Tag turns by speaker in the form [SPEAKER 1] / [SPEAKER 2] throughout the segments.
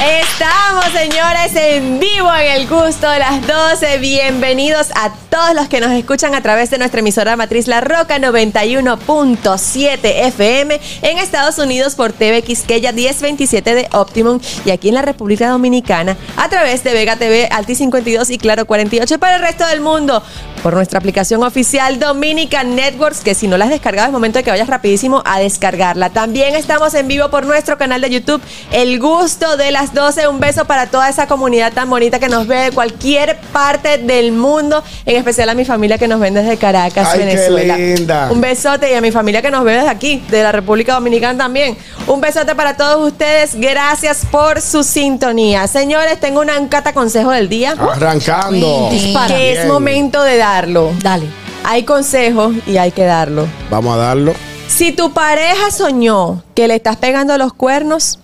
[SPEAKER 1] Estamos, señores, en vivo en el gusto de las 12. Bienvenidos a todos los que nos escuchan a través de nuestra emisora matriz La Roca 91.7 FM en Estados Unidos por TV Quisqueya 1027 de Optimum y aquí en la República Dominicana a través de Vega TV Alti 52 y Claro 48 para el resto del mundo por nuestra aplicación oficial Dominican Networks que si no la has descargado es momento de que vayas rapidísimo a descargarla. También estamos en vivo por nuestro canal de YouTube El Gusto de las 12. Un beso para toda esa comunidad tan bonita que nos ve de cualquier parte del mundo, en especial a mi familia que nos ven desde Caracas,
[SPEAKER 2] Ay, qué
[SPEAKER 1] Venezuela.
[SPEAKER 2] linda.
[SPEAKER 1] Un besote y a mi familia que nos ve desde aquí, de la República Dominicana también. Un besote para todos ustedes. Gracias por su sintonía. Señores, tengo una- un cata consejo del día.
[SPEAKER 2] Arrancando.
[SPEAKER 1] Que es momento de darlo.
[SPEAKER 3] Dale.
[SPEAKER 1] Hay consejos y hay que darlo.
[SPEAKER 2] Vamos a darlo.
[SPEAKER 1] Si tu pareja soñó que le estás pegando los cuernos,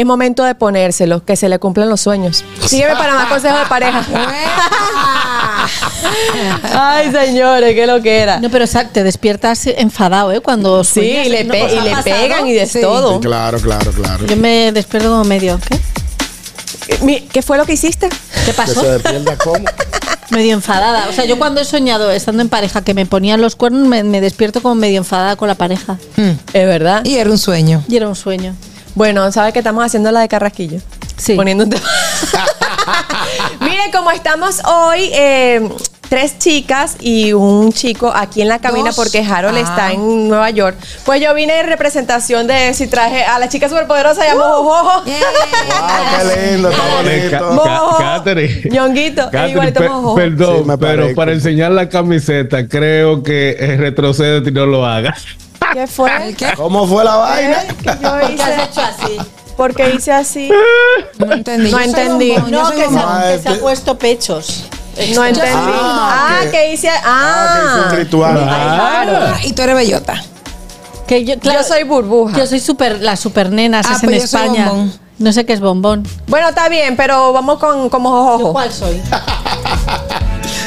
[SPEAKER 1] es momento de ponérselos, que se le cumplan los sueños. Sígueme para más consejos de pareja. Ay, señores, qué lo que era.
[SPEAKER 3] No, pero exacto, te despiertas enfadado, ¿eh? Cuando
[SPEAKER 1] Sí,
[SPEAKER 3] sueñas,
[SPEAKER 1] y le, pe-
[SPEAKER 3] ¿Os
[SPEAKER 1] y le pegan y de
[SPEAKER 3] Sí.
[SPEAKER 1] todo.
[SPEAKER 2] Sí, claro, claro, claro.
[SPEAKER 3] Yo me despierto como medio, ¿qué?
[SPEAKER 1] Mi- ¿Qué fue lo que hiciste?
[SPEAKER 3] ¿Qué
[SPEAKER 2] Que
[SPEAKER 3] pasó?
[SPEAKER 2] se despierta como.
[SPEAKER 3] Medio enfadada. O sea, yo cuando he soñado estando en pareja que me ponían los cuernos, me, me despierto como medio enfadada con la pareja.
[SPEAKER 1] Es verdad.
[SPEAKER 4] Y era un sueño.
[SPEAKER 3] Y era un sueño.
[SPEAKER 1] Bueno, ¿sabes que estamos haciendo la de Carrasquillo?
[SPEAKER 3] Sí.
[SPEAKER 1] Poniendo un tema. Miren, como estamos hoy, eh, tres chicas y un chico aquí en la cabina
[SPEAKER 4] Dos.
[SPEAKER 1] porque Harold
[SPEAKER 4] Ah.
[SPEAKER 1] está en Nueva York. Pues yo vine en representación de si traje a la chica superpoderosa llamó Jojo.
[SPEAKER 4] Yeah.
[SPEAKER 2] Wow, qué lindo, está
[SPEAKER 5] Eh,
[SPEAKER 2] bonito.
[SPEAKER 5] Catherine.
[SPEAKER 1] Ñonguito,
[SPEAKER 5] Catherine,
[SPEAKER 1] igualito
[SPEAKER 5] pe-
[SPEAKER 1] Mojo.
[SPEAKER 5] Perdón,
[SPEAKER 2] Sí,
[SPEAKER 5] pero para enseñar la camiseta, creo que eh, retrocede y no lo haga.
[SPEAKER 1] ¿Qué fue?
[SPEAKER 4] ¿Qué?
[SPEAKER 2] ¿Cómo fue la vaina?
[SPEAKER 1] ¿Qué yo
[SPEAKER 3] ¿Qué has
[SPEAKER 1] hice?
[SPEAKER 3] hecho así?
[SPEAKER 1] Porque hice así.
[SPEAKER 4] No entendí.
[SPEAKER 1] No entendí.
[SPEAKER 3] No, que se, ha, que se ha
[SPEAKER 2] Este-
[SPEAKER 3] puesto pechos.
[SPEAKER 1] No entendí.
[SPEAKER 2] Ah,
[SPEAKER 1] Ah,
[SPEAKER 2] que-
[SPEAKER 1] que hice.
[SPEAKER 2] Ah, que
[SPEAKER 1] Ah.
[SPEAKER 2] hizo un ritual.
[SPEAKER 1] Claro.
[SPEAKER 4] Y tú eres bellota.
[SPEAKER 3] Que yo, claro,
[SPEAKER 1] Yo soy burbuja.
[SPEAKER 3] Yo soy super, las super nenas,
[SPEAKER 4] Ah,
[SPEAKER 3] es en
[SPEAKER 4] pues yo
[SPEAKER 3] España.
[SPEAKER 4] bombón.
[SPEAKER 3] No sé qué es bombón.
[SPEAKER 1] Bueno, está bien, pero vamos con como
[SPEAKER 3] ¿Yo
[SPEAKER 1] jojojo.
[SPEAKER 3] cuál soy?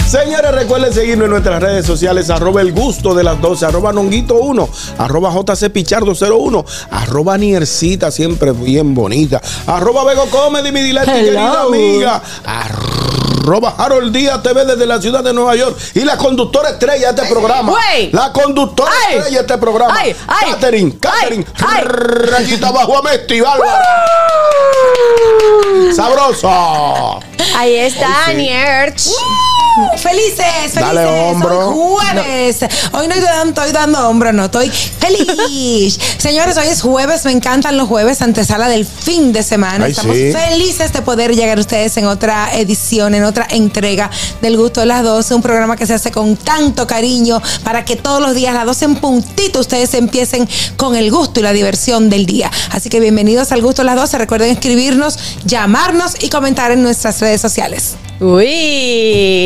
[SPEAKER 2] Señores, recuerden seguirnos en nuestras redes sociales, arroba el gusto de las 12, arroba nonguito 1, arroba jcpichardo 01, arroba niercita, siempre bien bonita, arroba Bego Comedy, mi
[SPEAKER 3] Hello.
[SPEAKER 2] querida amiga, arroba Harold Díaz TV desde la ciudad de Nueva York y la conductora estrella de este programa.
[SPEAKER 1] Güey.
[SPEAKER 2] La conductora
[SPEAKER 1] Ay.
[SPEAKER 2] estrella de este programa.
[SPEAKER 1] Ay, ay.
[SPEAKER 2] Catherine, Catherine,
[SPEAKER 1] Ay, ay.
[SPEAKER 2] rayita abajo a Mesti. Sabroso.
[SPEAKER 1] Ahí está,
[SPEAKER 2] Ay, sí.
[SPEAKER 1] Nierch.
[SPEAKER 4] Felices, felices.
[SPEAKER 2] Dale hombro.
[SPEAKER 4] Hoy jueves. Hoy no estoy dando, estoy dando hombro, no, estoy feliz. Señores, hoy es jueves, me encantan los jueves, antesala del fin de semana.
[SPEAKER 2] Ay,
[SPEAKER 4] Estamos
[SPEAKER 2] sí.
[SPEAKER 4] felices de poder llegar a ustedes en otra edición, en otra entrega del Gusto de las 12, un programa que se hace con tanto cariño para que todos los días las 12 en puntito ustedes empiecen con el gusto y la diversión del día. Así que bienvenidos al Gusto de las 12. Recuerden escribirnos, llamarnos y comentar en nuestras redes sociales.
[SPEAKER 1] Uy,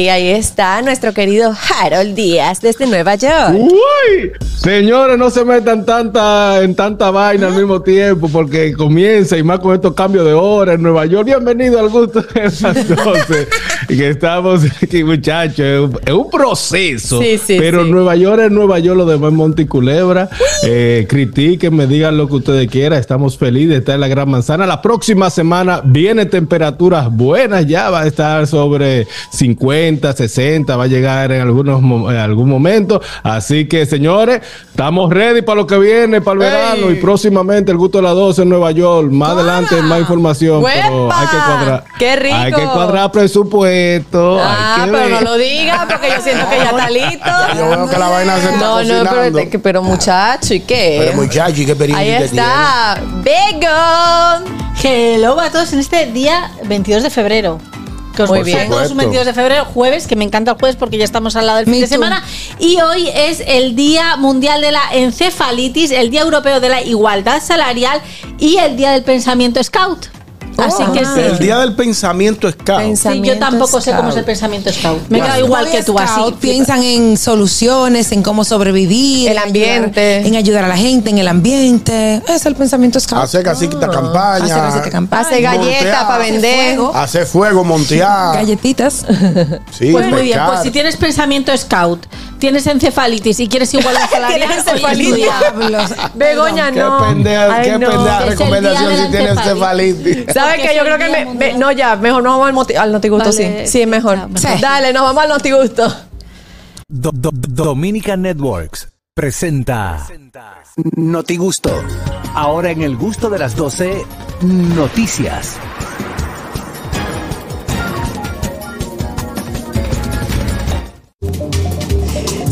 [SPEAKER 1] ahí está nuestro querido Harold Díaz desde Nueva York.
[SPEAKER 5] Uy, señores, no se metan tanta, en tanta vaina al mismo tiempo porque comienza y más con estos cambios de hora en Nueva York. Bienvenido al gusto de las 12. y que estamos aquí, muchachos, es un, es un proceso.
[SPEAKER 1] Sí, sí,
[SPEAKER 5] pero
[SPEAKER 1] sí.
[SPEAKER 5] Nueva York es Nueva York, lo demás es Monte y Culebra. Eh, critiquen, me digan lo que ustedes quieran. Estamos felices de estar en la Gran Manzana. La próxima semana vienen temperaturas buenas, ya va a estar sobre 50, 60, va a llegar en algunos en algún momento. Así que, señores, estamos ready para lo que viene, para el
[SPEAKER 2] ¡Ey!
[SPEAKER 5] verano y próximamente el gusto de las 12 en Nueva York. Más adelante, más información. Pero
[SPEAKER 1] ¡Huepa!
[SPEAKER 5] hay que cuadrar.
[SPEAKER 1] ¡Qué rico!
[SPEAKER 5] Hay que cuadrar presupuesto.
[SPEAKER 1] Ah,
[SPEAKER 5] hay que
[SPEAKER 1] pero
[SPEAKER 5] ver.
[SPEAKER 1] no lo diga porque yo siento que ya está listo.
[SPEAKER 2] Ya yo veo que la vaina se está
[SPEAKER 1] No, no, pero,
[SPEAKER 2] cocinando.
[SPEAKER 1] que- pero muchacho, ¿y qué?
[SPEAKER 2] Pero muchacho, ¿y qué experiencia
[SPEAKER 1] Ahí está, Bego.
[SPEAKER 3] Hello a todos en este día 22 de febrero. Que os
[SPEAKER 1] Muy bien.
[SPEAKER 3] todos un
[SPEAKER 2] Supuesto.
[SPEAKER 3] 22 de febrero, jueves, que me encanta el jueves porque ya estamos al lado del fin
[SPEAKER 4] Me
[SPEAKER 3] de
[SPEAKER 4] too.
[SPEAKER 3] semana. Y hoy es el Día Mundial de la Encefalitis, el Día Europeo de la Igualdad Salarial y el Día del Pensamiento Scout. Así que sí.
[SPEAKER 2] El día del pensamiento scout.
[SPEAKER 3] Sí, yo tampoco sé cómo es el pensamiento scout. Me
[SPEAKER 2] Bueno.
[SPEAKER 3] queda igual que tú así.
[SPEAKER 4] Piensan en soluciones, en cómo sobrevivir,
[SPEAKER 1] El
[SPEAKER 4] en
[SPEAKER 1] ambiente.
[SPEAKER 4] ayudar, en ayudar a la gente, en el ambiente. Es el pensamiento scout.
[SPEAKER 2] Hacer casita campaña.
[SPEAKER 4] Hacer casita campaña.
[SPEAKER 1] Hace galletas para
[SPEAKER 4] Hace
[SPEAKER 1] vender.
[SPEAKER 4] fuego.
[SPEAKER 2] Hacer fuego, montear.
[SPEAKER 4] Galletitas.
[SPEAKER 2] Sí,
[SPEAKER 3] Pues muy bien, pues si tienes pensamiento scout, tienes encefalitis y quieres igualdad salarial,
[SPEAKER 1] Tienes
[SPEAKER 3] hoy es tu
[SPEAKER 1] encefalitis.
[SPEAKER 4] Diablos.
[SPEAKER 1] Begoña,
[SPEAKER 2] Qué
[SPEAKER 1] no.
[SPEAKER 2] pendeja,
[SPEAKER 1] Ay,
[SPEAKER 2] qué
[SPEAKER 1] no.
[SPEAKER 2] pendeja
[SPEAKER 3] Es el
[SPEAKER 2] recomendación
[SPEAKER 3] día de
[SPEAKER 2] si
[SPEAKER 3] la
[SPEAKER 2] tienes
[SPEAKER 3] encefalitis.
[SPEAKER 2] encefalitis.
[SPEAKER 1] ¿Sabes
[SPEAKER 3] Porque
[SPEAKER 1] qué? Yo creo que
[SPEAKER 3] Día
[SPEAKER 1] me, me-
[SPEAKER 3] Mundial.
[SPEAKER 1] no ya, mejor nos vamos al, moti- al notigusto,
[SPEAKER 3] Vale,
[SPEAKER 1] sí. Sí, mejor.
[SPEAKER 3] ya, mejor.
[SPEAKER 4] Sí.
[SPEAKER 1] Dale, nos vamos al notigusto.
[SPEAKER 6] Do- do- Dominica Networks presenta Noti Gusto. Ahora en el gusto de las 12, noticias.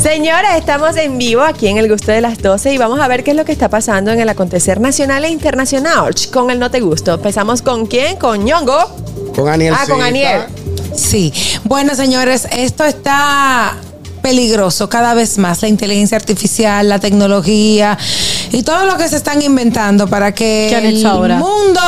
[SPEAKER 1] Señores, estamos en vivo aquí en el gusto de las 12 y vamos a ver qué es lo que está pasando en el acontecer nacional e internacional con el No Te Gusto. Empezamos con quién? Con Ñongo.
[SPEAKER 2] Con Aniel.
[SPEAKER 1] Ah, con Aniel.
[SPEAKER 4] Sí. Bueno, señores, esto está peligroso cada vez más. La inteligencia artificial, la tecnología y todo lo que se están inventando para que
[SPEAKER 3] ¿Qué han
[SPEAKER 4] el mundo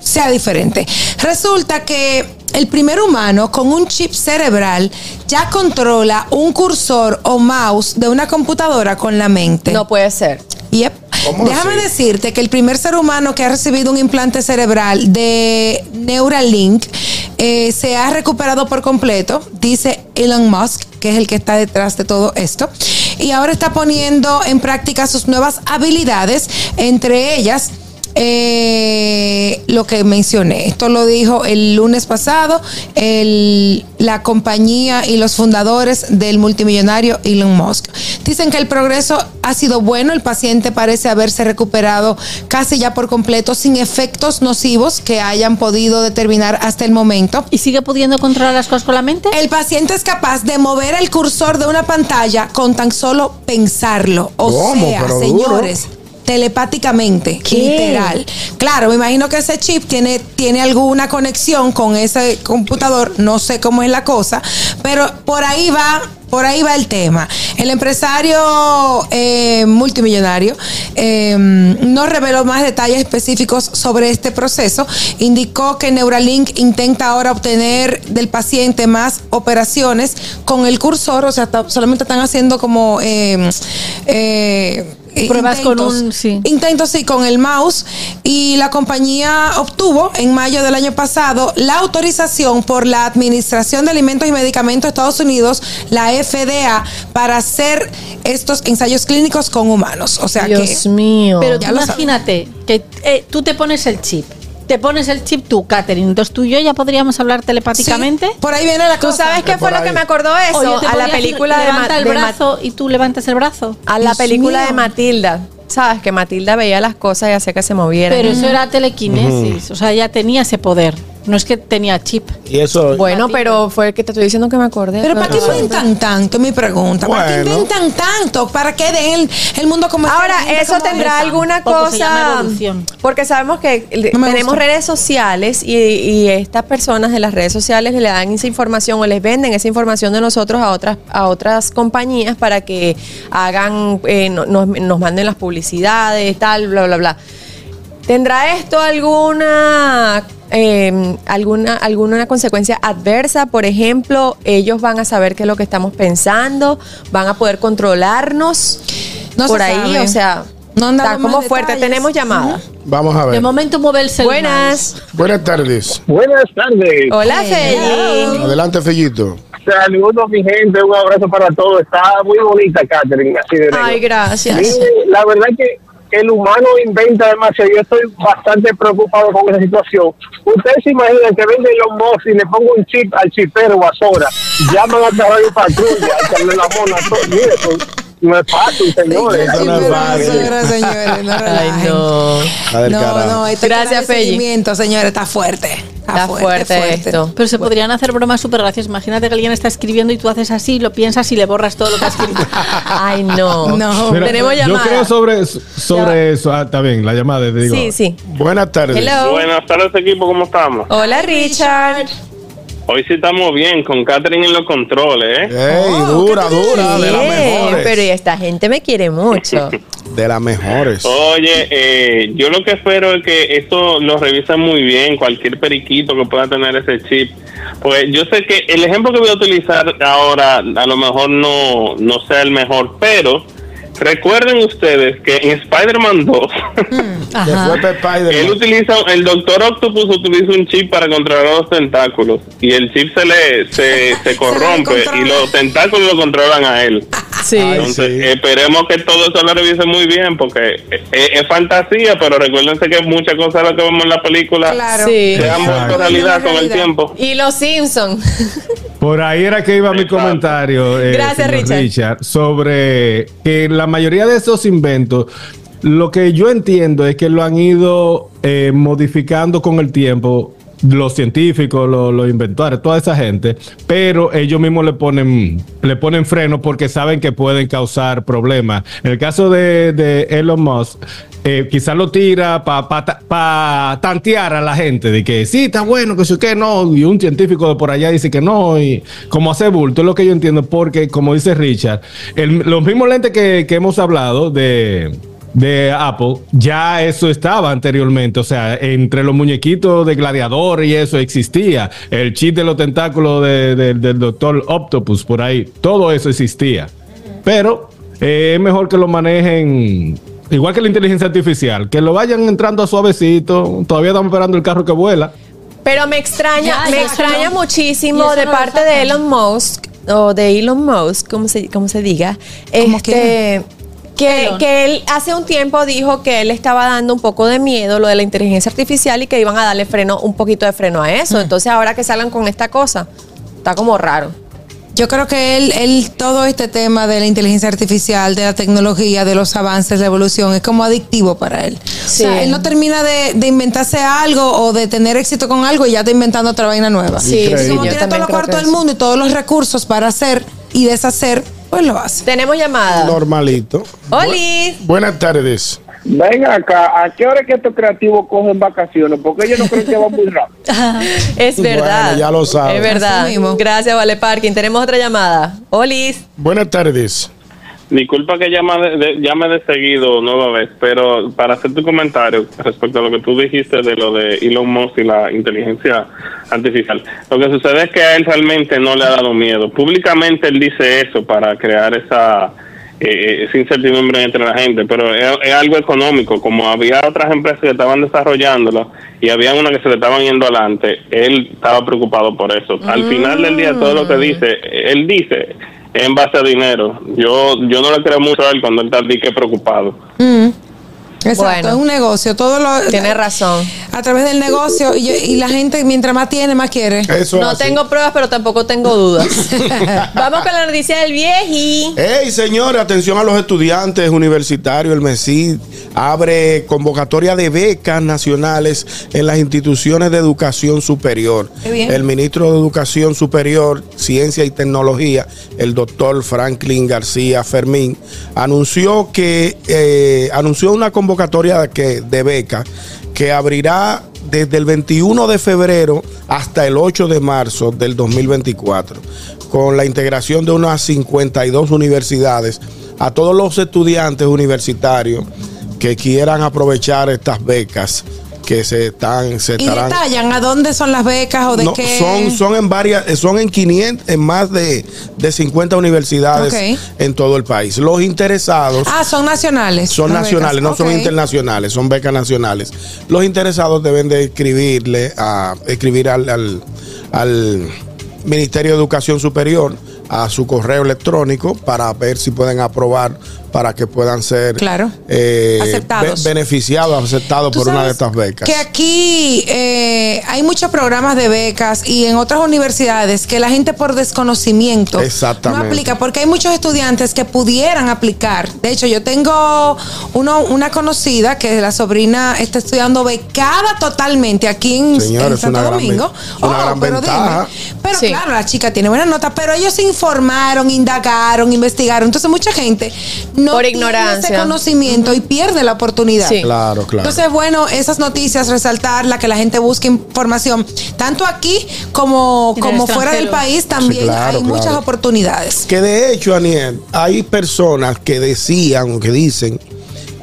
[SPEAKER 4] sea diferente. Resulta que el primer humano con un chip cerebral ya controla un cursor o mouse de una computadora con la mente.
[SPEAKER 1] No puede ser.
[SPEAKER 4] Yep.
[SPEAKER 2] ¿Cómo
[SPEAKER 4] Déjame
[SPEAKER 2] así?
[SPEAKER 4] decirte que el primer ser humano que ha recibido un implante cerebral de Neuralink eh, se ha recuperado por completo, dice Elon Musk, que es el que está detrás de todo esto, y ahora está poniendo en práctica sus nuevas habilidades, entre ellas eh, lo que mencioné. Esto lo dijo el lunes pasado el- la compañía y los fundadores del multimillonario Elon Musk. Dicen que el progreso ha sido bueno, el paciente parece haberse recuperado casi ya por completo sin efectos nocivos que hayan podido determinar hasta el momento.
[SPEAKER 3] ¿Y sigue pudiendo controlar las cosas con la mente?
[SPEAKER 4] El paciente es capaz de mover el cursor de una pantalla con tan solo pensarlo. O
[SPEAKER 2] ¿Cómo?
[SPEAKER 4] sea,
[SPEAKER 2] Pero duro.
[SPEAKER 4] Telepáticamente,
[SPEAKER 1] ¿Qué?
[SPEAKER 4] literal. Claro, me imagino que ese chip tiene, tiene alguna conexión con ese computador, no sé cómo es la cosa, pero por ahí va. Por ahí va el tema. El empresario eh, multimillonario eh, no reveló más detalles específicos sobre este proceso. Indicó que Neuralink intenta ahora obtener del paciente más operaciones con el cursor, o sea, solamente están haciendo como eh, eh,
[SPEAKER 3] Pruebas con un- sí.
[SPEAKER 4] Intentos sí con el mouse y la compañía obtuvo en mayo del año pasado la autorización por la Administración de Alimentos y Medicamentos de Estados Unidos, la FDA, para hacer estos ensayos clínicos con humanos. O sea
[SPEAKER 1] Dios
[SPEAKER 4] que
[SPEAKER 1] mío.
[SPEAKER 3] Pero
[SPEAKER 4] Ya
[SPEAKER 3] tú
[SPEAKER 4] lo sabes.
[SPEAKER 3] imagínate que eh, tú te pones el chip. Te pones el chip tú, Catherine. Entonces tú y yo ya podríamos hablar telepáticamente.
[SPEAKER 4] sí, por ahí viene la
[SPEAKER 1] ¿Tú
[SPEAKER 4] cosa.
[SPEAKER 1] sabes qué fue lo que me acordó eso?
[SPEAKER 3] Te
[SPEAKER 1] A la película de,
[SPEAKER 3] levanta el
[SPEAKER 1] de
[SPEAKER 3] brazo y tú levantas el brazo.
[SPEAKER 1] a la
[SPEAKER 4] Dios
[SPEAKER 1] película
[SPEAKER 4] mío.
[SPEAKER 1] de Matilda. Sabes que Matilda veía las cosas y hacía que se movieran.
[SPEAKER 3] Pero eso era telequinesis, o sea, ya tenía ese poder. No es que tenía chip.
[SPEAKER 2] Y eso.
[SPEAKER 1] bueno, pero fue el que te estoy diciendo que me acordé.
[SPEAKER 4] Pero ¿para qué inventan tanto? Mi pregunta. ¿Para qué
[SPEAKER 2] Bueno.
[SPEAKER 4] inventan tanto? ¿Para qué den el, el mundo como
[SPEAKER 1] Ahora, ¿eso tendrá alguna
[SPEAKER 3] Tampoco se llama
[SPEAKER 1] cosa?
[SPEAKER 3] evolución.
[SPEAKER 1] Porque sabemos que le-
[SPEAKER 4] No me
[SPEAKER 1] tenemos
[SPEAKER 4] gusta.
[SPEAKER 1] redes sociales y, y estas personas de las redes sociales le dan esa información o les venden esa información de nosotros a otras a otras compañías para que hagan, eh, no- nos, nos manden las publicidades, tal, bla, bla, bla. ¿Tendrá esto alguna eh, alguna alguna consecuencia adversa? Por ejemplo, ellos van a saber qué es lo que estamos pensando, van a poder controlarnos
[SPEAKER 4] No se
[SPEAKER 1] por ahí,
[SPEAKER 4] sabe.
[SPEAKER 1] o sea,
[SPEAKER 4] No
[SPEAKER 1] está como
[SPEAKER 4] más
[SPEAKER 1] fuerte.
[SPEAKER 4] detalles.
[SPEAKER 1] Tenemos llamada.
[SPEAKER 2] Vamos a
[SPEAKER 3] De
[SPEAKER 2] ver.
[SPEAKER 3] momento mueve el celular.
[SPEAKER 1] Buenas.
[SPEAKER 2] Buenas tardes.
[SPEAKER 7] Buenas tardes.
[SPEAKER 1] Hola, Feli.
[SPEAKER 2] Adelante, Fellito.
[SPEAKER 7] Saludos, mi gente. Un abrazo para todos. Está muy bonita, Catherine. Así de
[SPEAKER 1] Ay, gracias.
[SPEAKER 7] Mire, la verdad que el humano inventa demasiado. Yo estoy bastante preocupado con esa situación. Ustedes se imaginan que venga Elon Musk y le pongo un chip al chipero a Sora. Llaman a Radio Patrulla, a la mona. todo. Eso no es fácil, señores.
[SPEAKER 2] Eso no es fácil.
[SPEAKER 4] Señoras, señores, no
[SPEAKER 1] Ay, no.
[SPEAKER 4] No, no,
[SPEAKER 1] Gracias,
[SPEAKER 4] seguimiento, señores, está fuerte.
[SPEAKER 1] Está fuerte, esto.
[SPEAKER 3] Pero se podrían hacer bromas súper graciosas. Imagínate que alguien está escribiendo y tú haces así, lo piensas y le borras todo lo que ha escrito.
[SPEAKER 1] Ay, no.
[SPEAKER 4] No.
[SPEAKER 5] Mira,
[SPEAKER 1] Tenemos
[SPEAKER 5] yo
[SPEAKER 1] llamada.
[SPEAKER 5] creo sobre, sobre eso. Ah, está bien, la llamada, te digo.
[SPEAKER 1] Sí, sí.
[SPEAKER 2] Buenas tardes.
[SPEAKER 1] Hello.
[SPEAKER 7] Buenas tardes, equipo. ¿Cómo estamos?
[SPEAKER 1] Hola, Richard.
[SPEAKER 7] Hoy sí estamos bien, con Catherine en los controles, ¿eh?
[SPEAKER 2] Ey,
[SPEAKER 4] Oh,
[SPEAKER 2] dura,
[SPEAKER 4] ¿qué tú
[SPEAKER 2] dura, de las mejores.
[SPEAKER 1] pero y esta gente me quiere mucho.
[SPEAKER 2] De las mejores.
[SPEAKER 8] Oye, eh, yo lo que espero es que esto lo revisen muy bien, cualquier periquito que pueda tener ese chip. Pues yo sé que el ejemplo que voy a utilizar ahora a lo mejor no, no sea el mejor, pero recuerden ustedes que en Spider-Man 2
[SPEAKER 2] Que fue Pep Spider-Man.
[SPEAKER 8] él utiliza, el Doctor Octopus utiliza un chip para controlar los tentáculos y el chip se le se, se corrompe y los tentáculos lo controlan a él.
[SPEAKER 1] Sí.
[SPEAKER 2] Ay,
[SPEAKER 8] Entonces,
[SPEAKER 2] sí.
[SPEAKER 8] esperemos que todo eso lo revisen muy bien, porque es, es fantasía, pero recuérdense que muchas cosas de lo que vemos en la película
[SPEAKER 4] Claro.
[SPEAKER 1] Sí.
[SPEAKER 8] se han vuelto realidad con el tiempo.
[SPEAKER 1] Y los Simpsons.
[SPEAKER 5] Por ahí era que iba mi comentario, eh,
[SPEAKER 1] Gracias, Richard.
[SPEAKER 5] sobre que la mayoría de esos inventos, lo que yo entiendo es que lo han ido eh, modificando con el tiempo los científicos, los, inventores, toda esa gente, pero ellos mismos le ponen, le ponen freno porque saben que pueden causar problemas. En el caso de, Elon Musk, eh, quizás lo tira para tantear a la gente de que sí, está bueno, que sí, que no, y un científico de por allá dice que no, y como hace bulto, es lo que yo entiendo, porque como dice Richard, los mismos lentes que hemos hablado de, de Apple, ya eso estaba anteriormente, o sea, entre los muñequitos de gladiador y eso existía, el chip de los tentáculos de- de- del doctor Octopus, por ahí, todo eso existía, pero eh, es mejor que lo manejen. Igual que la inteligencia artificial, que lo vayan entrando a suavecito. Todavía estamos esperando el carro que vuela.
[SPEAKER 1] Pero me extraña,
[SPEAKER 3] Ya,
[SPEAKER 1] me
[SPEAKER 3] ya,
[SPEAKER 1] extraña
[SPEAKER 3] no.
[SPEAKER 1] muchísimo de
[SPEAKER 3] no
[SPEAKER 1] parte de. Elon Musk o de Elon Musk, como se, como se diga,
[SPEAKER 4] ¿Cómo
[SPEAKER 1] este, que,
[SPEAKER 3] Elon.
[SPEAKER 1] que él hace un tiempo dijo que él estaba dando un poco de miedo lo de la inteligencia artificial y que iban a darle freno, un poquito de freno a eso. Entonces ahora que salgan con esta cosa, está como raro.
[SPEAKER 4] Yo creo que él, él, todo este tema de la inteligencia artificial, de la tecnología, de los avances, la evolución, es como adictivo para él. O sea,
[SPEAKER 1] Sí.
[SPEAKER 4] él no termina de, de inventarse algo o de tener éxito con algo y ya está inventando otra vaina nueva.
[SPEAKER 1] Sí.
[SPEAKER 4] Y como tiene
[SPEAKER 1] creo
[SPEAKER 4] cuartos
[SPEAKER 1] que
[SPEAKER 4] del mundo y todos los recursos para hacer y deshacer, pues lo hace.
[SPEAKER 1] Tenemos llamada.
[SPEAKER 2] Normalito.
[SPEAKER 1] Oli.
[SPEAKER 2] Buenas tardes.
[SPEAKER 7] Ven acá, ¿a qué hora es que estos creativos cogen vacaciones? Porque ellos no creen que va muy rápido.
[SPEAKER 1] Es
[SPEAKER 2] Bueno,
[SPEAKER 1] verdad.
[SPEAKER 2] ya lo sabes.
[SPEAKER 1] Es verdad. Gracias, Vale Parking. Tenemos otra llamada. Olis.
[SPEAKER 2] Buenas tardes.
[SPEAKER 8] Disculpa que llame de, de- llame de seguido nueva vez, pero para hacer tu comentario respecto a lo que tú dijiste de lo de Elon Musk y la inteligencia artificial, lo que sucede es que a él realmente no le ha dado miedo. Públicamente él dice eso para crear esa, eh, esa incertidumbre entre la gente, pero es, es algo económico. Como había otras empresas que estaban desarrollándolo y había una que se le estaban yendo adelante, él estaba preocupado por eso. Al final del día, todo lo que dice, él dice en base a dinero. Yo yo no le creo mucho a él cuando él está que preocupado.
[SPEAKER 4] Exacto,
[SPEAKER 1] Bueno.
[SPEAKER 4] es un negocio. Todo lo,
[SPEAKER 1] Tienes razón.
[SPEAKER 4] A través del negocio y, yo- y la gente, mientras más tiene, más quiere.
[SPEAKER 2] Eso es
[SPEAKER 1] No
[SPEAKER 2] así.
[SPEAKER 1] tengo pruebas, pero tampoco tengo dudas. Vamos con la noticia del vieji.
[SPEAKER 2] Hey, señores, atención a los estudiantes universitarios. El MESID abre convocatoria de becas nacionales en las instituciones de educación superior. El ministro de Educación Superior, Ciencia y Tecnología, el doctor Franklin García Fermín, anunció que eh, anunció una convocatoria de, que, de becas que abrirá desde el 21 de febrero hasta el 8 de marzo del 2024, con la integración de unas 52 universidades a todos los estudiantes universitarios que quieran aprovechar estas becas que se están se
[SPEAKER 4] Y
[SPEAKER 2] estarán
[SPEAKER 4] detallan a dónde son las becas o de
[SPEAKER 2] no,
[SPEAKER 4] qué.
[SPEAKER 2] son, son en varias, son en 500, en más de, de 50 universidades en todo el país. Los interesados
[SPEAKER 4] Ah, son nacionales.
[SPEAKER 2] son nacionales,
[SPEAKER 4] becas.
[SPEAKER 2] no son internacionales, son becas nacionales. Los interesados deben de escribirle a escribir al, al, al Ministerio de Educación Superior a su correo electrónico para ver si pueden aprobar para que puedan ser
[SPEAKER 4] Claro.
[SPEAKER 2] eh,
[SPEAKER 4] Aceptados.
[SPEAKER 2] be- beneficiados, aceptados por una de estas becas.
[SPEAKER 4] Que aquí eh, hay muchos programas de becas y en otras universidades que la gente por desconocimiento
[SPEAKER 2] Exactamente.
[SPEAKER 4] no aplica, porque hay muchos estudiantes que pudieran aplicar. De hecho, yo tengo uno, una conocida que la sobrina está estudiando becada totalmente aquí en,
[SPEAKER 2] Señor,
[SPEAKER 4] en
[SPEAKER 2] es
[SPEAKER 4] Santo
[SPEAKER 2] una gran
[SPEAKER 4] Domingo.
[SPEAKER 2] ve- una gran
[SPEAKER 4] pero
[SPEAKER 2] ventaja.
[SPEAKER 4] dime, pero
[SPEAKER 1] Sí.
[SPEAKER 4] claro, la chica tiene buenas notas, pero ellos se informaron, indagaron, investigaron. Entonces, mucha gente no
[SPEAKER 1] Por
[SPEAKER 4] tiene ese
[SPEAKER 1] ignorancia.
[SPEAKER 4] conocimiento y pierde la oportunidad.
[SPEAKER 1] Sí.
[SPEAKER 2] Claro, claro.
[SPEAKER 4] Entonces, bueno, esas noticias, resaltarla, que la gente busque información, tanto aquí como, como fuera del país, también
[SPEAKER 2] Sí, claro,
[SPEAKER 4] hay muchas oportunidades.
[SPEAKER 2] Que de hecho, Aniel, hay personas que decían o que dicen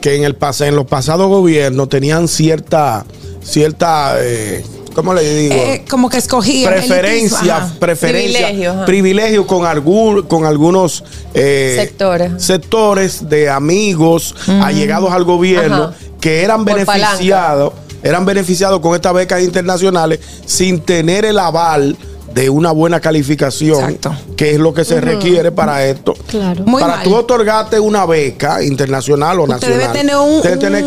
[SPEAKER 2] que en el pas- en los pasados gobiernos tenían cierta, cierta, eh, ¿cómo le digo?
[SPEAKER 4] Eh, como que escogían.
[SPEAKER 2] preferencia, preferencia,
[SPEAKER 1] Privilegio, ajá.
[SPEAKER 2] privilegio con algún, con algunos eh,
[SPEAKER 1] Sectores.
[SPEAKER 2] sectores de amigos allegados al gobierno
[SPEAKER 1] Ajá.
[SPEAKER 2] que eran
[SPEAKER 1] Por
[SPEAKER 2] beneficiados, eran beneficiados con estas becas internacionales sin tener el aval de una buena calificación,
[SPEAKER 4] Exacto.
[SPEAKER 2] que es lo que se requiere para esto.
[SPEAKER 3] Claro.
[SPEAKER 4] Muy
[SPEAKER 2] para
[SPEAKER 4] mal.
[SPEAKER 2] tú otorgarte una beca internacional o
[SPEAKER 4] Usted
[SPEAKER 2] nacional,
[SPEAKER 4] debe tener un-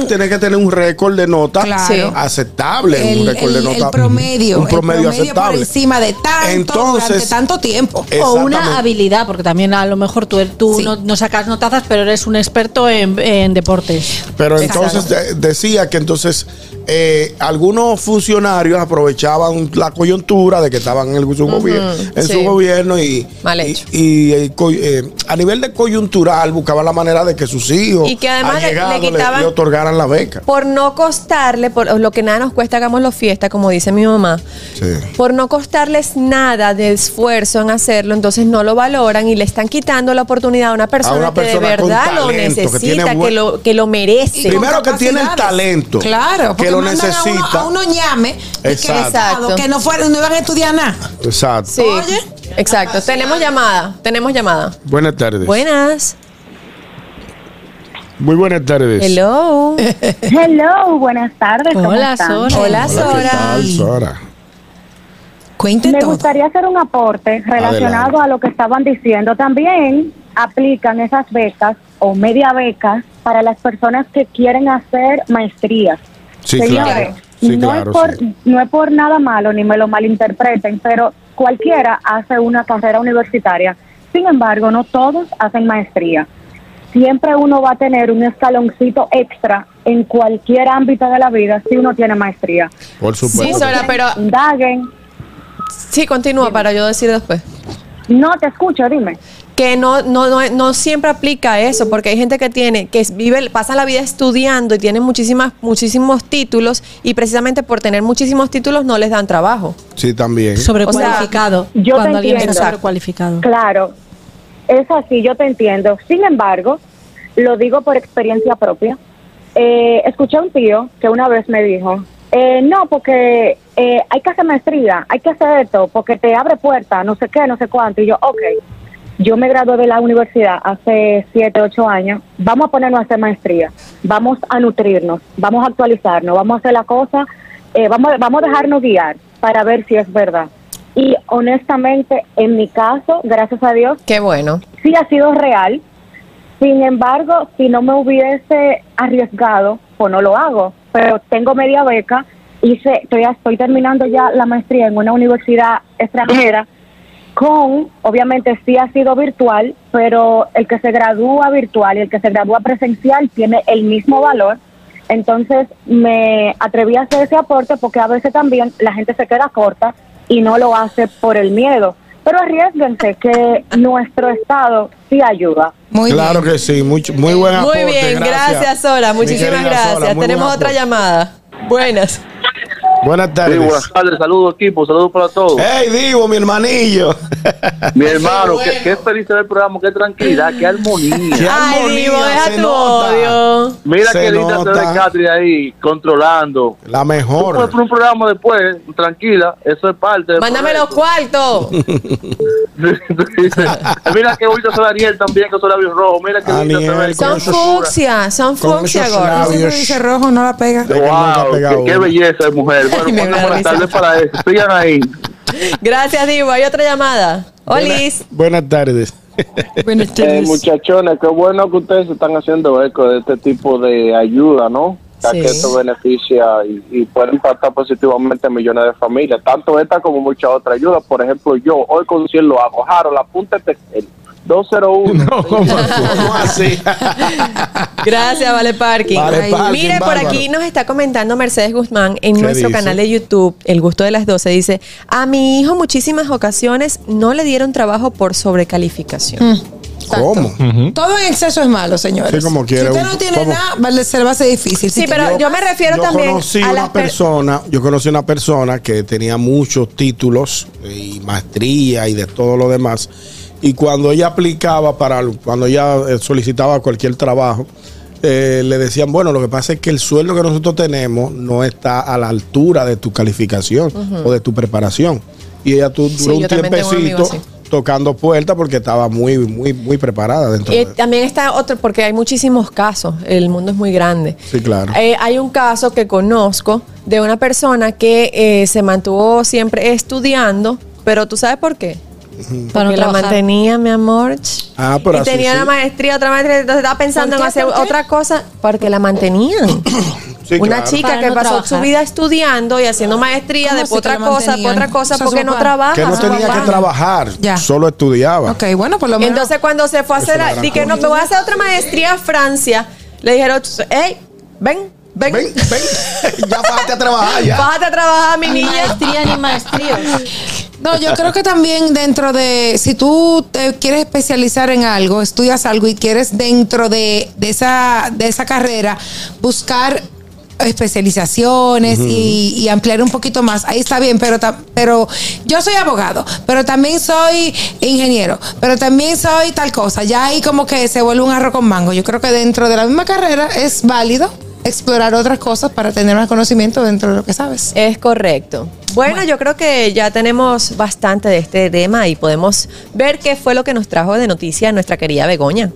[SPEAKER 2] tener- que tener un récord de nota
[SPEAKER 4] Claro.
[SPEAKER 2] aceptable,
[SPEAKER 4] El,
[SPEAKER 2] un récord de nota
[SPEAKER 4] el promedio,
[SPEAKER 2] un promedio
[SPEAKER 4] el promedio
[SPEAKER 2] aceptable.
[SPEAKER 4] por encima de tanto
[SPEAKER 2] Entonces,
[SPEAKER 4] durante tanto tiempo.
[SPEAKER 3] O una habilidad, porque también a lo mejor tú, tú
[SPEAKER 4] Sí.
[SPEAKER 3] no, no sacas notazas, pero eres un experto en, en deportes.
[SPEAKER 2] Pero entonces de- decía que entonces eh, algunos funcionarios aprovechaban la coyuntura de que estaban en, el, su, gobierno, en
[SPEAKER 1] sí.
[SPEAKER 2] su gobierno y,
[SPEAKER 1] Mal
[SPEAKER 2] y-
[SPEAKER 1] hecho.
[SPEAKER 2] y, eh, co- eh, a nivel de coyuntural buscaban la manera de que sus hijos
[SPEAKER 1] Y que además le- le
[SPEAKER 2] allegados le,
[SPEAKER 1] quitaban-
[SPEAKER 2] le otorgaran la beca.
[SPEAKER 1] Por no costarle, por lo que nada nos cuesta, hagamos la fiesta, como dice mi mamá.
[SPEAKER 2] Sí.
[SPEAKER 1] Por no costarles nada de esfuerzo en hacerlo, entonces no lo valoran y le están quitando la oportunidad a una persona,
[SPEAKER 2] una
[SPEAKER 1] que de verdad lo
[SPEAKER 2] talento,
[SPEAKER 1] necesita, que,
[SPEAKER 2] buen-
[SPEAKER 1] lo, que lo merece.
[SPEAKER 2] Primero que tiene el talento,
[SPEAKER 4] Claro,
[SPEAKER 2] que lo necesita.
[SPEAKER 4] A uno, a uno ñame, que,
[SPEAKER 2] Exacto.
[SPEAKER 1] Exacto.
[SPEAKER 4] que no fueron, no iban a estudiar nada.
[SPEAKER 2] Exacto.
[SPEAKER 1] Sí,
[SPEAKER 4] Oye.
[SPEAKER 1] exacto. Tenemos llamada, tenemos llamada.
[SPEAKER 2] Buenas tardes.
[SPEAKER 1] Buenas.
[SPEAKER 2] Muy buenas tardes.
[SPEAKER 1] Hello.
[SPEAKER 9] Hello, buenas tardes. ¿cómo
[SPEAKER 3] Hola,
[SPEAKER 9] están?
[SPEAKER 3] Sora.
[SPEAKER 1] Hola,
[SPEAKER 2] Hola, ¿qué
[SPEAKER 1] Sora.
[SPEAKER 2] tal, Sora?
[SPEAKER 4] Cuente
[SPEAKER 9] Me
[SPEAKER 4] todo.
[SPEAKER 9] gustaría hacer un aporte relacionado
[SPEAKER 2] Adelante.
[SPEAKER 9] a lo que estaban diciendo. También aplican esas becas o media becas para las personas que quieren hacer maestrías.
[SPEAKER 2] Sí,
[SPEAKER 9] Señores,
[SPEAKER 2] claro. Sí,
[SPEAKER 9] no,
[SPEAKER 2] claro,
[SPEAKER 9] es por,
[SPEAKER 2] sí.
[SPEAKER 9] no es por nada malo ni me lo malinterpreten, pero cualquiera hace una carrera universitaria. Sin embargo, no todos hacen maestría. Siempre uno va a tener un escaloncito extra en cualquier ámbito de la vida si uno tiene maestría.
[SPEAKER 2] Por supuesto.
[SPEAKER 1] Sí, Sora, pero
[SPEAKER 9] Indaguen.
[SPEAKER 1] sí, continúa para yo decir después.
[SPEAKER 9] No te escucho, dime.
[SPEAKER 1] Que no, no, no, no siempre aplica eso, porque hay gente que tiene, que vive, pasa la vida estudiando y tiene muchísimas, muchísimos títulos, y precisamente por tener muchísimos títulos no les dan trabajo.
[SPEAKER 2] Sí, también.
[SPEAKER 3] Sobrecualificado.
[SPEAKER 9] O sea, yo te
[SPEAKER 3] cuando alguien está sobrecualificado.
[SPEAKER 9] Claro, es así, yo te entiendo. Sin embargo, lo digo por experiencia propia. Eh, escuché a un tío que una vez me dijo, eh, no, porque eh, hay que hacer maestría, hay que hacer esto, porque te abre puertas, no sé qué, no sé cuánto. Y yo, ok, yo me gradué de la universidad hace siete, ocho años, vamos a ponernos a hacer maestría, vamos a nutrirnos, vamos a actualizarnos, vamos a hacer la cosa, eh, vamos, vamos a dejarnos guiar para ver si es verdad. Y honestamente, en mi caso, gracias a Dios,
[SPEAKER 1] Qué bueno.
[SPEAKER 9] sí ha sido real. Sin embargo, si no me hubiese arriesgado, pues no lo hago. Pero tengo media beca, hice, estoy, estoy terminando ya la maestría en una universidad extranjera con, obviamente sí ha sido virtual, pero el que se gradúa virtual y el que se gradúa presencial tiene el mismo valor. Entonces me atreví a hacer ese aporte porque a veces también la gente se queda corta y no lo hace por el miedo. Pero arriesguense que nuestro Estado sí ayuda.
[SPEAKER 4] Muy
[SPEAKER 2] claro
[SPEAKER 4] bien.
[SPEAKER 2] que sí, muy, muy buen aporte.
[SPEAKER 1] Muy bien, gracias, Sora,
[SPEAKER 2] Mi
[SPEAKER 1] muchísimas gracias. Tenemos otra llamada. Buenas.
[SPEAKER 2] Buenas
[SPEAKER 10] Sí,
[SPEAKER 2] tardes.
[SPEAKER 10] buenas tardes, saludos equipo, saludos para todos.
[SPEAKER 2] Hey, Divo, mi hermanillo.
[SPEAKER 10] Mi hermano, qué, qué feliz del programa, qué tranquilidad, qué armonía.
[SPEAKER 2] Qué
[SPEAKER 1] Ay,
[SPEAKER 2] armonía,
[SPEAKER 1] Divo, deja
[SPEAKER 2] se
[SPEAKER 1] tu
[SPEAKER 2] nota.
[SPEAKER 1] odio.
[SPEAKER 10] Mira
[SPEAKER 2] Se
[SPEAKER 10] qué linda se ve. Catri ahí, controlando.
[SPEAKER 2] La
[SPEAKER 10] Tú puedes
[SPEAKER 2] mejor.
[SPEAKER 10] poner un programa después, tranquila, eso es parte
[SPEAKER 1] Mándame los cuartos.
[SPEAKER 10] Mira qué bonito se ve Ariel también, con sus labios rojos. Mira qué bonito se ve.
[SPEAKER 1] Son fucsia, son fucsia, gordo.
[SPEAKER 4] dice rojo, no la pega.
[SPEAKER 2] que
[SPEAKER 10] Wow, qué, qué belleza de mujer. Bueno,
[SPEAKER 1] Ay, me
[SPEAKER 10] ponle
[SPEAKER 1] da
[SPEAKER 10] buenas
[SPEAKER 1] risa.
[SPEAKER 10] tardes para eso. Sigan ahí.
[SPEAKER 1] Gracias, Divo. Hay otra llamada. Olis.
[SPEAKER 2] Buenas tardes.
[SPEAKER 4] Buenas
[SPEAKER 7] muchachones, qué bueno que ustedes se están haciendo eco de este tipo de ayuda, ¿no? Ya
[SPEAKER 1] Sí.
[SPEAKER 7] que esto beneficia y, y puede impactar positivamente a millones de familias, tanto esta como muchas otras ayudas. Por ejemplo, yo hoy con 100 lo hago. Harold, apúntate el 201.
[SPEAKER 2] No, ¿cómo así?
[SPEAKER 1] Gracias, Vale Parking.
[SPEAKER 2] Vale Parking,
[SPEAKER 1] Mire, por aquí nos está comentando Mercedes Guzmán en
[SPEAKER 2] ¿Qué
[SPEAKER 1] nuestro
[SPEAKER 2] dice?
[SPEAKER 1] canal de YouTube, El Gusto de las 12. Dice: A mi hijo, muchísimas ocasiones no le dieron trabajo por sobrecalificación.
[SPEAKER 2] ¿Cómo?
[SPEAKER 4] Todo en exceso es malo, señores.
[SPEAKER 2] Sí, como quiere,
[SPEAKER 4] Si usted no tiene nada, vale, se le va a hacer difícil.
[SPEAKER 1] Sí,
[SPEAKER 4] Si
[SPEAKER 1] pero yo me refiero
[SPEAKER 2] yo
[SPEAKER 1] también
[SPEAKER 2] conocí
[SPEAKER 1] a
[SPEAKER 2] una
[SPEAKER 1] per-
[SPEAKER 2] persona, yo conocí una persona que tenía muchos títulos y maestría y de todo lo demás. Y cuando ella aplicaba para, cuando ella eh, solicitaba cualquier trabajo, eh, le decían, bueno, lo que pasa es que el sueldo que nosotros tenemos no está a la altura de tu calificación o de tu preparación. Y ella tu- duró un tiempecito tocando puertas porque estaba muy, muy, muy preparada dentro
[SPEAKER 1] Y
[SPEAKER 2] de
[SPEAKER 1] también está otro, porque hay muchísimos casos, el mundo es muy grande.
[SPEAKER 2] Sí, claro.
[SPEAKER 1] Eh, hay un caso que conozco de una persona que eh, se mantuvo siempre estudiando, pero ¿tú sabes por qué?
[SPEAKER 3] Para no
[SPEAKER 1] Porque la mantenía, mi amor.
[SPEAKER 2] Ah, pero
[SPEAKER 1] y
[SPEAKER 2] así
[SPEAKER 1] tenía
[SPEAKER 2] sí.
[SPEAKER 1] una maestría, otra maestría, entonces estaba pensando
[SPEAKER 4] ¿Por
[SPEAKER 1] en hacer otra cosa porque la mantenían.
[SPEAKER 2] Sí,
[SPEAKER 1] una
[SPEAKER 2] claro.
[SPEAKER 1] chica
[SPEAKER 3] Para
[SPEAKER 1] que
[SPEAKER 3] no
[SPEAKER 1] pasó
[SPEAKER 3] trabajar.
[SPEAKER 1] su vida estudiando y haciendo maestría,
[SPEAKER 4] ¿Cómo
[SPEAKER 1] después otra cosa, después otra cosa,
[SPEAKER 4] O sea,
[SPEAKER 1] porque no trabaja.
[SPEAKER 2] Que no tenía
[SPEAKER 1] papá.
[SPEAKER 2] que trabajar,
[SPEAKER 4] Ya.
[SPEAKER 2] solo estudiaba.
[SPEAKER 4] Ok, bueno, por lo menos.
[SPEAKER 1] Entonces cuando se fue a hacer,
[SPEAKER 2] Es una gran
[SPEAKER 1] di que no, me voy a hacer otra maestría a Francia, le dijeron, hey, ven, ven,
[SPEAKER 2] Ven, ven, ya bájate a trabajar ya.
[SPEAKER 1] bájate a trabajar, mi
[SPEAKER 3] Ni
[SPEAKER 1] niña.
[SPEAKER 3] maestría ni maestríos.
[SPEAKER 4] No, yo creo que también dentro de, si tú te quieres especializar en algo, estudias algo y quieres dentro de, de esa, de esa carrera buscar especializaciones y, y ampliar un poquito más, ahí está bien, pero, ta- pero yo soy abogado, pero también soy ingeniero, pero también soy tal cosa, ya ahí como que se vuelve un arroz con mango. Yo creo que dentro de la misma carrera es válido explorar otras cosas para tener más conocimiento dentro de lo que sabes.
[SPEAKER 1] Es correcto. Bueno, yo creo que ya tenemos bastante de este tema y podemos ver qué fue lo que nos trajo de noticia nuestra querida Begoña.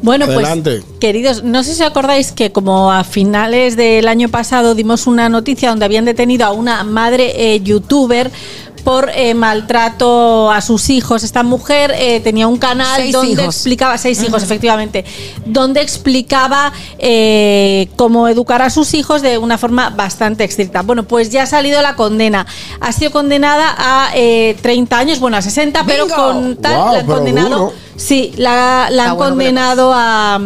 [SPEAKER 3] Bueno,
[SPEAKER 2] Adelante.
[SPEAKER 3] pues, queridos, no sé si acordáis que como a finales del año pasado dimos una noticia donde habían detenido a una madre eh, youtuber por eh, maltrato a sus hijos. Esta mujer eh, tenía un canal
[SPEAKER 4] Seis
[SPEAKER 3] donde
[SPEAKER 4] hijos.
[SPEAKER 3] explicaba, seis hijos efectivamente, donde explicaba eh, cómo educar a sus hijos de una forma bastante estricta. Bueno, pues ya ha salido la condena. Ha sido condenada a eh, 30 años, bueno, a 60, pero con tal, la han condenado.
[SPEAKER 2] duro.
[SPEAKER 3] Sí, la, han
[SPEAKER 1] bueno
[SPEAKER 3] condenado a,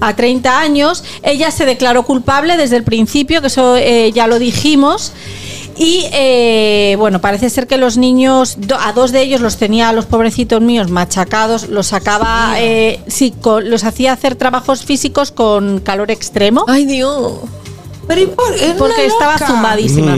[SPEAKER 3] a 30 años. Ella se declaró culpable desde el principio, que eso eh, ya lo dijimos. Y eh, bueno, parece ser que los niños, a dos de ellos los tenía, los pobrecitos míos, machacados, los sacaba, eh, sí, con- los hacía hacer trabajos físicos con calor extremo.
[SPEAKER 1] Ay, Dios.
[SPEAKER 4] Pero ¿y por-
[SPEAKER 3] Porque estaba zumbadísima.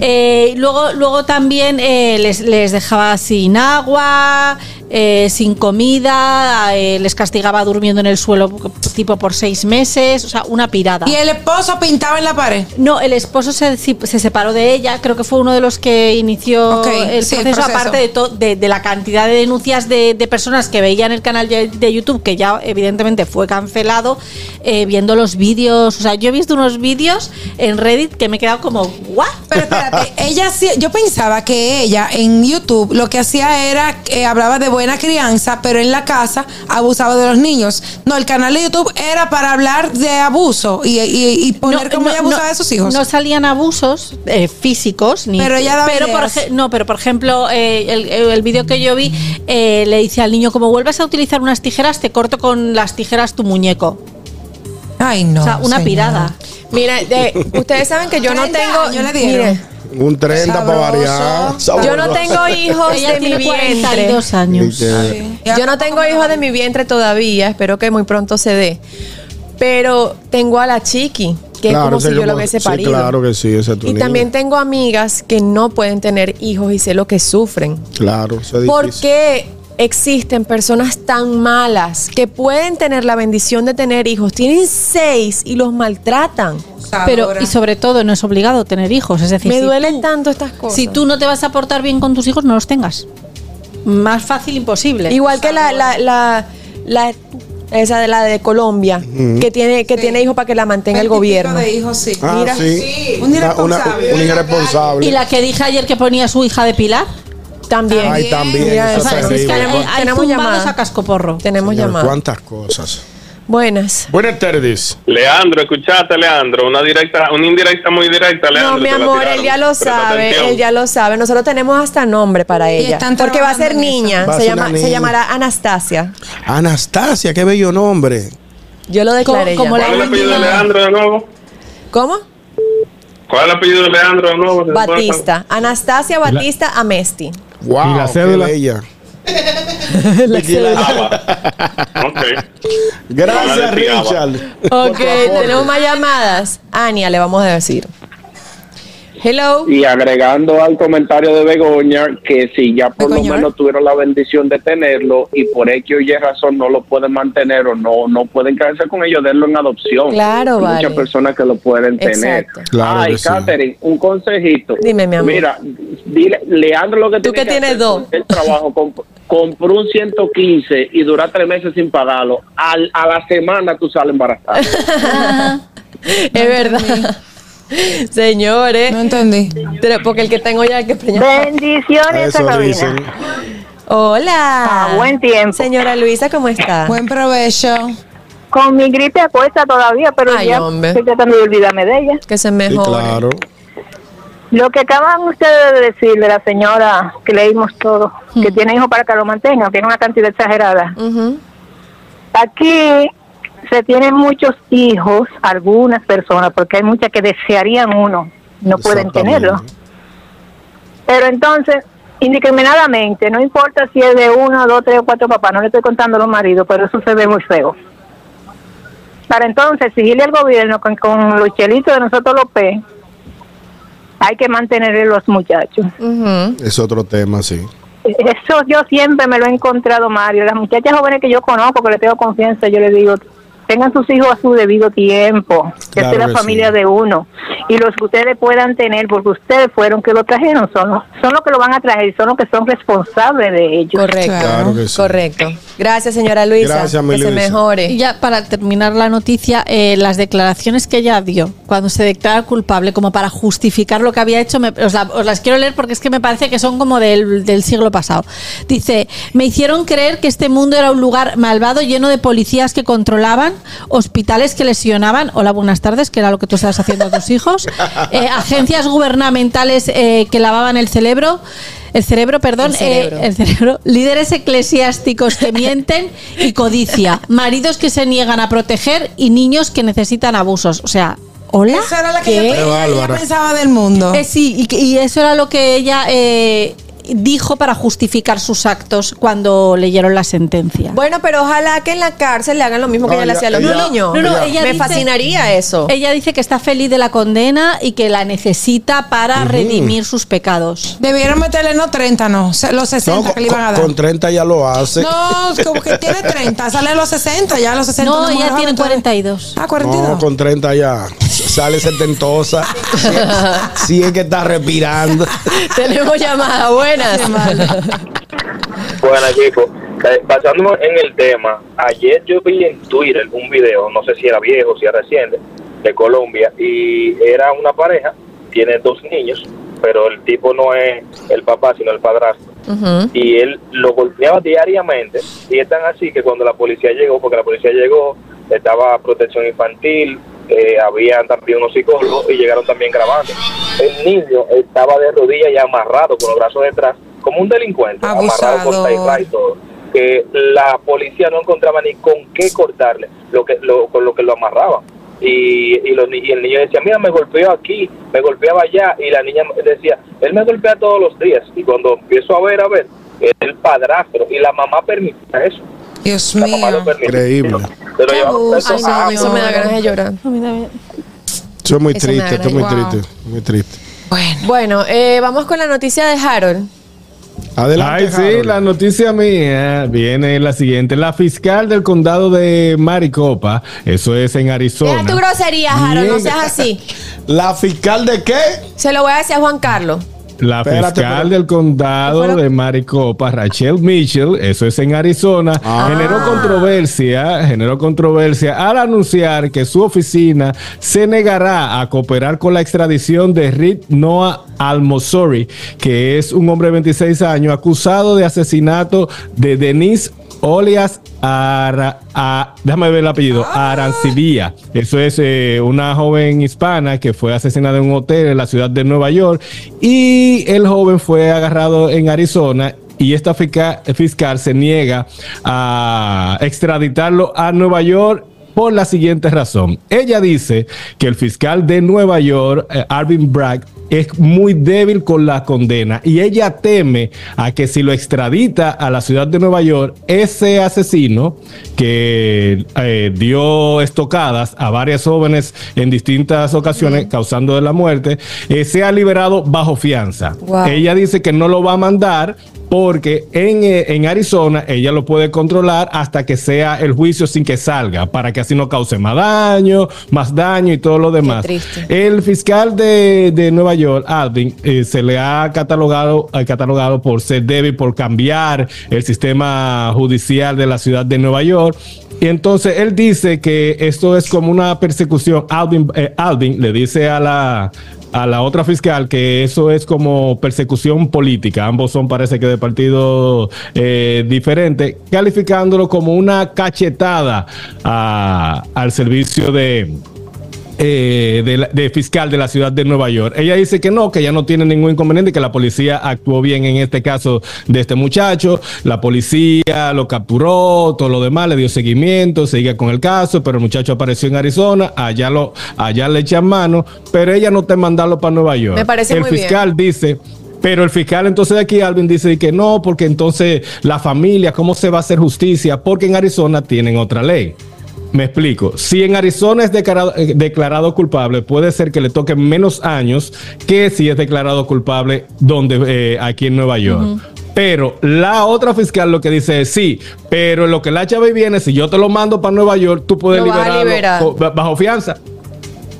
[SPEAKER 3] Eh, luego, luego también eh, les, les dejaba sin agua, eh, sin comida, eh, les castigaba durmiendo en el suelo tipo por seis meses, o sea, una pirada.
[SPEAKER 4] Y el esposo pintaba en la pared.
[SPEAKER 3] No, el esposo se, se separó de ella, creo que fue uno de los que inició el,
[SPEAKER 4] sí, el
[SPEAKER 3] proceso, aparte de, de, de la cantidad de denuncias de, de personas que veían el canal de, de YouTube, que ya evidentemente fue cancelado, eh, viendo los vídeos. O sea, yo he visto unos vídeos en Reddit que me he quedado como, ¿what?
[SPEAKER 4] Pero espérate, ella sí, yo pensaba que ella en YouTube lo que hacía era que hablaba de buena crianza, pero en la casa abusaba de los niños. No, el canal de YouTube era para hablar de abuso y, y- y poner cómo ella abusaba de sus hijos.
[SPEAKER 3] No salían abusos eh, físicos, ni,
[SPEAKER 4] Pero ella daba
[SPEAKER 3] pero por,
[SPEAKER 4] ideas.
[SPEAKER 3] no, pero por ejemplo, eh, el, el vídeo que yo vi eh, le dice al niño, como vuelvas a utilizar unas tijeras, te corto con las tijeras tu muñeco.
[SPEAKER 4] Ay, no.
[SPEAKER 3] o sea, una
[SPEAKER 4] señora.
[SPEAKER 3] pirada.
[SPEAKER 1] Mira, de- ustedes saben que yo no
[SPEAKER 4] 30
[SPEAKER 1] tengo.
[SPEAKER 4] años le
[SPEAKER 1] mire,
[SPEAKER 2] Un 30 para
[SPEAKER 4] Sabroso.
[SPEAKER 2] variar.
[SPEAKER 1] yo no tengo hijos
[SPEAKER 3] Ella
[SPEAKER 1] de mi
[SPEAKER 3] tiene
[SPEAKER 1] vientre.
[SPEAKER 3] 42 años.
[SPEAKER 4] Ya
[SPEAKER 1] Yo no tengo hijos de mi vientre todavía, espero que muy pronto se dé. Pero tengo a la chiqui, que es como
[SPEAKER 2] sí,
[SPEAKER 1] si yo lo hubiese
[SPEAKER 2] sí,
[SPEAKER 1] parido.
[SPEAKER 2] claro que sí, ese es tu
[SPEAKER 1] y
[SPEAKER 2] niño.
[SPEAKER 1] también tengo amigas que no pueden tener hijos y sé lo que sufren.
[SPEAKER 2] Claro, eso es
[SPEAKER 1] ¿Por
[SPEAKER 2] difícil.
[SPEAKER 1] qué existen personas tan malas que pueden tener la bendición de tener hijos? Tienen seis y los maltratan.
[SPEAKER 3] Pero, y sobre todo, no es obligado tener hijos. Es decir,
[SPEAKER 1] Me
[SPEAKER 3] si
[SPEAKER 1] duelen
[SPEAKER 3] tú-
[SPEAKER 1] tanto estas cosas.
[SPEAKER 3] Si tú no te vas a portar bien con tus hijos, no los tengas. Más fácil imposible.
[SPEAKER 1] Igual que la, la, la, la- esa de la de Colombia, que tiene, que tiene hijos para que la mantenga el gobierno.
[SPEAKER 4] de hijos, sí.
[SPEAKER 2] Ah,
[SPEAKER 1] Mira,
[SPEAKER 2] sí.
[SPEAKER 4] Un
[SPEAKER 2] Una- una-
[SPEAKER 4] irresponsable.
[SPEAKER 2] un irresponsable.
[SPEAKER 3] Y la que dije ayer que ponía su hija de Pilar.
[SPEAKER 1] También.
[SPEAKER 2] Ay, también.
[SPEAKER 1] Mira,
[SPEAKER 2] eso
[SPEAKER 1] esa-
[SPEAKER 2] es
[SPEAKER 1] es que
[SPEAKER 2] terrible.
[SPEAKER 1] tenemos-
[SPEAKER 3] hay, hay
[SPEAKER 1] tenemos llamadas.
[SPEAKER 3] a cascoporro.
[SPEAKER 1] Tenemos
[SPEAKER 2] Señor,
[SPEAKER 1] llamadas.
[SPEAKER 2] ¿Cuántas cosas?
[SPEAKER 1] Buenas.
[SPEAKER 2] Buenas tardes.
[SPEAKER 8] Leandro, escuchate, Leandro. Una directa, una indirecta muy directa, Leandro.
[SPEAKER 1] No, mi amor, él ya lo sabe,
[SPEAKER 8] atención.
[SPEAKER 1] él ya lo sabe. Nosotros tenemos hasta nombre para ella. Porque va a ser niña, se, llama, se llamará Anastasia.
[SPEAKER 2] Anastasia, qué bello nombre.
[SPEAKER 1] Yo lo declaré
[SPEAKER 3] la-
[SPEAKER 8] ¿Cuál es el apellido de Leandro de nuevo?
[SPEAKER 1] ¿Cómo?
[SPEAKER 8] ¿Cuál es el apellido de Leandro de nuevo?
[SPEAKER 1] Batista. Anastasia Batista Amesti.
[SPEAKER 2] Wow,
[SPEAKER 5] ¿Y la
[SPEAKER 2] qué
[SPEAKER 5] cédula?
[SPEAKER 2] bella.
[SPEAKER 8] Ah, va. Ok.
[SPEAKER 2] Gracias. Richard.
[SPEAKER 1] Ok, tenemos más llamadas. Ania, le vamos a decir. Hello.
[SPEAKER 11] Y agregando al comentario de Begoña, que si ya por
[SPEAKER 4] Begoña.
[SPEAKER 11] lo menos tuvieron la bendición de tenerlo y por X o Y razón no lo pueden mantener o no no pueden quedarse con ellos, denlo en adopción.
[SPEAKER 1] Claro,
[SPEAKER 11] Hay
[SPEAKER 1] vale.
[SPEAKER 11] Muchas personas que lo pueden tener.
[SPEAKER 1] Exacto.
[SPEAKER 2] Claro
[SPEAKER 11] Ay,
[SPEAKER 2] sí.
[SPEAKER 11] Catherine, un consejito.
[SPEAKER 1] Dime, mi amor.
[SPEAKER 11] Mira, dile, Leandro lo que
[SPEAKER 1] Tú
[SPEAKER 11] tiene
[SPEAKER 1] que tienes
[SPEAKER 11] hacer
[SPEAKER 1] dos.
[SPEAKER 11] es El trabajo, comp- compró un 115 y dura tres meses sin pagarlo. Al, a la semana tú sales embarazada.
[SPEAKER 1] Es verdad. Señores.
[SPEAKER 4] No entendí.
[SPEAKER 1] Pero porque el que tengo ya es que preñó.
[SPEAKER 12] Bendiciones a.
[SPEAKER 1] Hola.
[SPEAKER 12] A buen tiempo.
[SPEAKER 1] Señora Luisa, ¿cómo está?
[SPEAKER 4] Buen provecho.
[SPEAKER 12] Con mi gripe acuesta todavía, pero
[SPEAKER 1] Ay,
[SPEAKER 12] ya
[SPEAKER 1] hombre.
[SPEAKER 12] estoy tratando de olvidarme de ella.
[SPEAKER 1] Que se
[SPEAKER 2] Sí,
[SPEAKER 1] mejore.
[SPEAKER 2] claro.
[SPEAKER 12] Lo que acaban ustedes de decir de la señora que leímos todo, que tiene hijos para que lo mantengan, tiene una cantidad exagerada. Aquí se tienen muchos hijos, algunas personas, porque hay muchas que desearían uno, no pueden tenerlo. Pero entonces, indiscriminadamente, no importa si es de uno, dos, tres o cuatro papás, no le estoy contando a los maridos, pero eso se ve muy feo. Para entonces exigirle al gobierno con, con los chelitos de nosotros los P, hay que mantener a los muchachos.
[SPEAKER 2] Es otro tema, sí.
[SPEAKER 12] Eso yo siempre me lo he encontrado, Mario. Las muchachas jóvenes que yo conozco, que le tengo confianza, yo les digo, tengan sus hijos a su debido tiempo, que
[SPEAKER 2] Claro
[SPEAKER 12] es la
[SPEAKER 2] que
[SPEAKER 12] familia
[SPEAKER 2] sí.
[SPEAKER 12] de uno. Y los que ustedes puedan tener, porque ustedes fueron que lo trajeron, son los, son los que lo van a traer, son los que son responsables de ellos.
[SPEAKER 1] Correcto.
[SPEAKER 2] Claro que sí.
[SPEAKER 1] Correcto. Gracias, señora Luisa.
[SPEAKER 2] Gracias, mi
[SPEAKER 1] que se
[SPEAKER 2] Luisa.
[SPEAKER 1] mejore.
[SPEAKER 3] Y ya para terminar la noticia, eh, las declaraciones que ella dio cuando se declara culpable, como para justificar lo que había hecho, me- os, la- os las quiero leer porque es que me parece que son como del, del siglo pasado. Dice, me hicieron creer que este mundo era un lugar malvado lleno de policías que controlaban, hospitales que lesionaban, hola, buenas tardes, que era lo que tú estabas haciendo a tus hijos, eh, agencias gubernamentales eh, que lavaban el cerebro. El cerebro, perdón,
[SPEAKER 1] El cerebro.
[SPEAKER 3] eh, el cerebro, líderes eclesiásticos que mienten y codicia, maridos que se niegan a proteger y niños que necesitan abusos. O sea, hola.
[SPEAKER 4] Esa era la que yo,
[SPEAKER 3] ¿Qué?
[SPEAKER 4] pensaba- yo
[SPEAKER 2] bárbara.
[SPEAKER 4] pensaba del mundo.
[SPEAKER 3] Eh, sí, y, eso era lo que ella eh, dijo para justificar sus actos cuando leyeron la sentencia.
[SPEAKER 1] Bueno, pero ojalá que en la cárcel le hagan lo mismo que
[SPEAKER 2] No,
[SPEAKER 1] ella le hacía a los
[SPEAKER 2] ella-
[SPEAKER 1] niños.
[SPEAKER 3] No, no,
[SPEAKER 2] Ella-
[SPEAKER 3] ella
[SPEAKER 1] Me
[SPEAKER 3] dice-
[SPEAKER 1] fascinaría eso.
[SPEAKER 3] Ella dice que está feliz de la condena y que la necesita para redimir sus pecados.
[SPEAKER 4] Debieron meterle no 30, no, los 60
[SPEAKER 2] No,
[SPEAKER 4] que le iban a
[SPEAKER 2] con,
[SPEAKER 4] dar.
[SPEAKER 2] con 30 ya lo hace.
[SPEAKER 4] No, como que tiene 30, sale a los 60, ya a los 60.
[SPEAKER 3] No, ella tiene
[SPEAKER 4] joven todavía.
[SPEAKER 3] 42.
[SPEAKER 4] Ah, 42.
[SPEAKER 2] No, con 30 ya sale setentosa. Si es que está respirando.
[SPEAKER 1] Tenemos llamada. Buenas.
[SPEAKER 10] Bueno, equipo, eh, basándonos en el tema, ayer yo vi en Twitter un video, no sé si era viejo, si era reciente, de Colombia, y era una pareja, tiene dos niños, pero el tipo no es el papá, sino el padrastro. Y él lo golpeaba diariamente, y es tan así que cuando la policía llegó, porque la policía llegó, estaba protección infantil, eh, había también unos psicólogos y llegaron también grabando. El niño estaba de rodillas y amarrado con los brazos detrás, como un delincuente, amarrado con y todo. Que la policía no encontraba ni con qué cortarle, lo que lo, con lo que lo amarraba. Y, y, los ni- y el niño decía, mira, me golpeó aquí, me golpeaba allá. Y la niña decía, él me golpea todos los días. Y cuando empiezo a ver, a ver, es el padrastro. Y la mamá permitía eso.
[SPEAKER 4] Dios
[SPEAKER 10] La mamá lo.
[SPEAKER 2] Increíble.
[SPEAKER 1] Ay, no, eso me da ganas de llorar.
[SPEAKER 2] Eso es muy
[SPEAKER 1] Eso
[SPEAKER 2] triste, esto es muy
[SPEAKER 4] Wow.
[SPEAKER 2] triste. Muy triste.
[SPEAKER 4] Bueno,
[SPEAKER 1] Bueno, eh, vamos con la noticia de Harold.
[SPEAKER 2] Adelante.
[SPEAKER 5] Ay, sí,
[SPEAKER 2] Harold.
[SPEAKER 5] la noticia mía viene la siguiente. La fiscal del condado de Maricopa, eso es en Arizona.
[SPEAKER 1] Deja tu grosería, Harold, no seas así.
[SPEAKER 2] ¿La fiscal de qué?
[SPEAKER 1] Se lo voy a decir a Juan Carlos.
[SPEAKER 5] La
[SPEAKER 2] Espérate,
[SPEAKER 5] fiscal
[SPEAKER 2] pero-
[SPEAKER 5] del condado
[SPEAKER 1] ¿Qué fue lo-
[SPEAKER 5] de Maricopa, Rachel Mitchell, eso es en Arizona,
[SPEAKER 2] Ah.
[SPEAKER 5] generó controversia, generó controversia al anunciar que su oficina se negará a cooperar con la extradición de Rick Noah Almosori, que es un hombre de 26 años acusado de asesinato de Denise Olias Ara- a- déjame ver el apellido, Arancibia. Eso es eh, una joven hispana que fue asesinada en un hotel en la ciudad de Nueva York y el joven fue agarrado en Arizona y esta fisca- fiscal se niega a extraditarlo a Nueva York por la siguiente razón. Ella dice que el fiscal de Nueva York, eh, Arvin Bragg, es muy débil con la condena y ella teme a que si lo extradita a la ciudad de Nueva York, ese asesino que eh, dio estocadas a varias jóvenes en distintas ocasiones, causando de la muerte, eh, sea liberado bajo fianza.
[SPEAKER 1] Wow.
[SPEAKER 5] Ella dice que no lo va a mandar porque en, eh, en Arizona ella lo puede controlar hasta que sea el juicio sin que salga, para que así no cause más daño, más daño y todo lo demás. El fiscal de, de Nueva York, Alvin, eh, se le ha catalogado, catalogado por ser débil, por cambiar el sistema judicial de la ciudad de Nueva York. Y entonces él dice que esto es como una persecución. Alvin, eh, le dice a la, a la otra fiscal que eso es como persecución política. Ambos son, parece que, de partidos eh, diferentes, calificándolo como una cachetada al servicio de, eh, de, la- de fiscal de la ciudad de Nueva York. Ella dice que no, que ya no tiene ningún inconveniente, que la policía actuó bien en este caso de este muchacho. La policía lo capturó, todo lo demás, le dio seguimiento, sigue con el caso, pero el muchacho apareció en Arizona, allá lo, allá le echan mano, pero ella no te mandarlo para Nueva York.
[SPEAKER 1] Me parece
[SPEAKER 5] el
[SPEAKER 1] muy bien.
[SPEAKER 5] fiscal dice. Pero el fiscal entonces de aquí, Alvin, dice que no, porque entonces la familia, ¿cómo se va a hacer justicia? Porque en Arizona tienen otra ley. Me explico. Si en Arizona es declarado, eh, declarado culpable, puede ser que le toque menos años que si es declarado culpable donde eh, aquí en Nueva York. Pero la otra fiscal lo que dice es sí, pero en lo que la chave viene, si yo te lo mando para Nueva York, tú puedes liberarlo
[SPEAKER 1] liberar.
[SPEAKER 5] bajo fianza.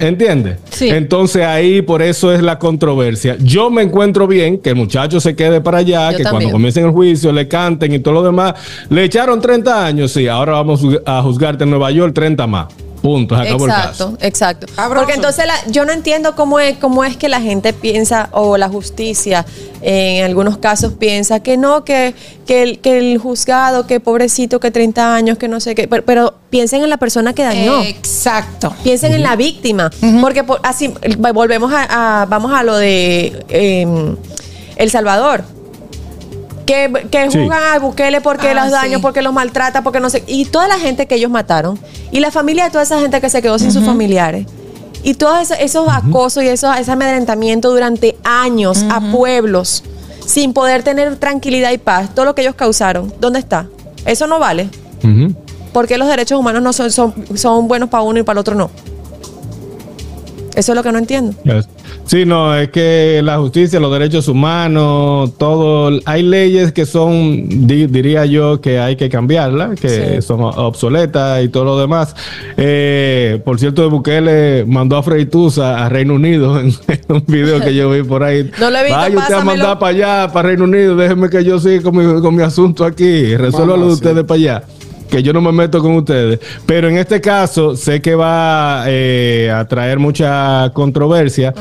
[SPEAKER 5] ¿Entiendes?
[SPEAKER 3] Sí.
[SPEAKER 5] Entonces ahí por eso es la controversia. Yo me encuentro bien que el muchacho se quede para allá,
[SPEAKER 1] Yo
[SPEAKER 5] que
[SPEAKER 1] también.
[SPEAKER 5] cuando comiencen el juicio le canten y todo lo demás. Le echaron 30 años, sí, ahora vamos a juzgarte en Nueva York 30 más. Punto, se acabó el caso.
[SPEAKER 1] Exacto, exacto. Porque entonces la- yo no entiendo cómo es, cómo es que la gente piensa, o la justicia en algunos casos piensa que no, que, que, el, que el juzgado, que pobrecito, que 30 años, que no sé qué. Pero, pero piensen en la persona que dañó.
[SPEAKER 4] Exacto.
[SPEAKER 1] Piensen en la víctima, porque por- así volvemos a, a- vamos a lo de eh, El Salvador. Que, que
[SPEAKER 5] Sí.
[SPEAKER 1] juzgan a Bukele porque
[SPEAKER 4] Ah,
[SPEAKER 1] los daños,
[SPEAKER 4] sí.
[SPEAKER 1] porque los maltrata, porque no sé. Y toda la gente que ellos mataron. Y la familia de toda esa gente que se quedó sin sus familiares. Y todos esos, esos acosos y esos, ese amedrentamiento durante años a pueblos sin poder tener tranquilidad y paz. Todo lo que ellos causaron. ¿Dónde está? Eso no vale.
[SPEAKER 5] Ujú.
[SPEAKER 1] ¿Por qué los derechos humanos no son, son, son buenos para uno y para el otro no? Eso es lo que no entiendo.
[SPEAKER 5] Yes. Sí, no, es que la justicia, los derechos humanos, todo, hay leyes que son, di- diría yo, que hay que cambiarlas, que
[SPEAKER 1] Sí.
[SPEAKER 5] son obsoletas y todo lo demás. Eh, por cierto, Bukele mandó a Freitusa a Reino Unido en, en un video que yo vi por ahí.
[SPEAKER 1] No he visto,
[SPEAKER 5] Vaya usted a mandar para allá, para Reino Unido, déjeme que yo siga con mi, con mi asunto aquí, resuélvalo
[SPEAKER 2] sí.
[SPEAKER 5] ustedes para allá que yo no me meto con ustedes. Pero en este caso sé que va eh, a traer mucha controversia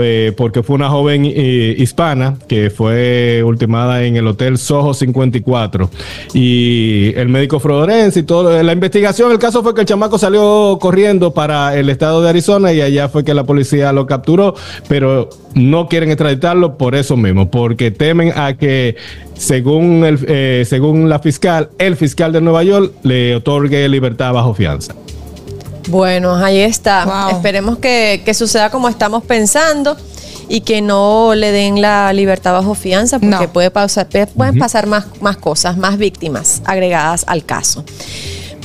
[SPEAKER 5] eh, porque fue una joven eh, hispana que fue ultimada en el Hotel Soho 54 y el médico forense y todo. La investigación, el caso fue que el chamaco salió corriendo para el estado de Arizona y allá fue que la policía lo capturó, pero no quieren extraditarlo por eso mismo, porque temen a que según, el, eh, según la fiscal, el fiscal de Nueva York le otorgue libertad bajo fianza.
[SPEAKER 1] Bueno, ahí está.
[SPEAKER 4] Wow.
[SPEAKER 1] Esperemos que, que suceda como estamos pensando y que no le den la libertad bajo fianza porque
[SPEAKER 4] No.
[SPEAKER 1] puede pasar, pueden pasar más, más cosas, más víctimas agregadas al caso.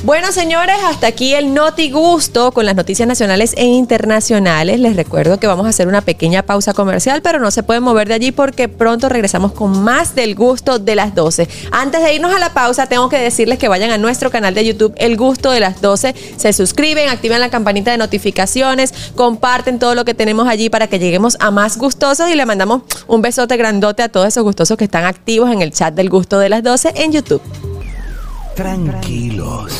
[SPEAKER 1] Bueno, señores, hasta aquí el Noti Gusto con las noticias nacionales e internacionales. Les recuerdo que vamos a hacer una pequeña pausa comercial, pero no se pueden mover de allí porque pronto regresamos con más del gusto de las 12. Antes de irnos a la pausa, tengo que decirles que vayan a nuestro canal de YouTube, El Gusto de las 12. Se suscriben, activan la campanita de notificaciones, comparten todo lo que tenemos allí para que lleguemos a más gustosos y le mandamos un besote grandote a todos esos gustosos que están activos en el chat del Gusto de las 12 en YouTube.
[SPEAKER 6] Tranquilos.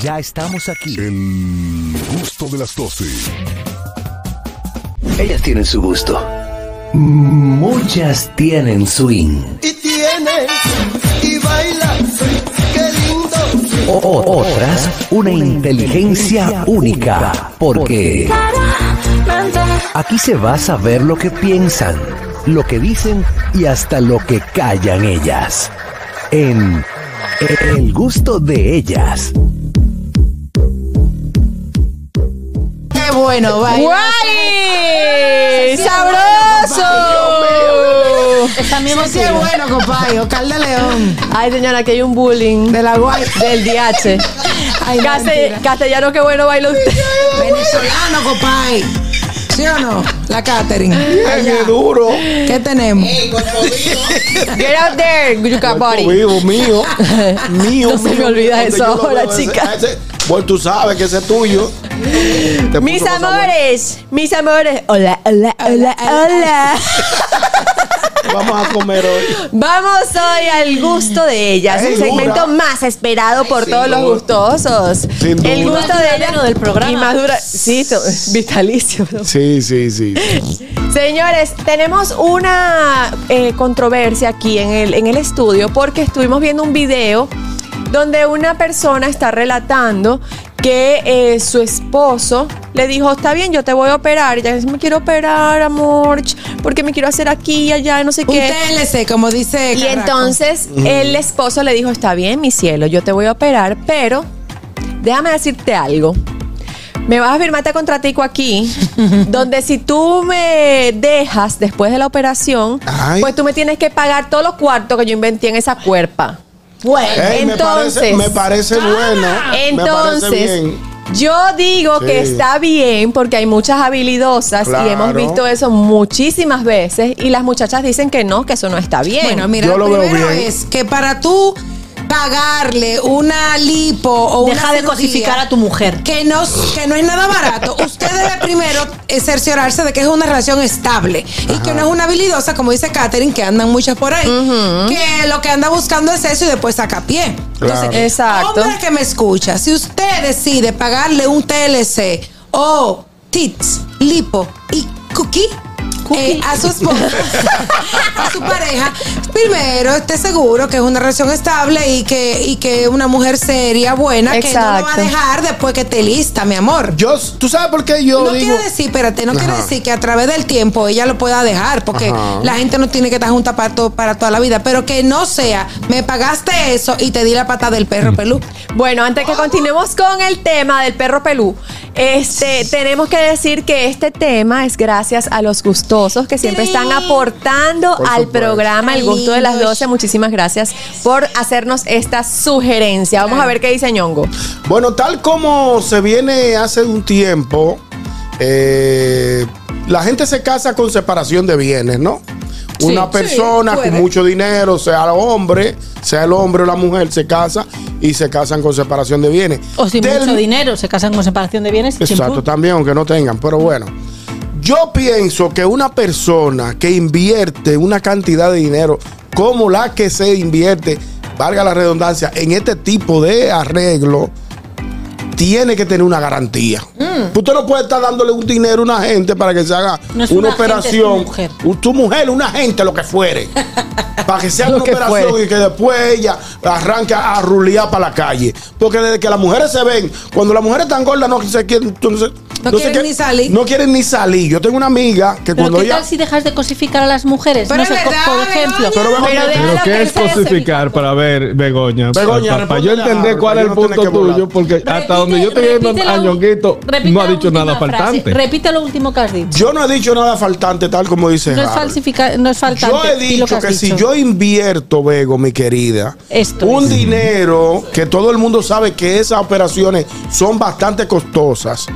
[SPEAKER 6] Ya estamos aquí.
[SPEAKER 13] El gusto de las 12.
[SPEAKER 6] Ellas tienen su gusto. Muchas tienen swing.
[SPEAKER 14] y tiene y baila, qué lindo.
[SPEAKER 6] O- o- otras, una inteligencia única. Porque aquí se va a saber lo que piensan, lo que dicen y hasta lo que callan ellas. En El gusto de ellas.
[SPEAKER 4] Qué bueno, baila.
[SPEAKER 1] ¡Guay! ¡Sabroso! ¡Aplauso!
[SPEAKER 3] Es amigo
[SPEAKER 4] Sí, es bueno, compadre. Oscar de León.
[SPEAKER 1] Ay, señora, aquí hay un bullying.
[SPEAKER 4] De la guay.
[SPEAKER 1] Del DH.
[SPEAKER 4] Ay,
[SPEAKER 1] Castell-
[SPEAKER 4] mentira.
[SPEAKER 1] castellano, qué bueno baila usted.
[SPEAKER 4] Venezolano, compadre. ¿Sí o no? La Catherine.
[SPEAKER 2] Ay, qué duro.
[SPEAKER 4] ¿Qué tenemos?
[SPEAKER 1] Get out there, Yuka
[SPEAKER 2] Cuerpo
[SPEAKER 1] Body.
[SPEAKER 2] vivo, mío. Mío,
[SPEAKER 1] No se me olvida eso ahora, chica.
[SPEAKER 2] Bueno, tú sabes que ese es tuyo. Te
[SPEAKER 1] Mis
[SPEAKER 2] puso
[SPEAKER 1] amores, mis amores. Hola, hola, hola, hola.
[SPEAKER 2] Vamos a comer hoy.
[SPEAKER 1] Vamos hoy al gusto de ellas,
[SPEAKER 2] Ay,
[SPEAKER 1] el segmento
[SPEAKER 2] dura.
[SPEAKER 1] más esperado por
[SPEAKER 2] Sin
[SPEAKER 1] todos los gustosos.
[SPEAKER 2] Sin
[SPEAKER 1] El gusto de ellas
[SPEAKER 3] del programa.
[SPEAKER 1] Y más dura, sí, vitalicio.
[SPEAKER 2] Sí, sí, sí.
[SPEAKER 1] Señores, tenemos una eh, controversia aquí en el, en el estudio porque estuvimos viendo un video donde una persona está relatando que eh, su esposo le dijo, está bien, yo te voy a operar. Y ella dice, me quiero operar, amor, porque me quiero hacer aquí y allá, no sé
[SPEAKER 4] Un
[SPEAKER 1] qué.
[SPEAKER 4] TLC, como dice
[SPEAKER 1] Y
[SPEAKER 4] Carraco.
[SPEAKER 1] entonces el esposo le dijo, está bien, mi cielo, yo te voy a operar, pero déjame decirte algo. Me vas a firmarte contratico aquí, donde si tú me dejas después de la operación,
[SPEAKER 2] Ay.
[SPEAKER 1] pues tú me tienes que pagar todos los cuartos que yo inventé en esa cuerpa.
[SPEAKER 4] Bueno,
[SPEAKER 2] me
[SPEAKER 1] entonces,
[SPEAKER 2] parece, me parece bueno. me parece
[SPEAKER 1] entonces,
[SPEAKER 2] bien.
[SPEAKER 1] yo digo
[SPEAKER 2] Sí.
[SPEAKER 1] que está bien porque hay muchas habilidosas y hemos visto eso muchísimas veces y las muchachas dicen que no, que eso no está bien.
[SPEAKER 4] Bueno, mira,
[SPEAKER 2] Yo
[SPEAKER 4] lo
[SPEAKER 2] lo veo
[SPEAKER 4] primero
[SPEAKER 2] bien.
[SPEAKER 4] es que para tú pagarle una lipo o
[SPEAKER 3] Deja
[SPEAKER 4] una
[SPEAKER 3] de cosificar a tu mujer.
[SPEAKER 4] que no, que no es nada barato. Usted debe primero cerciorarse de que es una relación estable y que no es una habilidosa, como dice Katherine, que andan muchas por ahí, que lo que anda buscando es eso y después saca pie.
[SPEAKER 2] Claro.
[SPEAKER 1] Exacto.
[SPEAKER 4] Hombre que me escucha, si usted decide pagarle un TLC o tits, lipo y cookie, eh, a su esposa, a su pareja, primero esté seguro que es una relación estable y que, y que una mujer seria, buena, que no lo va a dejar después que esté lista, mi amor.
[SPEAKER 2] Yo, ¿Tú sabes por qué yo
[SPEAKER 4] no
[SPEAKER 2] digo?
[SPEAKER 4] quiere decir, espérate, no quiere
[SPEAKER 2] Ajá.
[SPEAKER 4] decir que a través del tiempo ella lo pueda dejar, porque
[SPEAKER 2] Ajá.
[SPEAKER 4] la gente no tiene que estar junta para, to- para toda la vida, pero que no sea, me pagaste eso y te di la pata del perro pelú.
[SPEAKER 1] Bueno, antes que continuemos con el tema del perro pelú, este, tenemos que decir que este tema es gracias a los que siempre están aportando
[SPEAKER 2] Por
[SPEAKER 1] al programa El Gusto de las
[SPEAKER 4] Lindos.
[SPEAKER 1] 12. Muchísimas gracias por hacernos esta sugerencia. Vamos a ver qué dice Ñongo.
[SPEAKER 2] Bueno, tal como se viene hace un tiempo, eh, la gente se casa con separación de bienes, ¿no? Una
[SPEAKER 4] sí,
[SPEAKER 2] persona con mucho dinero, sea el hombre, sea el hombre o la mujer, se casa y se casan con separación de bienes.
[SPEAKER 3] O sin
[SPEAKER 2] Del-
[SPEAKER 3] mucho dinero, se casan con separación de bienes.
[SPEAKER 2] Exacto,
[SPEAKER 3] chimpú.
[SPEAKER 2] también, aunque no tengan, pero bueno. Yo pienso que una persona que invierte una cantidad de dinero como la que se invierte, valga la redundancia, en este tipo de arreglo, tiene que tener una garantía. Usted no puede estar dándole un dinero a una gente para que se haga
[SPEAKER 3] Mm. No es
[SPEAKER 2] una operación.
[SPEAKER 3] mujer.
[SPEAKER 2] Tu mujer, una gente, lo que fuere. para que sea
[SPEAKER 1] Lo
[SPEAKER 2] una
[SPEAKER 1] que
[SPEAKER 2] operación
[SPEAKER 1] fuere.
[SPEAKER 2] y que después ella arranca a rulear para la calle. Porque desde que las mujeres se ven, cuando las mujeres están gordas no se quieren, no se-
[SPEAKER 4] No
[SPEAKER 2] se
[SPEAKER 4] quieren ni salir.
[SPEAKER 2] No quieren ni salir. Yo tengo una amiga que
[SPEAKER 3] Pero
[SPEAKER 2] cuando
[SPEAKER 3] ¿qué
[SPEAKER 2] ella.
[SPEAKER 3] tal si dejas de cosificar a las mujeres?
[SPEAKER 4] Pero
[SPEAKER 3] no sé,
[SPEAKER 4] verdad,
[SPEAKER 3] por ejemplo.
[SPEAKER 2] Pero Begoña-
[SPEAKER 1] Pero
[SPEAKER 5] Pero
[SPEAKER 1] déjalo
[SPEAKER 5] ¿qué
[SPEAKER 1] que
[SPEAKER 5] es cosificar para ver, Begoña?
[SPEAKER 2] Begoña,
[SPEAKER 5] para, para yo entender cuál es el punto tuyo, porque hasta donde yo
[SPEAKER 3] repite
[SPEAKER 5] a Ñonguito, no ha dicho nada
[SPEAKER 3] frase.
[SPEAKER 5] faltante.
[SPEAKER 3] Repite lo último que has dicho.
[SPEAKER 2] Yo no he dicho nada faltante, tal como dice
[SPEAKER 3] No es, falsifica, no es faltante.
[SPEAKER 2] Yo he dicho que si yo invierto, Bego, mi querida,
[SPEAKER 3] Esto
[SPEAKER 2] un
[SPEAKER 3] es.
[SPEAKER 2] dinero que todo el mundo sabe que esas operaciones son bastante costosas.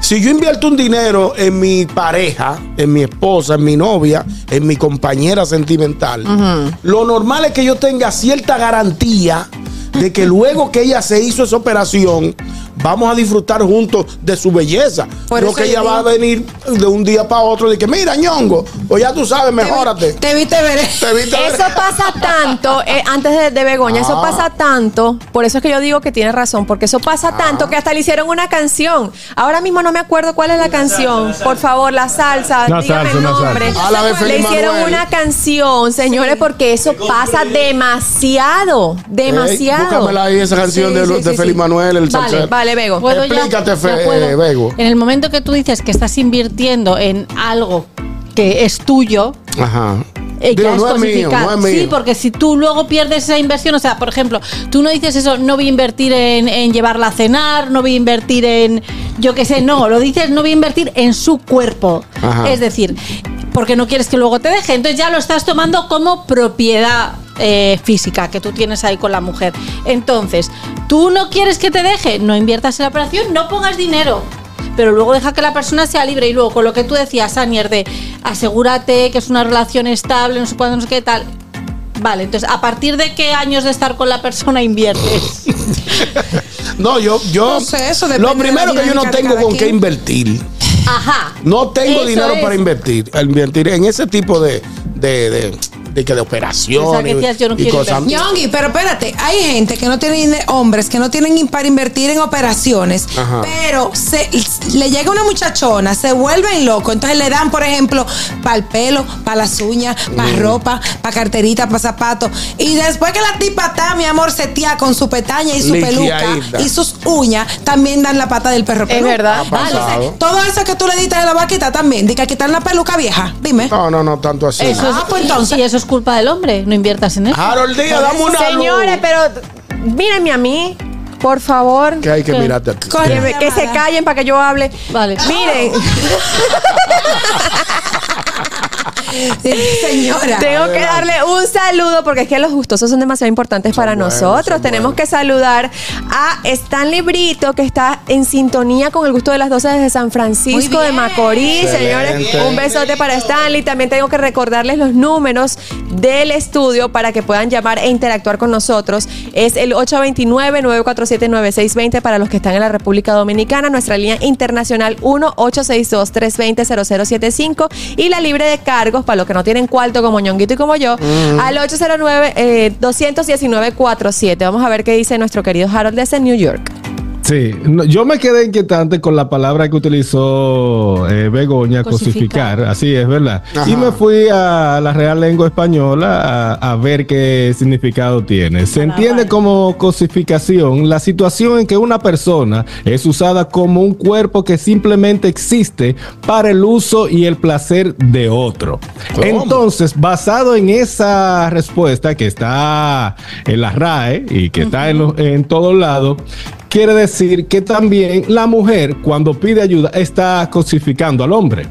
[SPEAKER 2] Si yo invierto un dinero en mi pareja, en mi esposa, en mi novia, en mi compañera sentimental, lo normal es que yo tenga cierta garantía de que luego que ella se hizo esa operación, vamos a disfrutar juntos de su belleza.
[SPEAKER 4] Por
[SPEAKER 2] no que ella va a venir de un día para otro y que, mira, ñongo, pues ya tú sabes, mejórate.
[SPEAKER 4] Te viste ver.
[SPEAKER 2] Te viste ver-
[SPEAKER 1] Eso pasa tanto, eh, antes de, de Begoña, eso
[SPEAKER 2] Ah.
[SPEAKER 1] pasa tanto, por eso es que yo digo que tiene razón, porque eso pasa
[SPEAKER 2] Ah.
[SPEAKER 1] tanto que hasta le hicieron una canción. Ahora mismo no me acuerdo cuál es la canción. Por favor, la salsa, dígame
[SPEAKER 5] salsa,
[SPEAKER 1] el nombre.
[SPEAKER 2] salsa. La de
[SPEAKER 1] le hicieron
[SPEAKER 2] Manuel.
[SPEAKER 1] una canción, señores, porque eso pasa demasiado, demasiado.
[SPEAKER 2] Búscamela ahí, esa canción
[SPEAKER 4] Sí,
[SPEAKER 2] de,
[SPEAKER 4] sí,
[SPEAKER 2] de
[SPEAKER 4] sí,
[SPEAKER 2] Feliz
[SPEAKER 4] sí.
[SPEAKER 2] Manuel, el
[SPEAKER 1] Vale,
[SPEAKER 2] salsero.
[SPEAKER 1] vale, Bego.
[SPEAKER 2] Explícate,
[SPEAKER 3] Ya
[SPEAKER 2] Fe-
[SPEAKER 3] puedo.
[SPEAKER 2] eh, Bego.
[SPEAKER 3] En el momento que tú dices que estás invirtiendo en algo que es tuyo,
[SPEAKER 2] Ajá.
[SPEAKER 3] eh,
[SPEAKER 2] Digo,
[SPEAKER 3] ya es
[SPEAKER 2] no es mío,
[SPEAKER 3] cosificar.
[SPEAKER 2] no es mío.
[SPEAKER 3] Sí, porque si tú luego pierdes esa inversión, o sea, por ejemplo, tú no dices eso, no voy a invertir en, en llevarla a cenar, no voy a invertir en, yo qué sé, no, lo dices, no voy a invertir en su cuerpo.
[SPEAKER 2] Ajá.
[SPEAKER 3] Es decir, porque no quieres que luego te deje. Entonces ya lo estás tomando como propiedad eh, física que tú tienes ahí con la mujer. Entonces, tú no quieres que te deje, no inviertas en la operación, no pongas dinero. Pero luego deja que la persona sea libre y luego con lo que tú decías, Anier, de asegúrate que es una relación estable, no sé cuándo, no sé qué tal. Vale, entonces, ¿a partir de qué años de estar con la persona inviertes?
[SPEAKER 2] No, yo, yo.
[SPEAKER 4] No sé, eso depende
[SPEAKER 2] Lo primero que yo no tengo con qué invertir.
[SPEAKER 3] Ajá.
[SPEAKER 2] No tengo
[SPEAKER 3] Eso
[SPEAKER 2] dinero
[SPEAKER 3] es.
[SPEAKER 2] para invertir. Al invertir en ese tipo de, de, de, de, que de operaciones.
[SPEAKER 3] O sea, yo no
[SPEAKER 2] y
[SPEAKER 3] quiero
[SPEAKER 2] cosas.
[SPEAKER 4] Ñongui, pero espérate, hay gente que no tiene hombres que no tienen para invertir en operaciones,
[SPEAKER 2] Ajá.
[SPEAKER 4] pero se, le llega una muchachona, se vuelven locos, entonces le dan, por ejemplo, para el pelo, para las uñas, para
[SPEAKER 2] Mm.
[SPEAKER 4] ropa, para carterita, para zapatos, y después que la tipa está, mi amor, setía con su pestaña y su peluca y sus uñas, también dan la pata del perro
[SPEAKER 1] Es verdad.
[SPEAKER 2] Pasado.
[SPEAKER 4] Entonces, todo eso que tú le diste de la vaquita también, de que quitar la peluca vieja, dime.
[SPEAKER 2] No, no, no, tanto así.
[SPEAKER 3] Eso
[SPEAKER 4] Ah,
[SPEAKER 3] es,
[SPEAKER 4] pues entonces.
[SPEAKER 3] Y eso es culpa del hombre, no inviertas en eso.
[SPEAKER 2] Harold Díaz, dame una
[SPEAKER 1] Señores,
[SPEAKER 2] luz.
[SPEAKER 1] pero mírenme a mí, por favor.
[SPEAKER 2] Que hay que
[SPEAKER 3] ¿Qué?
[SPEAKER 2] mirarte aquí.
[SPEAKER 4] Coge
[SPEAKER 1] Que, que se callen para que yo hable.
[SPEAKER 3] Vale.
[SPEAKER 1] Miren,
[SPEAKER 4] Señora.
[SPEAKER 1] tengo que darle un saludo porque es que los gustosos son demasiado importantes para
[SPEAKER 2] buenos,
[SPEAKER 1] nosotros. Tenemos
[SPEAKER 2] buenos.
[SPEAKER 1] que saludar a Stanley Brito, que está en sintonía con el gusto de las 12 desde San Francisco de. Macorís.
[SPEAKER 2] Excelente.
[SPEAKER 1] Señores, un besote para Stanley. También tengo que recordarles los números del estudio para que puedan llamar e interactuar con nosotros. Es el 829-947-9620 para los que están en la República Dominicana. Nuestra línea internacional 1-862-320-0075 y la libre de cargos para los que no tienen cuarto como ñonguito y como yo al 809-219-47. Vamos a ver qué dice nuestro querido Harold desde New York.
[SPEAKER 5] Sí, no, yo me quedé inquietante con la palabra que utilizó eh, Begoña,
[SPEAKER 3] Cosificar.
[SPEAKER 5] cosificar. Así es, ¿verdad?
[SPEAKER 2] Ajá.
[SPEAKER 5] Y me fui a la Real Lengua Española a, a ver qué significado tiene. Se entiende como cosificación la situación en que una persona es usada como un cuerpo que simplemente existe para el uso y el placer de otro.
[SPEAKER 2] ¿Cómo?
[SPEAKER 5] Entonces, basado en esa respuesta que está en la RAE y que está en, los- en todos lados, quiere decir que también la mujer cuando pide ayuda está cosificando al hombre.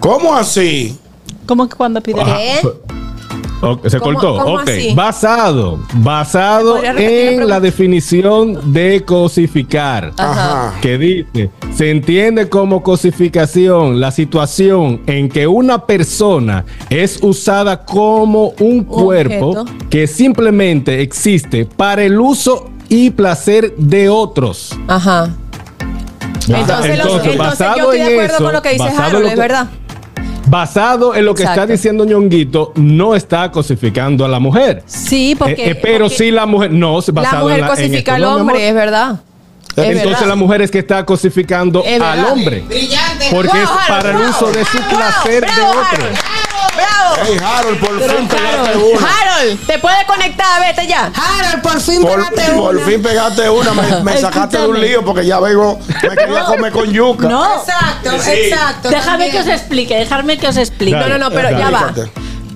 [SPEAKER 2] ¿Cómo así?
[SPEAKER 3] ¿Cómo que cuando pide?
[SPEAKER 1] ¿Qué?
[SPEAKER 5] Ok, se
[SPEAKER 1] ¿Cómo-
[SPEAKER 5] cortó.
[SPEAKER 1] cómo
[SPEAKER 5] ok.
[SPEAKER 1] así?
[SPEAKER 5] Basado, basado
[SPEAKER 1] ¿Podría repetir la
[SPEAKER 5] en la definición de cosificar.
[SPEAKER 2] Ajá.
[SPEAKER 5] que dice, se entiende como cosificación la situación en que una persona es usada como un cuerpo
[SPEAKER 1] objeto.
[SPEAKER 5] que simplemente existe para el uso y placer de otros.
[SPEAKER 1] Ajá. Entonces, los- entonces yo estoy de acuerdo con lo que dice Harold, es verdad.
[SPEAKER 5] Basado en lo que
[SPEAKER 1] Exacto.
[SPEAKER 5] está diciendo Ñonguito, no está cosificando a la mujer.
[SPEAKER 3] Sí, porque.
[SPEAKER 5] Eh, eh, pero
[SPEAKER 3] porque-
[SPEAKER 5] sí la mujer, no,
[SPEAKER 1] La
[SPEAKER 5] basado
[SPEAKER 1] mujer
[SPEAKER 5] en la, en
[SPEAKER 1] cosifica
[SPEAKER 5] esto,
[SPEAKER 1] al
[SPEAKER 5] no,
[SPEAKER 1] hombre, es verdad. Es
[SPEAKER 5] Entonces
[SPEAKER 1] verdad.
[SPEAKER 5] la mujer es que está cosificando
[SPEAKER 1] Es
[SPEAKER 5] al hombre.
[SPEAKER 4] Brillante.
[SPEAKER 5] Porque
[SPEAKER 1] Wow,
[SPEAKER 5] es
[SPEAKER 1] Harold,
[SPEAKER 5] para el
[SPEAKER 1] bravo.
[SPEAKER 5] uso de su
[SPEAKER 1] Bravo,
[SPEAKER 5] placer de
[SPEAKER 1] bravo,
[SPEAKER 5] otro.
[SPEAKER 1] Harold.
[SPEAKER 2] Hey, Harold, por
[SPEAKER 1] Pero,
[SPEAKER 2] fin pegaste
[SPEAKER 1] Harold,
[SPEAKER 2] una.
[SPEAKER 1] Harold, te puedes conectar, vete ya.
[SPEAKER 4] Harold, por fin
[SPEAKER 2] Por,
[SPEAKER 4] pégate
[SPEAKER 2] por
[SPEAKER 4] una.
[SPEAKER 2] fin pegaste una, me, me sacaste de un lío porque ya vengo, me quería comer con yuca.
[SPEAKER 3] No.
[SPEAKER 4] Exacto,
[SPEAKER 2] Sí.
[SPEAKER 4] exacto.
[SPEAKER 3] Déjame
[SPEAKER 4] también.
[SPEAKER 3] que os explique, déjame que os explique.
[SPEAKER 1] No,
[SPEAKER 5] Dale,
[SPEAKER 1] no, no, pero ya va.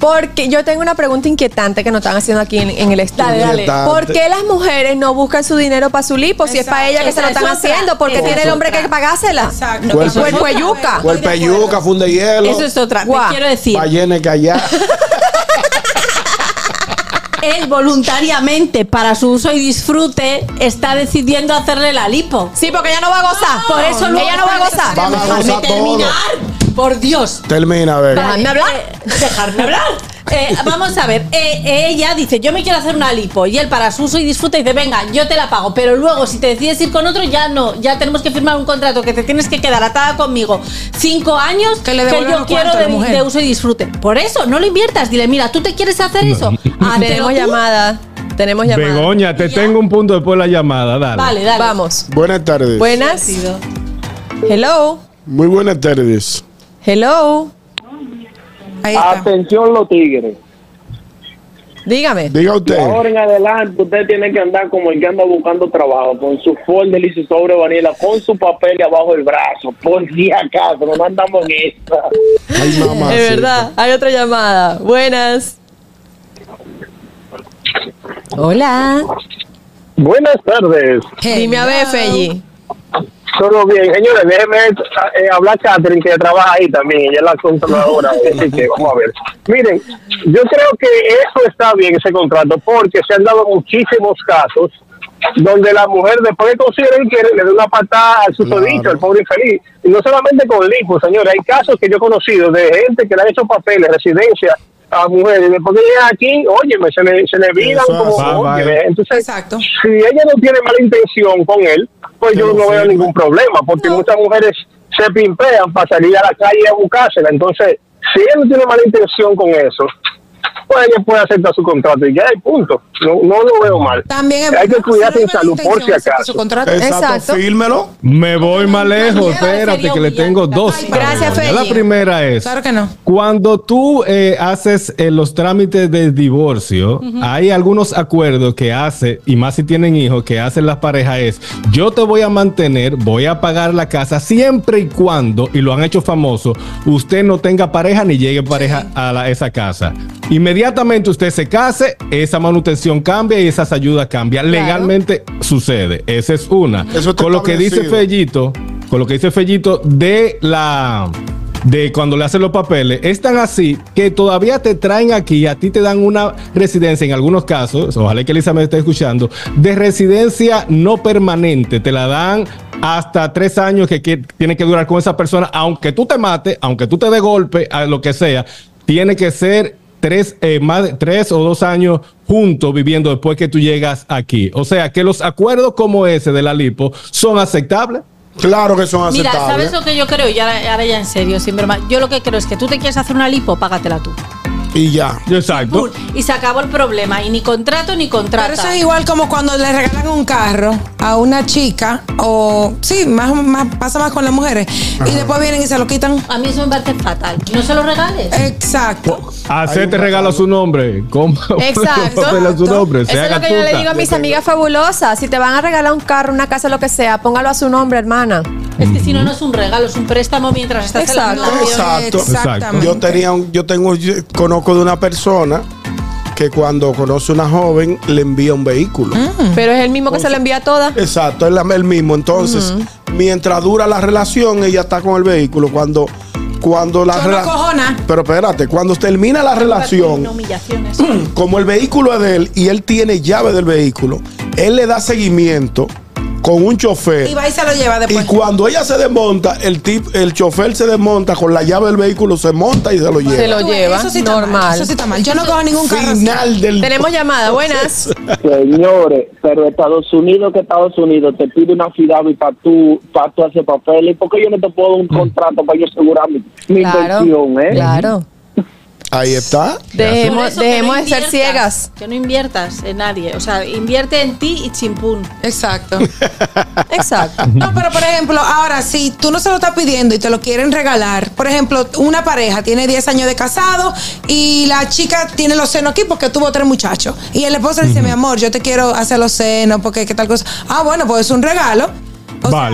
[SPEAKER 1] Porque yo tengo una pregunta inquietante que nos están haciendo aquí en, en el estudio.
[SPEAKER 3] Dale.
[SPEAKER 1] ¿Por qué las mujeres no buscan su dinero para su lipo si es para ella que se lo están haciendo? Porque
[SPEAKER 3] Esa
[SPEAKER 1] tiene el hombre
[SPEAKER 3] otra.
[SPEAKER 1] que pagársela.
[SPEAKER 4] Exacto.
[SPEAKER 2] Cuerpo-
[SPEAKER 1] yuca.
[SPEAKER 2] Cuerpo yuca, funde hielo.
[SPEAKER 3] Eso es otra.
[SPEAKER 1] Guau.
[SPEAKER 3] Te quiero decir,
[SPEAKER 2] Ballena callá.
[SPEAKER 3] él voluntariamente, para su uso y disfrute, está decidiendo hacerle la lipo.
[SPEAKER 1] Sí, porque ella no va a gozar.
[SPEAKER 3] Por eso luego
[SPEAKER 1] ella no va a gozar.
[SPEAKER 2] Van a
[SPEAKER 3] Dejarme
[SPEAKER 2] gozar todo.
[SPEAKER 3] terminar. Por Dios.
[SPEAKER 2] Termina, a ver.
[SPEAKER 1] Dejadme hablar.
[SPEAKER 3] Dejarme hablar. Eh, vamos a ver, eh, ella dice, yo me quiero hacer una lipo y él para su uso y disfrute dice, venga, yo te la pago, pero luego si te decides ir con otro ya no, ya tenemos que firmar un contrato que te tienes que quedar atada conmigo cinco años
[SPEAKER 4] Que le
[SPEAKER 3] yo quiero de, uso y disfrute. Por eso, no lo inviertas, dile, mira, tú te quieres hacer eso. Háztelo
[SPEAKER 1] Tenemos llamada. Tenemos llamada.
[SPEAKER 5] Begoña, te
[SPEAKER 3] Ya.
[SPEAKER 5] tengo un punto después de la llamada, dale.
[SPEAKER 3] Vale, dale.
[SPEAKER 1] Vamos.
[SPEAKER 2] Buenas tardes.
[SPEAKER 1] Buenas. Hello.
[SPEAKER 2] Muy buenas tardes.
[SPEAKER 1] Hello.
[SPEAKER 4] Ahí está.
[SPEAKER 15] Atención los tigres.
[SPEAKER 1] Dígame.
[SPEAKER 2] Diga usted.
[SPEAKER 15] ahora en adelante usted tiene que andar como el que anda buscando trabajo, con su folder y su sobre vanilla, con su papel y abajo el brazo, por si acaso, no andamos en esta.
[SPEAKER 2] Ay, mamá.
[SPEAKER 1] Es verdad. Hay otra llamada. Buenas. Hola.
[SPEAKER 7] Buenas tardes.
[SPEAKER 1] Dime a ver, Felly.
[SPEAKER 7] Todo bien, señores, déjeme eh, hablar Catherine, que trabaja ahí también, ella es la controladora, así que vamos a ver. Miren, yo creo que eso está bien, ese contrato, porque se han dado muchísimos casos donde la mujer, después de consideren que le dé una patada al susodicho, al pobre infeliz, y no solamente con lipo, señores, hay casos que yo he conocido de gente que le han hecho papeles, residencia a mujeres, y después que llegan aquí, óyeme, se le, se le viran
[SPEAKER 2] Eso
[SPEAKER 7] como, óyeme, entonces,
[SPEAKER 4] Exacto.
[SPEAKER 7] si ella no tiene mala intención con él, pues yo no veo ningún problema, porque muchas mujeres se pimpean para salir a la calle a buscársela. Entonces, si ella no tiene mala intención con eso, pues ella puede aceptar su contrato y ya, y punto. No, no lo veo mal.
[SPEAKER 4] También
[SPEAKER 7] Hay que cuidarse en salud, por si acaso.
[SPEAKER 4] Su contrato.
[SPEAKER 2] Exacto, fírmelo.
[SPEAKER 5] Me voy más lejos, espérate, que le tengo dos.
[SPEAKER 1] Gracias,
[SPEAKER 5] preguntas. La
[SPEAKER 1] Feli.
[SPEAKER 5] primera es,
[SPEAKER 4] Claro que no.
[SPEAKER 5] cuando tú eh, haces eh, los trámites de divorcio, hay algunos acuerdos que hace, y más si tienen hijos, que hacen las parejas es, yo te voy a mantener, voy a pagar la casa siempre y cuando, y lo han hecho famoso, usted no tenga pareja ni llegue pareja a la- esa casa. Inmediatamente usted se case, esa manutención cambia y esas ayudas cambian. Legalmente sucede. Esa es una.
[SPEAKER 2] Eso
[SPEAKER 5] Con lo que dice. Fellito, con lo que dice Fellito de la de cuando le hacen los papeles, es tan así que todavía te traen aquí, a ti te dan una residencia en algunos casos, ojalá que Elisa me esté escuchando, de residencia no permanente, te la dan hasta tres años que, que tiene que durar con esa persona, aunque tú te mates, aunque tú te de golpe, a lo que sea, tiene que ser tres, eh, más de tres o dos años juntos viviendo después que tú llegas aquí. O sea que los acuerdos como ese de la lipo son aceptables.
[SPEAKER 2] Claro que son
[SPEAKER 3] Mira,
[SPEAKER 2] aceptables.
[SPEAKER 3] ¿sabes lo que yo creo? Y ahora, ahora ya en serio, sin broma. Yo lo que creo es que tú te quieres hacer una lipo, págatela tú.
[SPEAKER 2] Y ya.
[SPEAKER 5] Exacto.
[SPEAKER 3] Y se acabó el problema. Y ni contrato ni contrato.
[SPEAKER 4] Pero eso es igual como cuando le regalan un carro a una chica, o sí, más, más pasa más con las mujeres, y después vienen y se lo quitan.
[SPEAKER 3] A mí eso me parece fatal. No se lo regales.
[SPEAKER 4] Exacto.
[SPEAKER 5] Hacerte regalo a su nombre. ¿Cómo?
[SPEAKER 1] Exacto.
[SPEAKER 5] Papel a su nombre.
[SPEAKER 1] Eso es lo que yo le digo a mis amigas fabulosas. Si te van a regalar un carro, una casa, lo que sea, póngalo a su nombre, hermana.
[SPEAKER 3] Es que si no, no es un regalo, es un préstamo mientras estás en la
[SPEAKER 1] Exacto.
[SPEAKER 2] Exacto.
[SPEAKER 4] Exactamente.
[SPEAKER 2] Yo tenía un, yo tengo, yo conozco de una persona que cuando conoce una joven le envía un vehículo.
[SPEAKER 1] Pero es el mismo que se lo envía a todas.
[SPEAKER 2] Exacto, es el mismo. Entonces, mientras dura la relación, ella está con el vehículo. Cuando, cuando la
[SPEAKER 4] no.
[SPEAKER 2] Pero espérate, cuando termina la relación, como el vehículo es de él y él tiene llave del vehículo, él le da seguimiento con un chofer.
[SPEAKER 4] Y va y se lo lleva
[SPEAKER 2] Y
[SPEAKER 4] después.
[SPEAKER 2] cuando ella se desmonta, el tip, el chofer se desmonta con la llave del vehículo, se monta y se lo lleva.
[SPEAKER 1] Se lo lleva.
[SPEAKER 4] Eso sí está mal.
[SPEAKER 1] normal.
[SPEAKER 4] Eso sí está mal. Yo no cojo ningún carro. así.
[SPEAKER 2] Final del
[SPEAKER 1] Tenemos llamada. Buenas.
[SPEAKER 15] Señores, pero Estados Unidos que Estados Unidos te pide una FIDAVI y para tú, para tú hacer papeles. ¿Por qué yo no te puedo dar un contrato para yo asegurar mi, mi
[SPEAKER 1] Claro.
[SPEAKER 15] inversión, eh?
[SPEAKER 1] Claro.
[SPEAKER 2] Ahí está.
[SPEAKER 1] Dejemos, dejemos
[SPEAKER 3] no
[SPEAKER 1] de ser ciegas.
[SPEAKER 3] Que no inviertas en nadie. O sea, invierte en ti y chimpún.
[SPEAKER 4] Exacto.
[SPEAKER 1] Exacto.
[SPEAKER 4] No, pero por ejemplo, ahora, si tú no se lo estás pidiendo y te lo quieren regalar, por ejemplo, una pareja tiene 10 años de casado y la chica tiene los senos aquí porque tuvo tres muchachos. Y el esposo le dice, mi amor, yo te quiero hacer los senos porque qué tal cosa. Ah, bueno, pues es un regalo. O sea,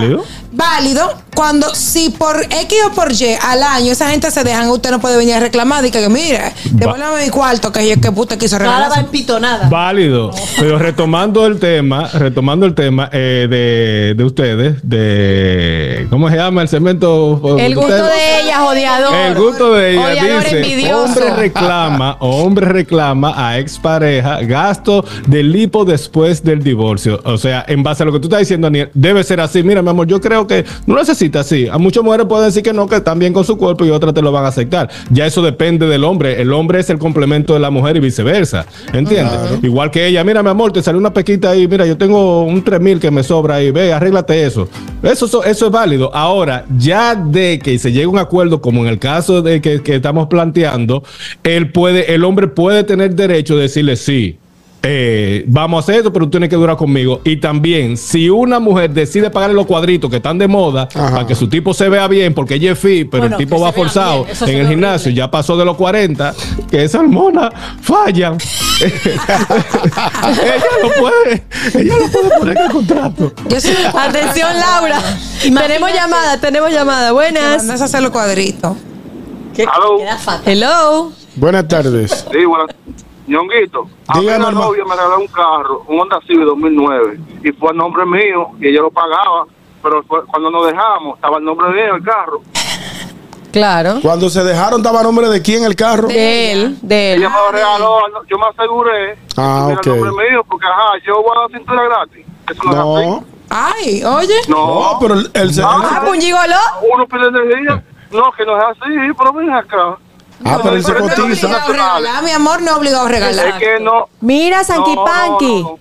[SPEAKER 4] Válido. cuando si por X o por Y al año esa gente se dejan, usted no puede venir a reclamar y que, mire, devuélveme mi cuarto que yo que puta quiso
[SPEAKER 3] Nada
[SPEAKER 4] regalar.
[SPEAKER 3] va en pitonada.
[SPEAKER 5] Válido. Pero retomando el tema, retomando el tema eh, de, de ustedes, de ¿cómo se llama el cemento?
[SPEAKER 1] El gusto
[SPEAKER 5] Ustedes-
[SPEAKER 1] de ella, odiador.
[SPEAKER 5] El gusto de ella
[SPEAKER 1] Odiador
[SPEAKER 5] dice,
[SPEAKER 1] envidioso.
[SPEAKER 5] hombre reclama, hombre reclama a expareja gasto del lipo después del divorcio. O sea, en base a lo que tú estás diciendo, Daniel, debe ser así. Mira, mi amor, yo creo que no necesita así. A muchas mujeres pueden decir que no, que están bien con su cuerpo y otras te lo van a aceptar. Ya eso depende del hombre. El hombre es el complemento de la mujer y viceversa. ¿Entiendes? Igual que ella, mira, mi amor, te salió una pequita ahí, mira, yo tengo un 3000 que me sobra ahí, ve, arréglate eso. Eso, eso, eso es válido. Ahora, ya de que se llegue a un acuerdo, como en el caso de que, que estamos planteando, él puede, el hombre puede tener derecho de decirle sí. Eh, vamos a hacer esto, pero tú tienes que durar conmigo. Y también, si una mujer decide pagarle los cuadritos que están de moda para que su tipo se vea bien, porque ella es fit, pero
[SPEAKER 3] Bueno,
[SPEAKER 5] el tipo va forzado en el gimnasio,
[SPEAKER 3] horrible.
[SPEAKER 5] ya pasó de los 40, que esa hormona fallan. ella no puede, ella no puede poner el contrato.
[SPEAKER 4] Yo soy
[SPEAKER 1] Atención, Laura. tenemos llamada, tenemos llamada. Buenas.
[SPEAKER 4] Mandas a hacer los cuadritos.
[SPEAKER 1] Hello.
[SPEAKER 2] Buenas tardes.
[SPEAKER 8] Sí, bueno. Ñonguito, a mí
[SPEAKER 2] Dígame,
[SPEAKER 8] la
[SPEAKER 2] hermano.
[SPEAKER 8] novia me regaló un carro, un Honda Civic 2009, y fue a nombre mío, y ella lo pagaba.
[SPEAKER 7] pero fue- cuando nos dejamos, estaba el nombre de él en el carro.
[SPEAKER 1] Claro.
[SPEAKER 2] Cuando se dejaron, ¿estaba a nombre de quién el carro?
[SPEAKER 1] De él, de él.
[SPEAKER 7] Ella me lo regaló, yo me aseguré.
[SPEAKER 2] Ah,
[SPEAKER 7] que era
[SPEAKER 2] ok.
[SPEAKER 7] el nombre mío, porque ajá, yo voy a dar cintura gratis. Eso no, es
[SPEAKER 2] No.
[SPEAKER 7] así.
[SPEAKER 4] Ay, oye.
[SPEAKER 7] No,
[SPEAKER 2] pero el, el- el-
[SPEAKER 1] Ah, pues un gigoló.
[SPEAKER 7] Uno pide energía. No, que no es así, pero ven acá.
[SPEAKER 2] Ah, pero él se
[SPEAKER 7] Pero no
[SPEAKER 2] cotiza.
[SPEAKER 7] obligado a
[SPEAKER 4] Regalar, mi amor, no obligado a regalar.
[SPEAKER 7] Es que no.
[SPEAKER 1] Mira, Sanky
[SPEAKER 7] no,
[SPEAKER 1] Panky.
[SPEAKER 7] no, no.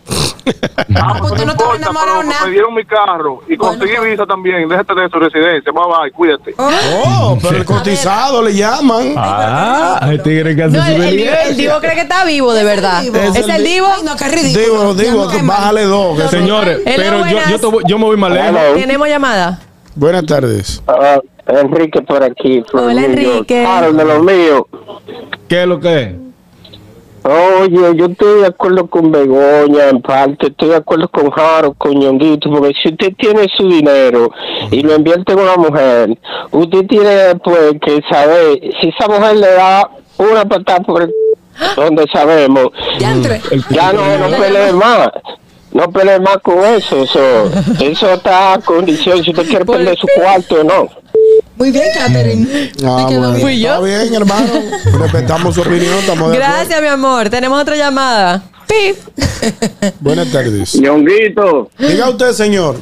[SPEAKER 7] Ah, pues
[SPEAKER 4] tú
[SPEAKER 7] no
[SPEAKER 4] no
[SPEAKER 7] importa,
[SPEAKER 4] enamorado
[SPEAKER 7] pero
[SPEAKER 4] nada.
[SPEAKER 7] me dieron mi carro y conseguí visa también. Déjate de su residencia. Bye bye, cuídate.
[SPEAKER 2] Oh, pero el cotizado le llaman.
[SPEAKER 5] Ah, hay tigres que hacen
[SPEAKER 1] No,
[SPEAKER 5] su
[SPEAKER 1] el, el, Divo- el Divo cree que está vivo, de verdad.
[SPEAKER 4] Divo.
[SPEAKER 1] ¿Es,
[SPEAKER 2] Es el
[SPEAKER 1] el
[SPEAKER 2] Di-
[SPEAKER 1] Divo?
[SPEAKER 4] Ay, no, qué ridículo.
[SPEAKER 2] Digo,
[SPEAKER 4] Ya
[SPEAKER 2] digo,
[SPEAKER 4] no cae mal.
[SPEAKER 2] bájale dos. que-
[SPEAKER 5] Señores, pero yo, yo, te voy- yo me voy más lejos.
[SPEAKER 1] Tenemos llamada.
[SPEAKER 2] Buenas tardes.
[SPEAKER 15] Ah, Enrique por aquí. por
[SPEAKER 1] Hola. Enrique.
[SPEAKER 15] Claro, de los míos.
[SPEAKER 5] ¿Qué es lo que es?
[SPEAKER 15] Oye, yo estoy de acuerdo con Begoña en parte, estoy de acuerdo con Jaro, con Ñonguito, porque si usted tiene su dinero y lo invierte en una mujer, usted tiene pues que saber, si esa mujer le da una patada por el- donde sabemos,
[SPEAKER 4] Diantre.
[SPEAKER 15] ya no, no pelee más. No pelee más con eso, eso, eso está a condición si usted quiere perder su cuarto o no.
[SPEAKER 4] Muy bien, Catherine.
[SPEAKER 2] Ah, bueno.
[SPEAKER 4] bien.
[SPEAKER 1] Fui yo.
[SPEAKER 2] Está bien, hermano. Respetamos su opinión. Estamos de.
[SPEAKER 1] Gracias, mi amor. Tenemos otra llamada. Pip.
[SPEAKER 2] Buenas tardes.
[SPEAKER 7] Ñonguito,
[SPEAKER 2] Diga usted, señor.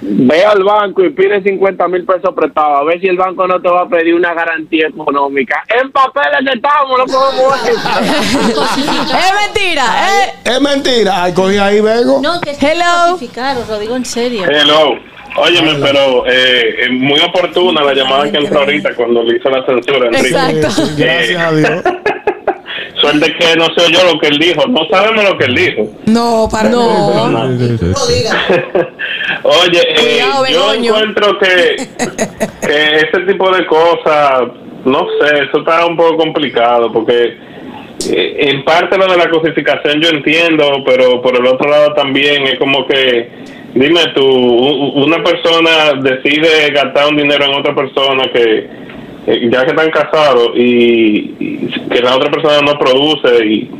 [SPEAKER 7] ve al banco y pide 50 mil pesos prestados. A ver si el banco no te va a pedir una garantía económica. En papeles estamos, no podemos ver.
[SPEAKER 1] es mentira. eh.
[SPEAKER 2] Es mentira. Ay, cogí ahí, Bego.
[SPEAKER 3] No, que es
[SPEAKER 1] Hello.
[SPEAKER 3] lo digo en serio.
[SPEAKER 8] Hello. Óyeme, pero eh, es muy oportuna la llamada que entró ahorita cuando le hizo la censura, Enrique.
[SPEAKER 1] Exacto.
[SPEAKER 2] Gracias a Dios.
[SPEAKER 8] Suerte que no se oyó lo que él dijo. No sabemos lo que él dijo.
[SPEAKER 4] No, para
[SPEAKER 1] No.
[SPEAKER 4] nada. No diga.
[SPEAKER 8] Oye, eh,
[SPEAKER 1] Cuidado,
[SPEAKER 8] yo
[SPEAKER 1] Begoño.
[SPEAKER 8] encuentro que, que ese tipo de cosas, no sé, eso está un poco complicado porque eh, en parte lo de la cosificación yo entiendo, pero por el otro lado también es como que, dime tú, una persona decide gastar un dinero en otra persona que eh, ya que están casados y, y que la otra persona no produce y,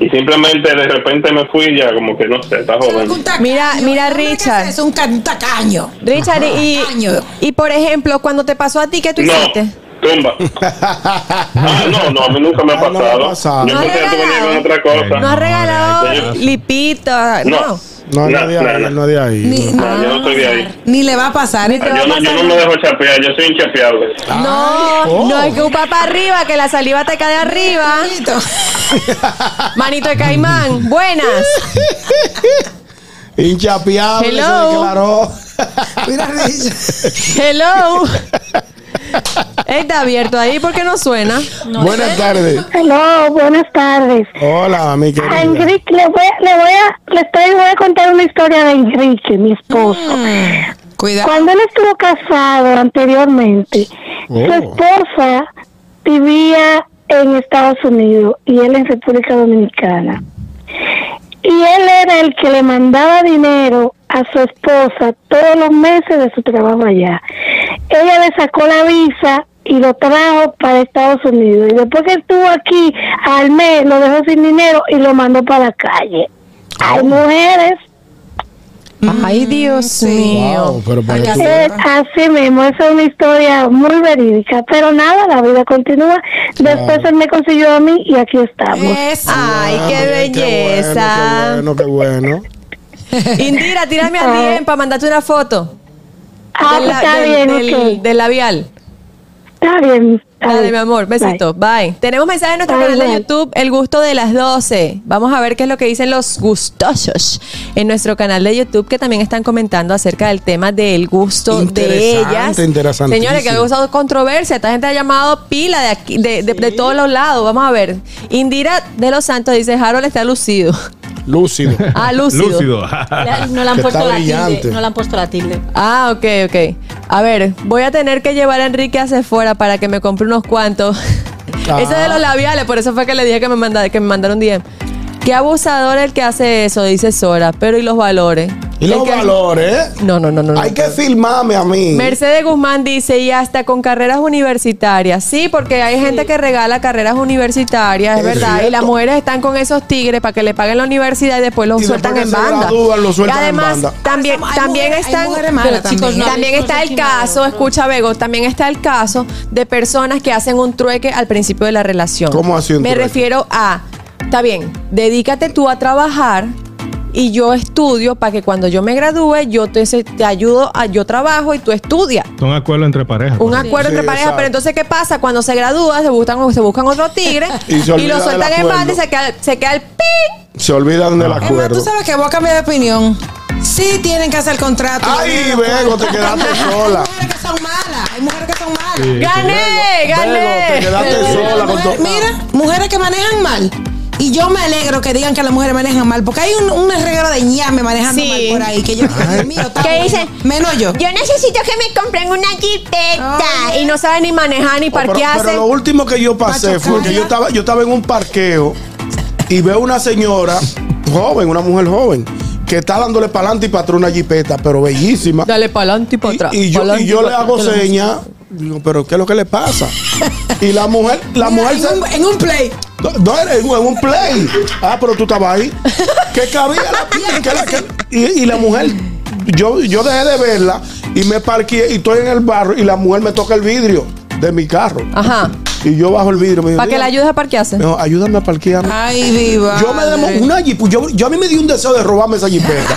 [SPEAKER 8] y simplemente de repente me fui ya como que no sé, está joven.
[SPEAKER 4] Un tacaño.
[SPEAKER 1] Mira, mira, Richard.
[SPEAKER 4] Es un ca- un tacaño.
[SPEAKER 1] Richard, y, y por ejemplo, cuando te pasó a ti, ¿qué tú
[SPEAKER 8] No,
[SPEAKER 1] hiciste?
[SPEAKER 8] tumba. Ah, no, no, a mí nunca me ha
[SPEAKER 2] Ah, no me ha
[SPEAKER 8] pasado.
[SPEAKER 2] pasado.
[SPEAKER 8] Yo
[SPEAKER 1] ¿No
[SPEAKER 8] pensé que tú venías con
[SPEAKER 1] regalado?
[SPEAKER 8] otra cosa.
[SPEAKER 1] ¿No has regalado
[SPEAKER 8] ya, ya.
[SPEAKER 1] lipito?
[SPEAKER 8] No.
[SPEAKER 1] No.
[SPEAKER 2] No, no,
[SPEAKER 8] No,
[SPEAKER 2] es de ahí,
[SPEAKER 8] no,
[SPEAKER 2] no de ahí.
[SPEAKER 4] Ni,
[SPEAKER 8] No, yo no soy de ahí.
[SPEAKER 4] ni le va a pasar. ¿eh?
[SPEAKER 1] te va
[SPEAKER 8] Yo
[SPEAKER 1] a
[SPEAKER 8] no, yo
[SPEAKER 1] pasar
[SPEAKER 8] no me dejo chapear, yo soy inchapeable.
[SPEAKER 1] No,
[SPEAKER 2] oh.
[SPEAKER 1] no es que un papá arriba, que la saliva te cae de arriba.
[SPEAKER 4] Listo.
[SPEAKER 1] Manito de caimán, buenas.
[SPEAKER 2] Inchapeable,
[SPEAKER 1] Hello.
[SPEAKER 2] se declaró.
[SPEAKER 4] Mira, Richard.
[SPEAKER 1] Hello. Está abierto ahí porque no suena.
[SPEAKER 2] Buenas tardes.
[SPEAKER 16] Hello, buenas tardes.
[SPEAKER 2] Hola, mi
[SPEAKER 16] A
[SPEAKER 2] querida.
[SPEAKER 16] Enrique, le voy, a- le voy a, le estoy, voy a contar una historia de Enrique, mi esposo.
[SPEAKER 4] Cuidado.
[SPEAKER 16] Cuando él estuvo casado anteriormente,
[SPEAKER 2] Oh.
[SPEAKER 16] su esposa vivía en Estados Unidos y él en República Dominicana. Y él era el que le mandaba dinero a su esposa todos los meses de su trabajo allá. Ella le sacó la visa y lo trajo para Estados Unidos. Y después que estuvo aquí al mes, lo dejó sin dinero y lo mandó para la calle. Hay mujeres
[SPEAKER 1] Ay, Dios mío.
[SPEAKER 2] Wow, pero para
[SPEAKER 4] Acá
[SPEAKER 2] tú-
[SPEAKER 16] Es así mismo, esa es una historia muy verídica, pero nada, la vida continúa. Después él me consiguió a mí y aquí estamos.
[SPEAKER 4] Eso.
[SPEAKER 1] Ay,
[SPEAKER 2] Ah,
[SPEAKER 1] qué
[SPEAKER 2] bien,
[SPEAKER 1] belleza.
[SPEAKER 2] Qué bueno, qué bueno.
[SPEAKER 1] Indira, tírame al DM para mandarte una foto.
[SPEAKER 16] Ah,
[SPEAKER 1] Del la-
[SPEAKER 16] está
[SPEAKER 1] del-
[SPEAKER 16] bien,
[SPEAKER 1] del-
[SPEAKER 16] ok.
[SPEAKER 1] del labial.
[SPEAKER 16] Está bien. está
[SPEAKER 1] Dale,
[SPEAKER 16] bien.
[SPEAKER 1] mi amor, besito. Bye. Tenemos mensaje en nuestro
[SPEAKER 16] Bye,
[SPEAKER 1] canal de
[SPEAKER 16] bye.
[SPEAKER 1] YouTube, El Gusto de las 12. Vamos a ver qué es lo que dicen los gustosos en nuestro canal de YouTube, que también están comentando acerca del tema del gusto de
[SPEAKER 2] Interesante,
[SPEAKER 1] ellas.
[SPEAKER 2] interesantísimo.
[SPEAKER 1] Señores, que ha causado controversia. Esta gente ha llamado pila de aquí, de, de- de todos los lados. Vamos a ver. Indira de los Santos dice, Harold está lucido.
[SPEAKER 2] Lúcido.
[SPEAKER 1] Ah, lúcido.
[SPEAKER 5] Lúcido.
[SPEAKER 3] No le han puesto la tilde. No le han puesto la tilde.
[SPEAKER 1] Ah, ok, ok. A ver, voy a tener que llevar a Enrique hacia afuera para que me compre unos cuantos.
[SPEAKER 2] Ah.
[SPEAKER 1] Ese de los labiales, por eso fue que le dije que me, manda, que me mandaron 10. Qué abusador el que hace eso, dice Sora. Pero ¿y los valores?
[SPEAKER 2] Y los
[SPEAKER 1] que-
[SPEAKER 2] valores.
[SPEAKER 1] No, no, no, no.
[SPEAKER 2] Hay
[SPEAKER 1] no.
[SPEAKER 2] que filmarme a mí.
[SPEAKER 1] Mercedes Guzmán dice, y hasta con carreras universitarias. Sí, porque hay gente que regala carreras universitarias, es,
[SPEAKER 2] Es
[SPEAKER 1] verdad. Y las mujeres están con esos tigres para que le paguen la universidad y después los
[SPEAKER 2] Y
[SPEAKER 1] sueltan
[SPEAKER 2] después
[SPEAKER 1] en banda.
[SPEAKER 2] gradúan, los sueltan
[SPEAKER 1] y
[SPEAKER 2] en
[SPEAKER 1] además,
[SPEAKER 2] banda.
[SPEAKER 1] también,
[SPEAKER 4] Hay
[SPEAKER 1] también
[SPEAKER 4] mujeres-
[SPEAKER 1] están.
[SPEAKER 4] malas
[SPEAKER 3] chicos,
[SPEAKER 4] también.
[SPEAKER 3] no
[SPEAKER 1] está el caso,
[SPEAKER 3] ¿no?
[SPEAKER 1] escucha Bego, también está el caso de personas que hacen un trueque al principio de la relación.
[SPEAKER 2] ¿Cómo así un
[SPEAKER 1] Me
[SPEAKER 2] trueque?
[SPEAKER 1] refiero a, está bien, dedícate tú a trabajar y yo estudio para que cuando yo me gradúe yo te, te ayudo, a, yo trabajo y tú estudias.
[SPEAKER 5] Son acuerdos entre parejas.
[SPEAKER 1] Un acuerdo
[SPEAKER 2] Sí,
[SPEAKER 1] entre parejas, pero entonces ¿qué pasa? Cuando se gradúa se buscan, se buscan otro tigre
[SPEAKER 2] Y
[SPEAKER 1] y, lo sueltan en
[SPEAKER 2] acuerdo.
[SPEAKER 1] banda y se queda, se queda el pi.
[SPEAKER 2] Se olvidan del acuerdo.
[SPEAKER 4] tú sabes que voy a cambiar de opinión. Sí tienen que hacer contrato.
[SPEAKER 2] Ay,
[SPEAKER 4] Hay
[SPEAKER 2] Bego, te quedaste sola.
[SPEAKER 4] mujeres que son malas. Hay mujeres que son malas.
[SPEAKER 5] Sí.
[SPEAKER 1] ¡Gané!
[SPEAKER 2] Bego, te
[SPEAKER 1] ¡Gané!
[SPEAKER 2] quedaste sola con tu-
[SPEAKER 4] mira, mujeres que manejan mal. Y yo me alegro que digan que las mujeres manejan mal, porque hay un, un reguero de ñame manejando
[SPEAKER 1] Sí.
[SPEAKER 4] mal por ahí, que yo, Dios mío, está
[SPEAKER 1] ¿Qué
[SPEAKER 4] bueno.
[SPEAKER 1] dicen?
[SPEAKER 4] Menos yo.
[SPEAKER 1] Yo necesito que me compren una jipeta. Y no saben ni manejar ni
[SPEAKER 2] Oh, pero,
[SPEAKER 1] parquearse.
[SPEAKER 2] pero lo último que yo pasé fue que yo estaba, yo estaba en un parqueo y veo una señora joven, una mujer joven, que está dándole para adelante y para atrás una jipeta, pero bellísima.
[SPEAKER 1] Dale para adelante y para
[SPEAKER 2] Y,
[SPEAKER 1] atrás.
[SPEAKER 2] y yo, y yo le hago
[SPEAKER 1] atrás.
[SPEAKER 2] Digo, pero ¿qué es lo que le pasa? Y la mujer, la
[SPEAKER 4] Mira,
[SPEAKER 2] mujer
[SPEAKER 4] en,
[SPEAKER 2] se-
[SPEAKER 4] un, en un play.
[SPEAKER 2] No, no, en, en un play. Ah, pero tú estabas ahí. Que cabía la que la- que- y, y la mujer, yo, yo dejé de verla y me parqué y estoy en el barro y la mujer me toca el vidrio de mi carro.
[SPEAKER 1] Ajá.
[SPEAKER 2] Y yo bajo el vidrio. Me dijo,
[SPEAKER 1] Para que la ayudes a parquearse.
[SPEAKER 2] Me dijo, ayúdame a parquear.
[SPEAKER 4] Ay, viva.
[SPEAKER 2] Yo me demo una jeep, yo, yo a mí me dio un deseo de robarme esa jipeta.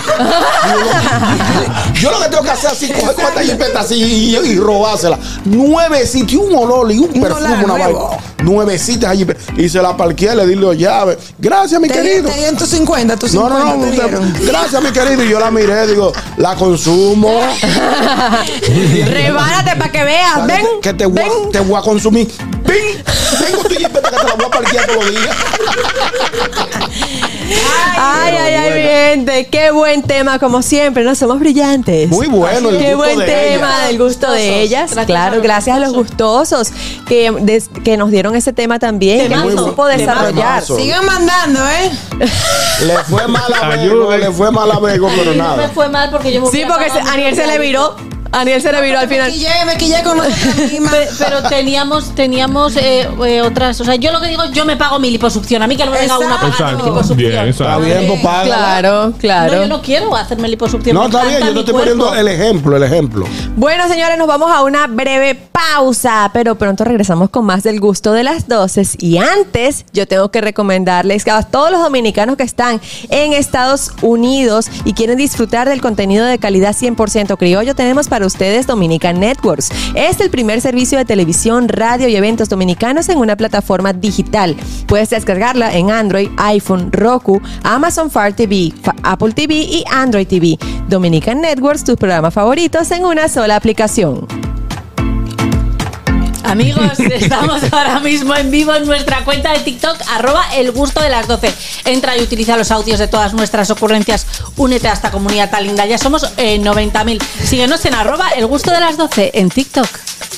[SPEAKER 2] yo, yo lo que tengo que hacer es así, coger con esta jipeta así y, y robársela. Nuevecita, y un olor y un perfume, una vaina. Nuevecita esa jipeta. Y se la parqué, le di las llaves. Gracias, mi
[SPEAKER 4] Te,
[SPEAKER 2] querido.
[SPEAKER 4] te dieron tus 50, tus
[SPEAKER 2] No,
[SPEAKER 4] 50
[SPEAKER 2] no, no,
[SPEAKER 4] te
[SPEAKER 2] gracias, mi querido. Y yo la miré, digo, la consumo.
[SPEAKER 1] Rebárate para que veas.
[SPEAKER 2] ¿Sabes
[SPEAKER 1] Ven.
[SPEAKER 2] que, voy a, te voy a consumir. ¡Ping! Tengo tu jipeta que te la voy a parquear todos los días.
[SPEAKER 1] Ay, ay, ay, mi gente. Qué buen tema, como siempre. No somos brillantes.
[SPEAKER 2] Muy bueno, el
[SPEAKER 1] Qué
[SPEAKER 2] gusto
[SPEAKER 1] buen
[SPEAKER 2] de
[SPEAKER 1] tema
[SPEAKER 2] ellas.
[SPEAKER 1] del gusto de ellas.
[SPEAKER 3] Gracias a
[SPEAKER 1] claro, gracias a los gustosos que, des- que nos dieron ese tema también. Que
[SPEAKER 3] Temazo.
[SPEAKER 1] nos supo
[SPEAKER 2] Temazo.
[SPEAKER 1] desarrollar.
[SPEAKER 4] Sigan mandando, ¿eh?
[SPEAKER 2] Le fue mal a Bego, le fue mal a Bego, pero
[SPEAKER 3] No me
[SPEAKER 2] nada.
[SPEAKER 3] fue mal porque yo me
[SPEAKER 1] Sí,
[SPEAKER 3] hubiera
[SPEAKER 1] porque se- Aniel se le viró. Aniel se le viró al
[SPEAKER 4] Me
[SPEAKER 1] final.
[SPEAKER 4] quillé, me quillé con
[SPEAKER 3] Pero teníamos, teníamos eh, eh, otras. O sea, yo lo que digo, yo me pago mi liposucción. A mí que no me venga una a pagar mi
[SPEAKER 5] Exacto.
[SPEAKER 3] liposucción.
[SPEAKER 5] Bien,
[SPEAKER 2] Está bien, pues págala.
[SPEAKER 1] Claro, claro.
[SPEAKER 3] No, yo no quiero hacerme liposucción.
[SPEAKER 2] No,
[SPEAKER 3] me
[SPEAKER 2] está bien, yo te estoy
[SPEAKER 3] cuerpo.
[SPEAKER 2] poniendo el ejemplo, el ejemplo.
[SPEAKER 1] Bueno, señores, nos vamos a una breve pausa, pero pronto regresamos con más del gusto de las doces. Y antes, yo tengo que recomendarles que a todos los dominicanos que están en Estados Unidos y quieren disfrutar del contenido de calidad 100% criollo, tenemos para ustedes Dominican Networks. Es el primer servicio de televisión, radio y eventos dominicanos en una plataforma digital. Puedes descargarla en Android, iPhone, Roku, Amazon Fire TV, Apple TV y Android TV. Dominican Networks, tus programas favoritos en una sola aplicación.
[SPEAKER 3] Amigos, estamos ahora mismo en vivo en nuestra cuenta de TikTok, arroba el gusto de las 12. Entra y utiliza los audios de todas nuestras ocurrencias. Únete a esta comunidad tan linda. Ya somos eh, 90.000. Síguenos en arroba el gusto de las 12 en TikTok.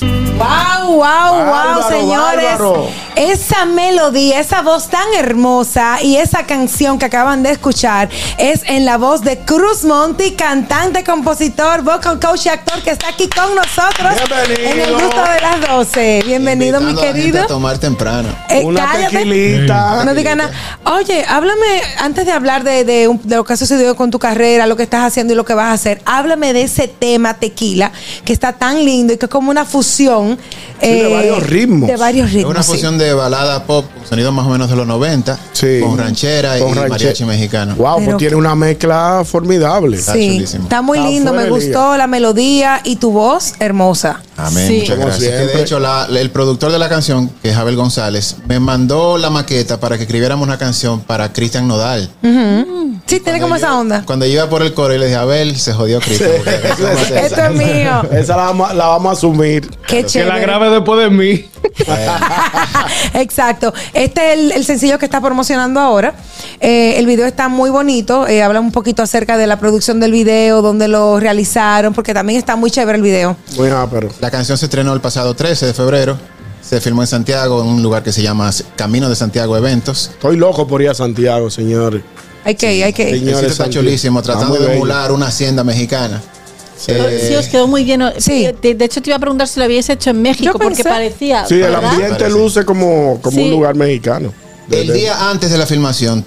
[SPEAKER 4] Wow, wow, wow,
[SPEAKER 2] Bárbaro,
[SPEAKER 4] señores.
[SPEAKER 2] bárbaro.
[SPEAKER 4] Esa melodía, esa voz tan hermosa y esa canción que acaban de escuchar es en la voz de Cruz Monti, cantante, compositor, vocal coach y actor que está aquí con nosotros
[SPEAKER 2] Bienvenido.
[SPEAKER 4] en el gusto de las 12. Bienvenido, mi
[SPEAKER 17] a
[SPEAKER 4] querido.
[SPEAKER 17] a tomar temprano.
[SPEAKER 4] Eh,
[SPEAKER 2] Una
[SPEAKER 4] cállate.
[SPEAKER 2] tequilita.
[SPEAKER 4] No diga nada. Oye, háblame, antes de hablar de, de un- de lo que ha sucedido con tu carrera, lo que estás haciendo y lo que vas a hacer, háblame de ese tema tequila que está tan lindo y que es como una fusión. Eh,
[SPEAKER 2] de varios ritmos.
[SPEAKER 4] De varios
[SPEAKER 17] Es
[SPEAKER 4] ritmos.
[SPEAKER 17] una
[SPEAKER 4] sí.
[SPEAKER 17] fusión de balada pop, con sonido más o menos de los 90,
[SPEAKER 2] Sí.
[SPEAKER 17] con ranchera
[SPEAKER 2] Con
[SPEAKER 17] y
[SPEAKER 2] ranche-
[SPEAKER 17] mariachi mexicano.
[SPEAKER 2] Wow,
[SPEAKER 4] Pero-
[SPEAKER 2] pues tiene una mezcla formidable.
[SPEAKER 17] Está
[SPEAKER 4] Sí,
[SPEAKER 17] chulísimo.
[SPEAKER 4] está muy
[SPEAKER 2] Está
[SPEAKER 4] lindo, me gustó la melodía y tu voz hermosa.
[SPEAKER 17] Amén,
[SPEAKER 1] Sí.
[SPEAKER 17] muchas gracias. Que de hecho, la- el productor de la canción, que es Abel González, me mandó la maqueta para que escribiéramos una canción para Cristian Nodal.
[SPEAKER 4] Sí, tiene como esa onda.
[SPEAKER 17] Cuando yo iba por el coro y le dije, Abel, se jodió Cristian.
[SPEAKER 4] Esto
[SPEAKER 17] esa".
[SPEAKER 4] es mío.
[SPEAKER 2] Esa la vamos, la vamos a asumir.
[SPEAKER 4] Qué
[SPEAKER 5] Que la
[SPEAKER 4] chévere.
[SPEAKER 5] Después de mí.
[SPEAKER 4] Exacto. Este es el, el sencillo que está promocionando ahora. Eh, el video está muy bonito. Eh, habla un poquito acerca de la producción del video, dónde lo realizaron, porque también está muy chévere el video.
[SPEAKER 2] Muy ápero.
[SPEAKER 17] La canción se estrenó el pasado 13 de febrero. Se filmó en Santiago, en un lugar que se llama Camino de Santiago Eventos.
[SPEAKER 2] Estoy loco por ir a Santiago, señores.
[SPEAKER 4] Hay que ir, hay que ir.
[SPEAKER 2] Señores,
[SPEAKER 17] está chulísimo, tratando de emular una hacienda mexicana. Eh,
[SPEAKER 3] Sí, os quedó muy bien.
[SPEAKER 4] Sí.
[SPEAKER 3] De, de hecho, te iba a preguntar si lo habíais hecho en México,
[SPEAKER 4] Yo
[SPEAKER 3] porque
[SPEAKER 4] pensé.
[SPEAKER 3] parecía.
[SPEAKER 2] Sí, el ambiente
[SPEAKER 17] Parece.
[SPEAKER 2] luce como, como
[SPEAKER 3] Sí.
[SPEAKER 2] un lugar mexicano.
[SPEAKER 17] El día antes de la filmación,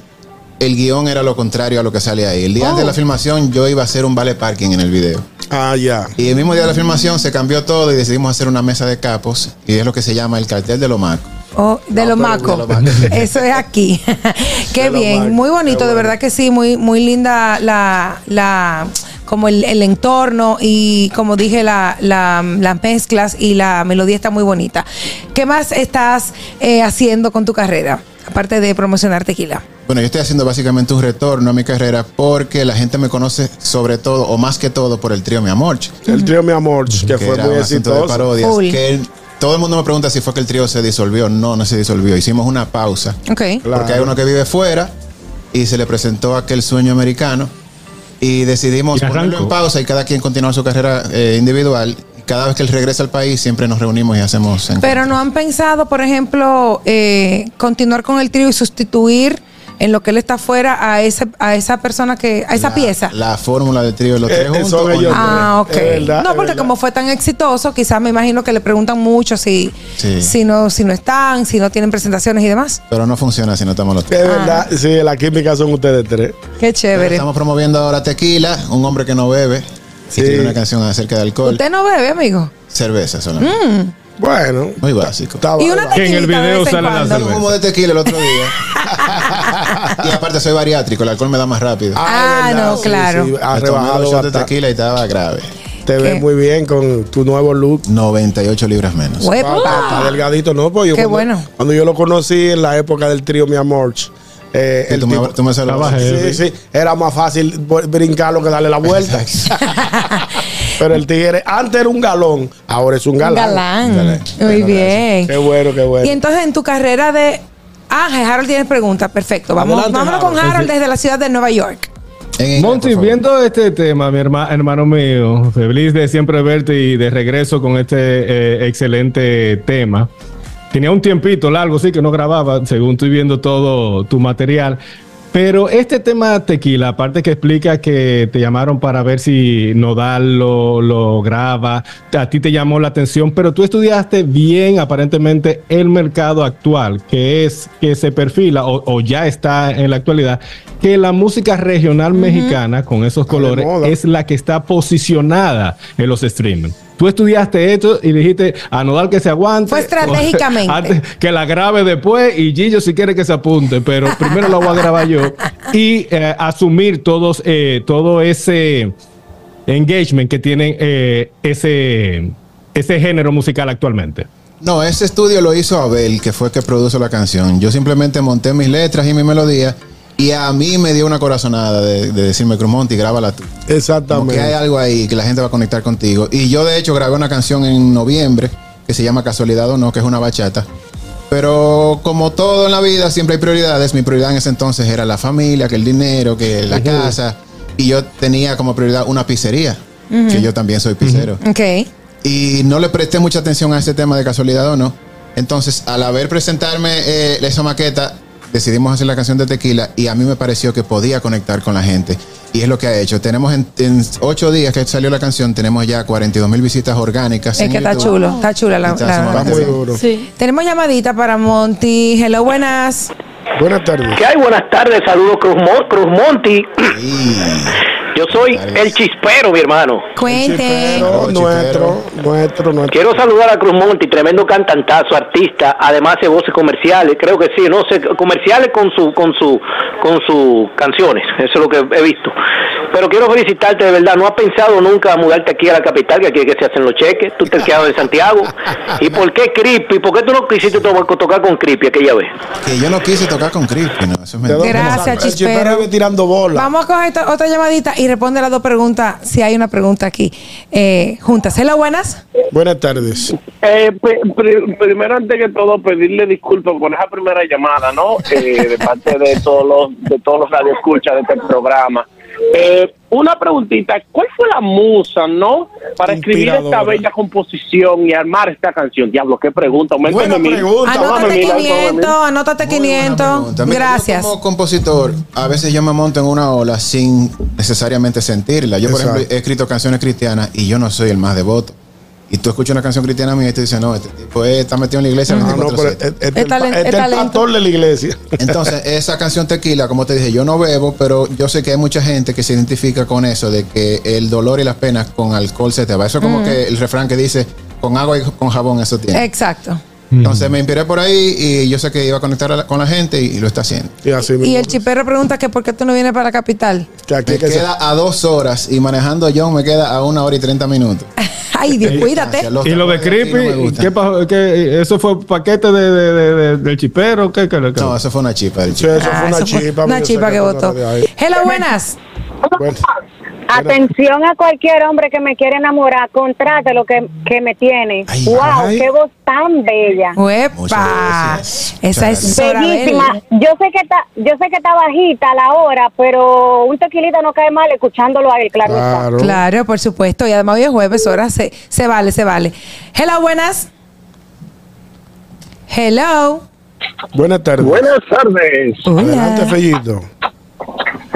[SPEAKER 17] el guion era lo contrario a lo que sale ahí. El día
[SPEAKER 3] Oh.
[SPEAKER 17] antes de la filmación, yo iba a hacer un vale parking en el video.
[SPEAKER 2] Ah, ya.
[SPEAKER 17] Y el mismo día de la filmación se cambió todo y decidimos hacer una mesa de capos y es lo que se llama el cartel de lo maco.
[SPEAKER 4] Oh, de
[SPEAKER 17] No,
[SPEAKER 4] lo
[SPEAKER 17] pero
[SPEAKER 4] maco.
[SPEAKER 17] de lo maco.
[SPEAKER 4] Eso es aquí. Qué
[SPEAKER 2] De
[SPEAKER 4] bien, muy bonito, de verdad que sí, muy, muy linda la, la como el, el entorno y como dije, la, la- las mezclas y la melodía está muy bonita. ¿Qué más estás eh, haciendo con tu carrera? Aparte de promocionar tequila.
[SPEAKER 17] Bueno, yo estoy haciendo básicamente un retorno a mi carrera porque la gente me conoce sobre todo, o más que todo, por el trío Mi Amor.
[SPEAKER 2] El trío Mi Amor, que, fue
[SPEAKER 17] era
[SPEAKER 2] muy
[SPEAKER 17] un asunto de
[SPEAKER 2] exitoso.
[SPEAKER 17] parodias. Que el- todo el mundo me pregunta si fue que el trío se disolvió. No, no se disolvió. Hicimos una pausa.
[SPEAKER 4] Ok.
[SPEAKER 2] Claro.
[SPEAKER 17] Porque hay uno que vive fuera y se le presentó aquel sueño americano y decidimos
[SPEAKER 5] Y
[SPEAKER 17] ponerlo en pausa y cada quien continuar su carrera eh, individual. Cada vez que él regresa al país siempre nos reunimos y hacemos encuentros.
[SPEAKER 4] Pero no han pensado, por ejemplo, eh, continuar con el trío y sustituir en lo que él está fuera a ese, a esa persona que, a esa
[SPEAKER 17] La-
[SPEAKER 4] pieza.
[SPEAKER 17] La fórmula del trío de los
[SPEAKER 2] Eh,
[SPEAKER 17] tres
[SPEAKER 2] eh,
[SPEAKER 17] juntos.
[SPEAKER 2] son
[SPEAKER 17] ¿o
[SPEAKER 2] ellos?
[SPEAKER 4] Ah, ok.
[SPEAKER 2] Verdad,
[SPEAKER 4] no, porque como fue tan exitoso, quizás me imagino que le preguntan mucho si,
[SPEAKER 17] Sí.
[SPEAKER 4] si no, si no están, si no tienen presentaciones y demás.
[SPEAKER 17] Pero no funciona si no estamos los tres.
[SPEAKER 2] Es verdad, sí, la química son ustedes tres.
[SPEAKER 4] Qué chévere.
[SPEAKER 17] Estamos promoviendo ahora tequila, un hombre que no bebe.
[SPEAKER 2] Sí.
[SPEAKER 17] Y tiene una canción acerca de alcohol.
[SPEAKER 4] Usted no bebe, amigo.
[SPEAKER 17] Cerveza solamente.
[SPEAKER 4] Mm.
[SPEAKER 2] Bueno,
[SPEAKER 17] Muy básico.
[SPEAKER 4] Y una
[SPEAKER 5] Que en el video sale la cerveza.
[SPEAKER 17] como de tequila el otro día. y aparte soy bariátrico, el alcohol me da más rápido.
[SPEAKER 4] Ah,
[SPEAKER 2] verdad,
[SPEAKER 4] no, claro.
[SPEAKER 2] ha
[SPEAKER 17] Me tomé
[SPEAKER 2] rebajado
[SPEAKER 17] de tequila y estaba grave.
[SPEAKER 2] Te
[SPEAKER 4] ¿Qué?
[SPEAKER 2] ves muy bien con tu nuevo look.
[SPEAKER 17] 98 libras menos.
[SPEAKER 2] Está, está delgadito, ¿no? Pues yo
[SPEAKER 4] Qué
[SPEAKER 2] cuando,
[SPEAKER 4] bueno.
[SPEAKER 2] Cuando yo lo conocí en la época del trío Mi Amor, eh,
[SPEAKER 17] Sí,
[SPEAKER 2] el
[SPEAKER 17] tú, me,
[SPEAKER 2] tipo-
[SPEAKER 17] tú me saludas.
[SPEAKER 5] heavy.
[SPEAKER 2] sí, sí, era más fácil brincarlo que darle la vuelta. Pero el tigre, antes era un galón, ahora es un
[SPEAKER 4] Un
[SPEAKER 2] galán.
[SPEAKER 4] galán.
[SPEAKER 17] Galán.
[SPEAKER 4] Muy bien.
[SPEAKER 2] Qué bueno, qué bueno.
[SPEAKER 4] Y entonces en tu carrera de... Ah, Harold tiene preguntas. Perfecto. Vamos,
[SPEAKER 2] Adelante,
[SPEAKER 4] vámonos con
[SPEAKER 2] Harold.
[SPEAKER 4] Desde la ciudad de Nueva York.
[SPEAKER 17] En
[SPEAKER 5] Monty, viendo este tema, mi herma- hermano mío, feliz de siempre verte y de regreso con este eh, excelente tema. Tenía un tiempito largo, sí, que no grababa, según estoy viendo todo tu material. Pero este tema tequila, aparte que explica que te llamaron para ver si Nodal lo, lo graba, a ti te llamó la atención, pero tú estudiaste bien aparentemente el mercado actual, que es que se perfila o, o ya está en la actualidad, que la música regional mexicana con esos colores es la que está posicionada en los streaming. Tú estudiaste esto y dijiste a Nodal que se aguante.
[SPEAKER 4] Fue estratégicamente.
[SPEAKER 5] Antes que la grabe después y Gillo si quiere que se apunte, pero primero lo voy a grabar yo y eh, asumir todos eh, todo ese engagement que tienen eh, ese ese género musical actualmente.
[SPEAKER 17] No, ese estudio lo hizo Abel, que fue el que produjo la canción. Yo simplemente monté mis letras y mi melodía y a mí me dio una corazonada de, de decirme, Cruz Monty, grábala tú. Como
[SPEAKER 2] Exactamente.
[SPEAKER 17] que hay algo ahí que la gente va a conectar contigo. Y yo, de hecho, grabé una canción en noviembre que se llama Casualidad o No, que es una bachata. Pero como todo en la vida, siempre hay prioridades. Mi prioridad en ese entonces era la familia, que el dinero, que la casa. Y yo tenía como prioridad una pizzería, que yo también soy pizzero.
[SPEAKER 4] Ok.
[SPEAKER 17] Y no le presté mucha atención a ese tema de casualidad o no. Entonces, al haber presentarme eh, esa maqueta, decidimos hacer la canción de Tequila y a mí me pareció que podía conectar con la gente. Y es lo que ha hecho. Tenemos en, en ocho días que salió la canción, tenemos ya 42 mil visitas orgánicas.
[SPEAKER 4] Es que está
[SPEAKER 17] YouTube.
[SPEAKER 4] chulo, está chula la...
[SPEAKER 17] Está
[SPEAKER 4] la-
[SPEAKER 2] muy duro.
[SPEAKER 3] Sí.
[SPEAKER 4] Tenemos llamadita para Monty. Hello, buenas.
[SPEAKER 2] Buenas tardes.
[SPEAKER 18] ¿Qué hay? Buenas tardes, saludos Cruz, Mo- Cruz Monty.
[SPEAKER 17] Sí.
[SPEAKER 18] Yo soy el chispero, mi hermano.
[SPEAKER 4] Cuente.
[SPEAKER 2] Nuestro, nuestro, nuestro.
[SPEAKER 18] Quiero saludar a Cruz Monty, tremendo cantantazo, artista, además de voces comerciales, creo que sí, no sé, comerciales con su, con su, con sus canciones, eso es lo que he visto. Pero quiero felicitarte de verdad, ¿no has pensado nunca mudarte aquí a la capital, que aquí es que se hacen los cheques? Tú te has quedado en Santiago. ¿Y por qué Creepy? ¿Por qué tú no quisiste to- tocar con Creepy aquella vez?
[SPEAKER 17] Que yo no quise tocar con Crispy, no, eso es
[SPEAKER 2] ¿De dónde
[SPEAKER 17] mentira.
[SPEAKER 4] Gracias, Chispero.
[SPEAKER 2] vive tirando bola.
[SPEAKER 4] Vamos a coger esta- otra llamadita y responde las dos preguntas, si hay una pregunta aquí, eh, juntas. Hello, buenas.
[SPEAKER 2] Buenas tardes.
[SPEAKER 11] Eh, pri- pri- primero, antes que todo, pedirle disculpas por esa primera llamada, ¿no? Eh, de parte de todos los de todos los radioescuchas de este programa. Eh, una preguntita, ¿cuál fue la musa, no? Para escribir esta bella composición y armar esta canción. Diablo, qué pregunta.
[SPEAKER 2] Buena pregunta.
[SPEAKER 4] Anótate
[SPEAKER 11] mil, tómame mil.
[SPEAKER 4] 500, anótate 500.
[SPEAKER 17] Pregunta. Mira,
[SPEAKER 4] Gracias.
[SPEAKER 17] Yo como compositor, a veces yo me monto en una ola sin necesariamente sentirla. Yo, por
[SPEAKER 2] Exacto.
[SPEAKER 17] ejemplo, he escrito canciones cristianas y yo no soy el más devoto. Y tú escuchas una canción cristiana mía y te dices, no, este tipo está metido en la iglesia.
[SPEAKER 2] Ah, no, pero
[SPEAKER 17] 24/7.
[SPEAKER 2] este- este
[SPEAKER 4] Es
[SPEAKER 2] el este
[SPEAKER 4] es
[SPEAKER 2] el
[SPEAKER 4] talento.
[SPEAKER 2] pastor de la iglesia.
[SPEAKER 17] Entonces, esa canción Tequila, como te dije, yo no bebo, pero yo sé que hay mucha gente que se identifica con eso, de que el dolor y las penas con alcohol se te va. Eso es como que el refrán que dice, con agua y con jabón eso tiene.
[SPEAKER 4] Exacto.
[SPEAKER 17] Entonces me inspiré por ahí y yo sé que iba a conectar a la- con la gente y, y lo está haciendo.
[SPEAKER 2] Y así
[SPEAKER 4] Y
[SPEAKER 2] mismo.
[SPEAKER 4] el chipero pregunta que por qué tú no vienes para la capital.
[SPEAKER 2] Que aquí
[SPEAKER 17] Me
[SPEAKER 2] que
[SPEAKER 17] queda a dos horas y manejando John me queda a una hora y treinta minutos.
[SPEAKER 4] Ay, Dios, cuídate.
[SPEAKER 5] Y lo de
[SPEAKER 17] no
[SPEAKER 5] Creepy,
[SPEAKER 17] gustan.
[SPEAKER 5] ¿qué pasó? ¿Qué- ¿Eso fue paquete de, de- de- de- del chipero? ¿Qué, qué, qué?
[SPEAKER 17] No, eso fue una chipa. del
[SPEAKER 2] Sí,
[SPEAKER 17] chico.
[SPEAKER 2] eso
[SPEAKER 4] Ah,
[SPEAKER 2] fue una
[SPEAKER 4] eso fue
[SPEAKER 2] chipa.
[SPEAKER 4] Una
[SPEAKER 2] yo
[SPEAKER 4] chipa que
[SPEAKER 2] no
[SPEAKER 4] votó. Hello, buenas.
[SPEAKER 2] Bueno,
[SPEAKER 9] Atención a cualquier hombre que me quiere enamorar, contrate lo que, que me tiene.
[SPEAKER 17] Ay,
[SPEAKER 9] wow,
[SPEAKER 2] ay.
[SPEAKER 9] qué voz tan bella.
[SPEAKER 4] Uepa. Esa es.
[SPEAKER 9] Bellísima. Yo sé que está, yo sé que está bajita la hora, pero un tequilita no cae mal escuchándolo a él, claro. está.
[SPEAKER 2] claro.
[SPEAKER 4] Claro, por supuesto. Y además hoy es jueves, ahora se, se vale, se vale. Hello, buenas. Hello.
[SPEAKER 2] Buenas tardes.
[SPEAKER 11] Buenas tardes.
[SPEAKER 2] Adelante, Fellito.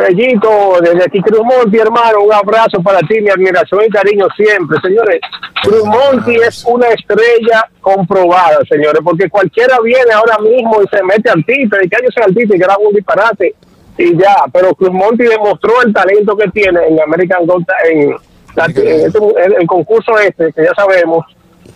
[SPEAKER 11] Fellito, desde aquí Cruz Monti, hermano, un abrazo para ti, mi admiración y cariño siempre. Señores, Cruz Monti es una estrella comprobada, señores, porque cualquiera viene ahora mismo y se mete artista, y que yo soy artista y graba un disparate y ya, pero Cruz Monti demostró el talento que tiene en American Ta- en, este- el concurso este, que ya sabemos.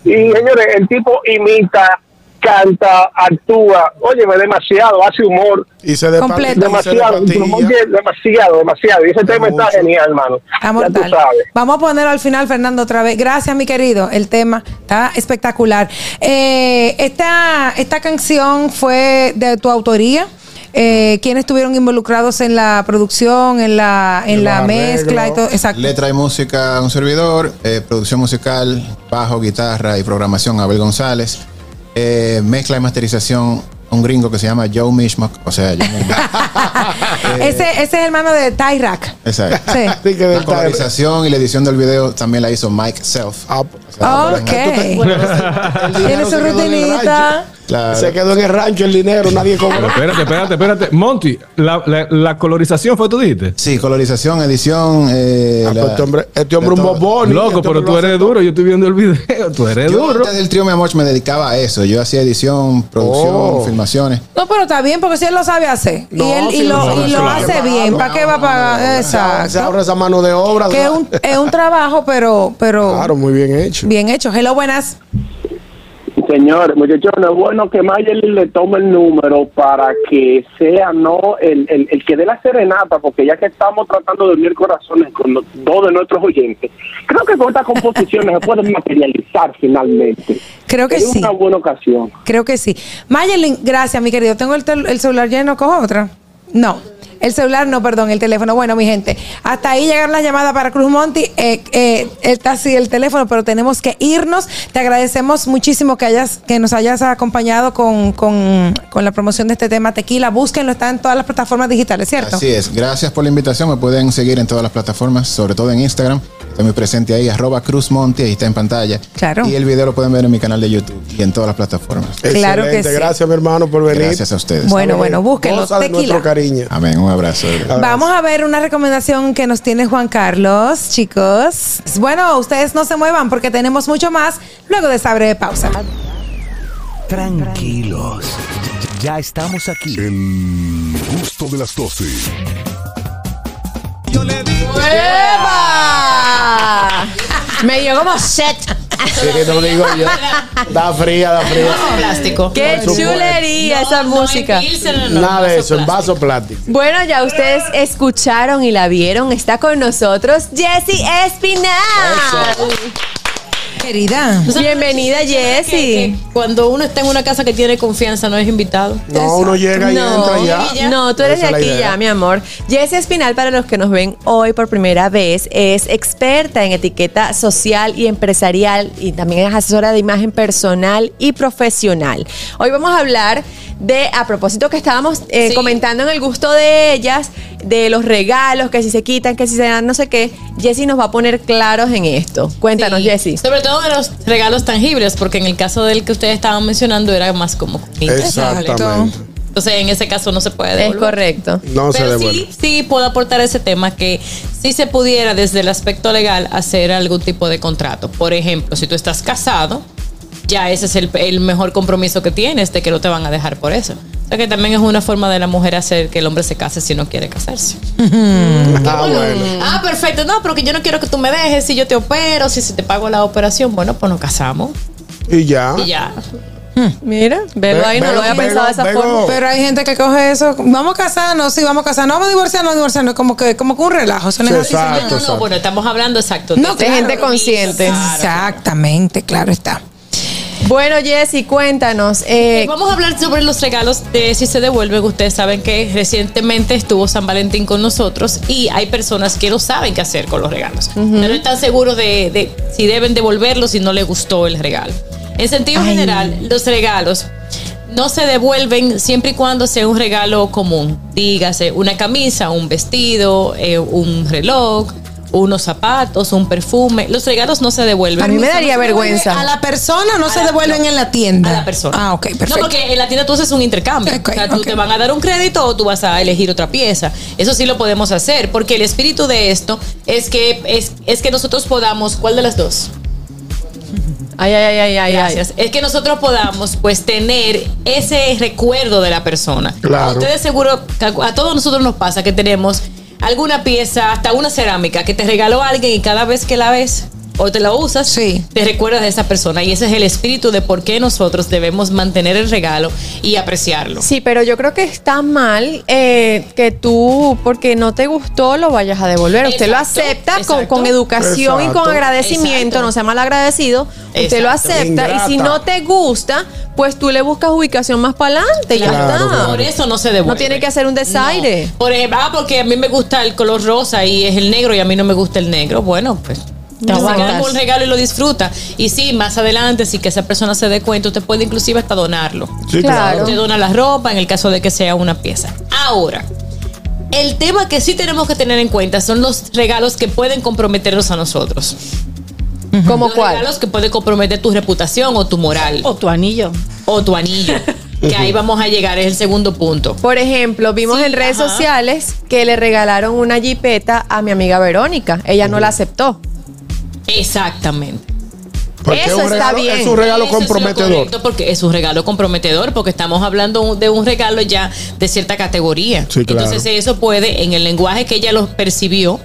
[SPEAKER 11] Y señores, el tipo imita, canta, actúa, óyeme, demasiado, hace humor.
[SPEAKER 2] Y se de
[SPEAKER 4] Completo.
[SPEAKER 11] Demasiado, demasiado, demasiado. Y ese tema está
[SPEAKER 2] mucho.
[SPEAKER 11] genial, hermano.
[SPEAKER 4] Está
[SPEAKER 11] Ya tú sabes.
[SPEAKER 4] Vamos a ponerlo al final, Fernando, otra vez. Gracias, mi querido. El tema está espectacular. Eh, esta, esta canción fue de tu autoría. Eh, ¿Quiénes estuvieron involucrados en la producción, en la, en la mezcla y todo? Exacto.
[SPEAKER 17] Letra y música, un servidor. eh, producción musical, bajo, guitarra y programación, Abel González. Eh, mezcla y masterización, un gringo que se llama Joe Mishmock. O sea, yo mismo.
[SPEAKER 4] ese, ese es el hermano de Tyrack.
[SPEAKER 17] Exacto.
[SPEAKER 4] Sí.
[SPEAKER 2] Sí, que
[SPEAKER 17] La colorización y la edición del video también la hizo Mike Self.
[SPEAKER 2] Ah,
[SPEAKER 4] Ok. Tiene su rutinita.
[SPEAKER 17] Claro.
[SPEAKER 2] Se quedó en el rancho el dinero, nadie
[SPEAKER 5] Pero
[SPEAKER 2] cobró.
[SPEAKER 5] espérate, espérate, espérate. Monty, la, la, la colorización fue, tú dijiste.
[SPEAKER 17] Sí, colorización, edición. Eh,
[SPEAKER 2] Ah,
[SPEAKER 17] la-
[SPEAKER 2] pues este hombre, este hombre un bobón.
[SPEAKER 5] Loco, pero tú eres duro. Yo estoy viendo el video. Tú eres
[SPEAKER 17] Yo
[SPEAKER 5] duro.
[SPEAKER 17] antes del trío Mi Amor me dedicaba a eso. Yo hacía edición, producción,
[SPEAKER 2] Oh.
[SPEAKER 4] No, pero está bien porque si él lo sabe hacer
[SPEAKER 2] No,
[SPEAKER 4] y él y lo, y lo hace
[SPEAKER 2] claro.
[SPEAKER 4] bien, ¿para qué va a pagar?
[SPEAKER 2] Se
[SPEAKER 4] Exacto.
[SPEAKER 2] ahorra esa mano de obra.
[SPEAKER 4] Que es un, es un trabajo, pero, pero
[SPEAKER 2] Claro, muy bien hecho.
[SPEAKER 4] bien hecho. Hello, buenas.
[SPEAKER 11] Señor, muchachos, no es bueno que Mayerly le tome el número para que sea no el, el, el que dé la serenata, porque ya que estamos tratando de unir corazones con los- dos de nuestros oyentes, creo que con estas composiciones se pueden materializar finalmente.
[SPEAKER 4] Creo que
[SPEAKER 11] Es
[SPEAKER 4] sí.
[SPEAKER 11] una buena ocasión.
[SPEAKER 4] Creo que sí. Mayelin, gracias, mi querido. Tengo el, tel- el celular lleno, cojo otra. No. El celular, no, perdón, el teléfono. Bueno, mi gente, hasta ahí llegaron las llamadas para Cruz Monti. Eh, eh, está así el teléfono, pero tenemos que irnos. Te agradecemos muchísimo que hayas, que nos hayas acompañado con, con, con la promoción de este tema Tequila. Búsquenlo, está en todas las plataformas digitales, ¿cierto?
[SPEAKER 17] Así es. Gracias por la invitación. Me pueden seguir en todas las plataformas, sobre todo en Instagram. Estoy muy presente ahí, arroba Cruz Monti, ahí está en pantalla.
[SPEAKER 4] Claro.
[SPEAKER 17] Y el video lo pueden ver en mi canal de YouTube y en todas las plataformas.
[SPEAKER 4] Claro que sí.
[SPEAKER 2] Gracias, mi hermano, por venir.
[SPEAKER 17] Gracias a ustedes.
[SPEAKER 4] Bueno, bueno, búsquenlo. Tequila.
[SPEAKER 2] nuestro cariño.
[SPEAKER 17] Amén. Un abrazo.
[SPEAKER 4] Vamos a ver una recomendación que nos tiene Juan Carlos, chicos. Bueno, ustedes no se muevan porque tenemos mucho más luego de esta breve pausa.
[SPEAKER 6] Tranquilos. Ya estamos aquí.
[SPEAKER 13] El gusto de las 12.
[SPEAKER 1] ¡Eva! Me dio como set.
[SPEAKER 2] Sí, que no digo yo. Da fría, da fría.
[SPEAKER 19] Plástico.
[SPEAKER 1] ¡Qué chulería esa música!
[SPEAKER 2] Nada de eso, en vaso plástico.
[SPEAKER 1] Bueno, ya ustedes escucharon y la vieron. Está con nosotros Jessie Espinal.
[SPEAKER 4] Querida.
[SPEAKER 1] Bienvenida, Jessie.
[SPEAKER 19] Cuando uno está en una casa que tiene confianza, no es invitado.
[SPEAKER 2] No, uno llega y
[SPEAKER 1] No,
[SPEAKER 2] entra ya.
[SPEAKER 1] no, tú eres de aquí ya, mi amor. Jessie Espinal, para los que nos ven hoy por primera vez, es experta en etiqueta social y empresarial y también es asesora de imagen personal y profesional. Hoy vamos a hablar de, a propósito que estábamos eh,
[SPEAKER 19] Sí.
[SPEAKER 1] comentando en el gusto de ellas, de los regalos, que si se quitan, que si se dan no sé qué, Jessy nos va a poner claros en esto. Cuéntanos,
[SPEAKER 19] Sí,
[SPEAKER 1] Jessy.
[SPEAKER 19] Sobre todo de los regalos tangibles, porque en el caso del que ustedes estaban mencionando era más como.
[SPEAKER 2] Exactamente.
[SPEAKER 19] Entonces, en ese caso no se puede
[SPEAKER 1] Es
[SPEAKER 19] devolver.
[SPEAKER 1] correcto.
[SPEAKER 2] No se
[SPEAKER 19] Pero
[SPEAKER 2] devuelve.
[SPEAKER 19] sí, sí puedo aportar ese tema que si se pudiera desde el aspecto legal hacer algún tipo de contrato. Por ejemplo, si tú estás casado, ya ese es el, el mejor compromiso que tienes de que no te van a dejar por eso. O sea que también es una forma de la mujer hacer que el hombre se case si no quiere casarse.
[SPEAKER 2] Ah, bueno.
[SPEAKER 19] Ah, perfecto. No, pero que yo no quiero que tú me dejes si yo te opero, si, si te pago la operación. Bueno, pues nos casamos
[SPEAKER 2] Y ya.
[SPEAKER 19] y ya.
[SPEAKER 1] Mira, velo ahí, no lo había pensado de esa forma.
[SPEAKER 4] Pero hay gente que coge eso. Vamos a casarnos, sí, vamos a casarnos. Vamos a divorciarnos, divorciarnos. Como que, como que un relajo. Eso no es así,
[SPEAKER 19] No, no, no, bueno, estamos hablando exacto.
[SPEAKER 4] No,
[SPEAKER 1] de gente consciente.
[SPEAKER 4] Exactamente, claro está.
[SPEAKER 1] Bueno, Jessy, cuéntanos. eh,
[SPEAKER 19] Vamos a hablar sobre los regalos de si se devuelven. Ustedes saben que recientemente estuvo San Valentín con nosotros y hay personas que no saben qué hacer con los regalos. No están seguros de, de si deben devolverlos si no les gustó el regalo. En sentido general, los regalos no se devuelven siempre y cuando sea un regalo común. Dígase una camisa, un vestido, eh, un reloj, unos zapatos, un perfume. Los regalos no se devuelven.
[SPEAKER 1] A mí me daría
[SPEAKER 4] ¿Se devuelve
[SPEAKER 1] vergüenza.
[SPEAKER 4] A la persona no
[SPEAKER 19] A
[SPEAKER 4] se
[SPEAKER 19] la-
[SPEAKER 4] devuelven en la tienda.
[SPEAKER 19] A la persona.
[SPEAKER 4] Ah, ok, perfecto.
[SPEAKER 19] No, porque en la tienda tú haces un intercambio. O sea, tú te van a dar un crédito o tú vas a elegir otra pieza. Eso sí lo podemos hacer, porque el espíritu de esto es que es, es que nosotros podamos, ¿cuál de las dos?
[SPEAKER 1] Ay, ay, ay, ay, ay, ay.
[SPEAKER 19] Gracias. Es que nosotros podamos pues tener ese recuerdo de la persona.
[SPEAKER 2] Claro.
[SPEAKER 19] Ustedes seguro, a todos nosotros nos pasa que tenemos alguna pieza, hasta una cerámica que te regaló alguien y cada vez que la ves o te la usas, te recuerdas de esa persona. Y ese es el espíritu de por qué nosotros debemos mantener el regalo y apreciarlo.
[SPEAKER 1] Sí, pero yo creo que está mal eh, que tú, porque no te gustó, lo vayas a devolver. Usted lo acepta con, educación y con agradecimiento,
[SPEAKER 19] Exacto.
[SPEAKER 1] no sea mal agradecido. Usted lo acepta y si no te gusta, pues tú le buscas ubicación más para adelante y ya está.
[SPEAKER 2] claro.
[SPEAKER 19] Por eso no se devuelve.
[SPEAKER 1] No tiene que hacer un desaire.
[SPEAKER 19] Por ejemplo, ah, porque a mí me gusta el color rosa y es el negro y a mí no me gusta el negro. Bueno, pues.
[SPEAKER 1] Te
[SPEAKER 19] se queda con un regalo y lo disfruta. Y sí, más adelante, si que esa persona se dé cuenta, usted puede inclusive hasta donarlo.
[SPEAKER 2] Sí, claro.
[SPEAKER 19] Usted dona la ropa en el caso de que sea una pieza. Ahora, el tema que sí tenemos que tener en cuenta son los regalos que pueden comprometernos a nosotros.
[SPEAKER 1] ¿Cómo
[SPEAKER 19] Los
[SPEAKER 1] cuál?
[SPEAKER 19] regalos que pueden comprometer tu reputación o tu moral.
[SPEAKER 3] O tu anillo.
[SPEAKER 19] O tu anillo. que ahí vamos a llegar, es el segundo punto.
[SPEAKER 1] Por ejemplo, vimos
[SPEAKER 19] Sí,
[SPEAKER 1] en redes
[SPEAKER 19] ajá.
[SPEAKER 1] sociales que le regalaron una jipeta a mi amiga Verónica. Ella no la aceptó.
[SPEAKER 19] Exactamente.
[SPEAKER 2] Porque
[SPEAKER 1] Eso
[SPEAKER 2] es un
[SPEAKER 1] está bien.
[SPEAKER 2] Es un regalo
[SPEAKER 19] Eso es
[SPEAKER 2] comprometedor.
[SPEAKER 19] correcto, porque es un regalo comprometedor, porque estamos hablando de un regalo ya de cierta categoría.
[SPEAKER 2] Sí, claro.
[SPEAKER 19] Entonces eso puede, en el lenguaje que ella lo percibió,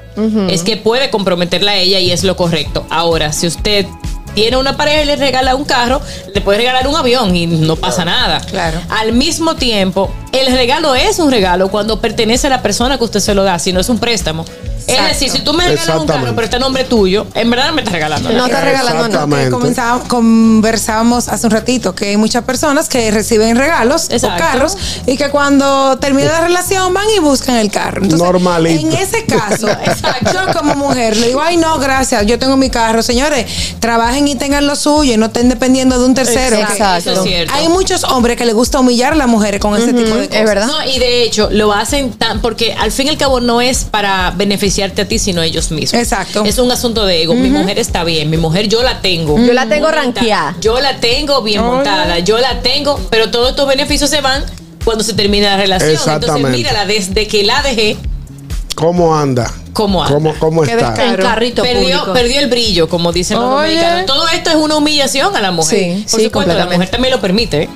[SPEAKER 19] es que puede comprometerla a ella y es lo correcto. Ahora, si usted tiene una pareja y le regala un carro, le puede regalar un avión y no pasa nada.
[SPEAKER 4] Claro.
[SPEAKER 19] Al mismo tiempo, el regalo es un regalo cuando pertenece a la persona que usted se lo da, si no es un préstamo. Es decir, si tú me regalas un carro, pero está a nombre tuyo, en verdad no me estás regalando
[SPEAKER 1] No
[SPEAKER 19] nada.
[SPEAKER 1] está regalando nada.
[SPEAKER 4] Comenzaba- conversábamos hace un ratito que hay muchas personas que reciben regalos
[SPEAKER 19] Exacto.
[SPEAKER 4] o carros y que cuando termina la relación van y buscan el carro. Entonces,
[SPEAKER 2] Normalito.
[SPEAKER 4] En ese caso, yo como mujer le digo, ay no, gracias, yo tengo mi carro. Señores, trabajen y tengan lo suyo y no estén dependiendo de un tercero.
[SPEAKER 1] Exacto.
[SPEAKER 19] Eso es cierto.
[SPEAKER 4] Hay muchos hombres que les gusta humillar a las mujeres con ese tipo de cosas.
[SPEAKER 1] Es verdad.
[SPEAKER 19] No, y de hecho lo hacen tan porque al fin y al cabo no es para beneficiarte a ti, sino a ellos mismos.
[SPEAKER 4] Exacto.
[SPEAKER 19] Es un asunto de ego. Mi mujer está bien, mi mujer yo la tengo.
[SPEAKER 1] Yo la tengo ranqueada.
[SPEAKER 19] Yo la tengo bien montada, yo la tengo, pero todos estos beneficios se van cuando se termina la relación. Entonces,
[SPEAKER 2] Exactamente.
[SPEAKER 19] mírala, desde que la dejé,
[SPEAKER 2] ¿Cómo anda?
[SPEAKER 19] ¿Cómo anda?
[SPEAKER 2] ¿Cómo, cómo está?
[SPEAKER 3] carrito
[SPEAKER 19] Perdió, perdió el brillo, como dicen los
[SPEAKER 1] Oye.
[SPEAKER 19] dominicanos. Todo esto es una humillación a la mujer.
[SPEAKER 1] Sí,
[SPEAKER 19] Por
[SPEAKER 1] sí,
[SPEAKER 19] supuesto, la mujer también lo permite. ¿eh?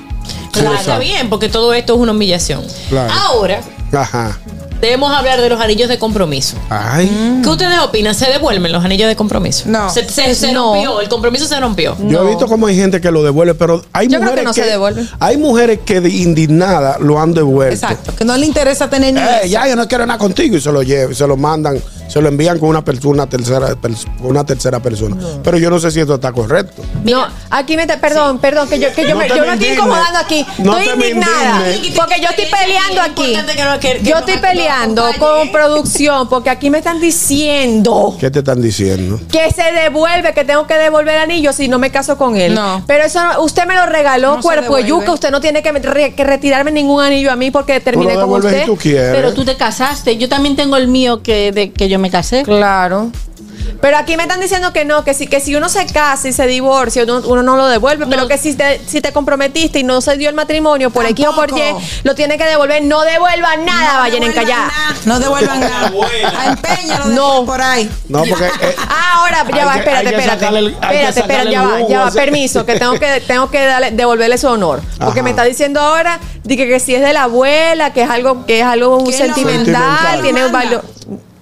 [SPEAKER 19] Claro, está bien, porque todo esto es una humillación.
[SPEAKER 2] Claro.
[SPEAKER 19] Ahora,
[SPEAKER 2] Ajá.
[SPEAKER 19] Debemos hablar de los anillos de compromiso.
[SPEAKER 2] Ay.
[SPEAKER 19] ¿Qué ustedes opinan? ¿Se devuelven los anillos de compromiso?
[SPEAKER 4] No.
[SPEAKER 19] Se, se- se
[SPEAKER 1] No.
[SPEAKER 19] rompió, el compromiso se rompió.
[SPEAKER 2] Yo he visto como hay gente que lo devuelve, pero hay
[SPEAKER 1] Yo creo
[SPEAKER 2] mujeres
[SPEAKER 1] que no se devuelve.
[SPEAKER 2] Hay mujeres que de indignadas lo han devuelto.
[SPEAKER 4] Exacto, que no le interesa tener ni
[SPEAKER 2] Eh, ya yo no quiero nada contigo y se lo llevan, se lo mandan se lo envían con una persona, una tercera, una tercera persona. Pero yo no sé si esto está correcto.
[SPEAKER 1] No, aquí me te- perdón, perdón, que yo, que yo,
[SPEAKER 2] No
[SPEAKER 1] me, yo estoy incomodando aquí.
[SPEAKER 2] No
[SPEAKER 1] estoy indignada. Porque yo estoy peleando aquí.
[SPEAKER 19] que que-
[SPEAKER 1] Yo estoy peleando con producción porque aquí me están diciendo
[SPEAKER 2] ¿Qué te están diciendo?
[SPEAKER 1] que se devuelve, que tengo que devolver el anillo si no me caso con él.
[SPEAKER 4] No.
[SPEAKER 1] Pero eso no- usted me lo regaló, cuerpo yuca. Usted no tiene que, me- re- que retirarme ningún anillo a mí porque terminé con usted.
[SPEAKER 2] si tú quieres.
[SPEAKER 3] Pero tú te casaste. Yo también tengo el mío que, de, que yo me casé.
[SPEAKER 1] Claro. Pero aquí me están diciendo que no, que si, que si uno se casa y se divorcia, uno, uno no lo devuelve, pero que si te, si te comprometiste y no se dio el matrimonio por X o por Y, lo tiene que devolver. No devuelvan nada,
[SPEAKER 4] No
[SPEAKER 1] vayan en callar.
[SPEAKER 4] nada, No devuelvan nada. A empeño
[SPEAKER 1] No.
[SPEAKER 4] por ahí.
[SPEAKER 2] No, porque eh,
[SPEAKER 1] Ah, ahora, ya va, espérate, espérate.
[SPEAKER 2] el-
[SPEAKER 1] espérate, espérate, ya va, ya va, permiso, que tengo que, tengo que darle- devolverle su honor. Porque
[SPEAKER 2] Ajá.
[SPEAKER 1] me está diciendo ahora que, que si es de la abuela, que es algo, que es algo sentimental,
[SPEAKER 2] Sentimental.
[SPEAKER 1] tiene un valor.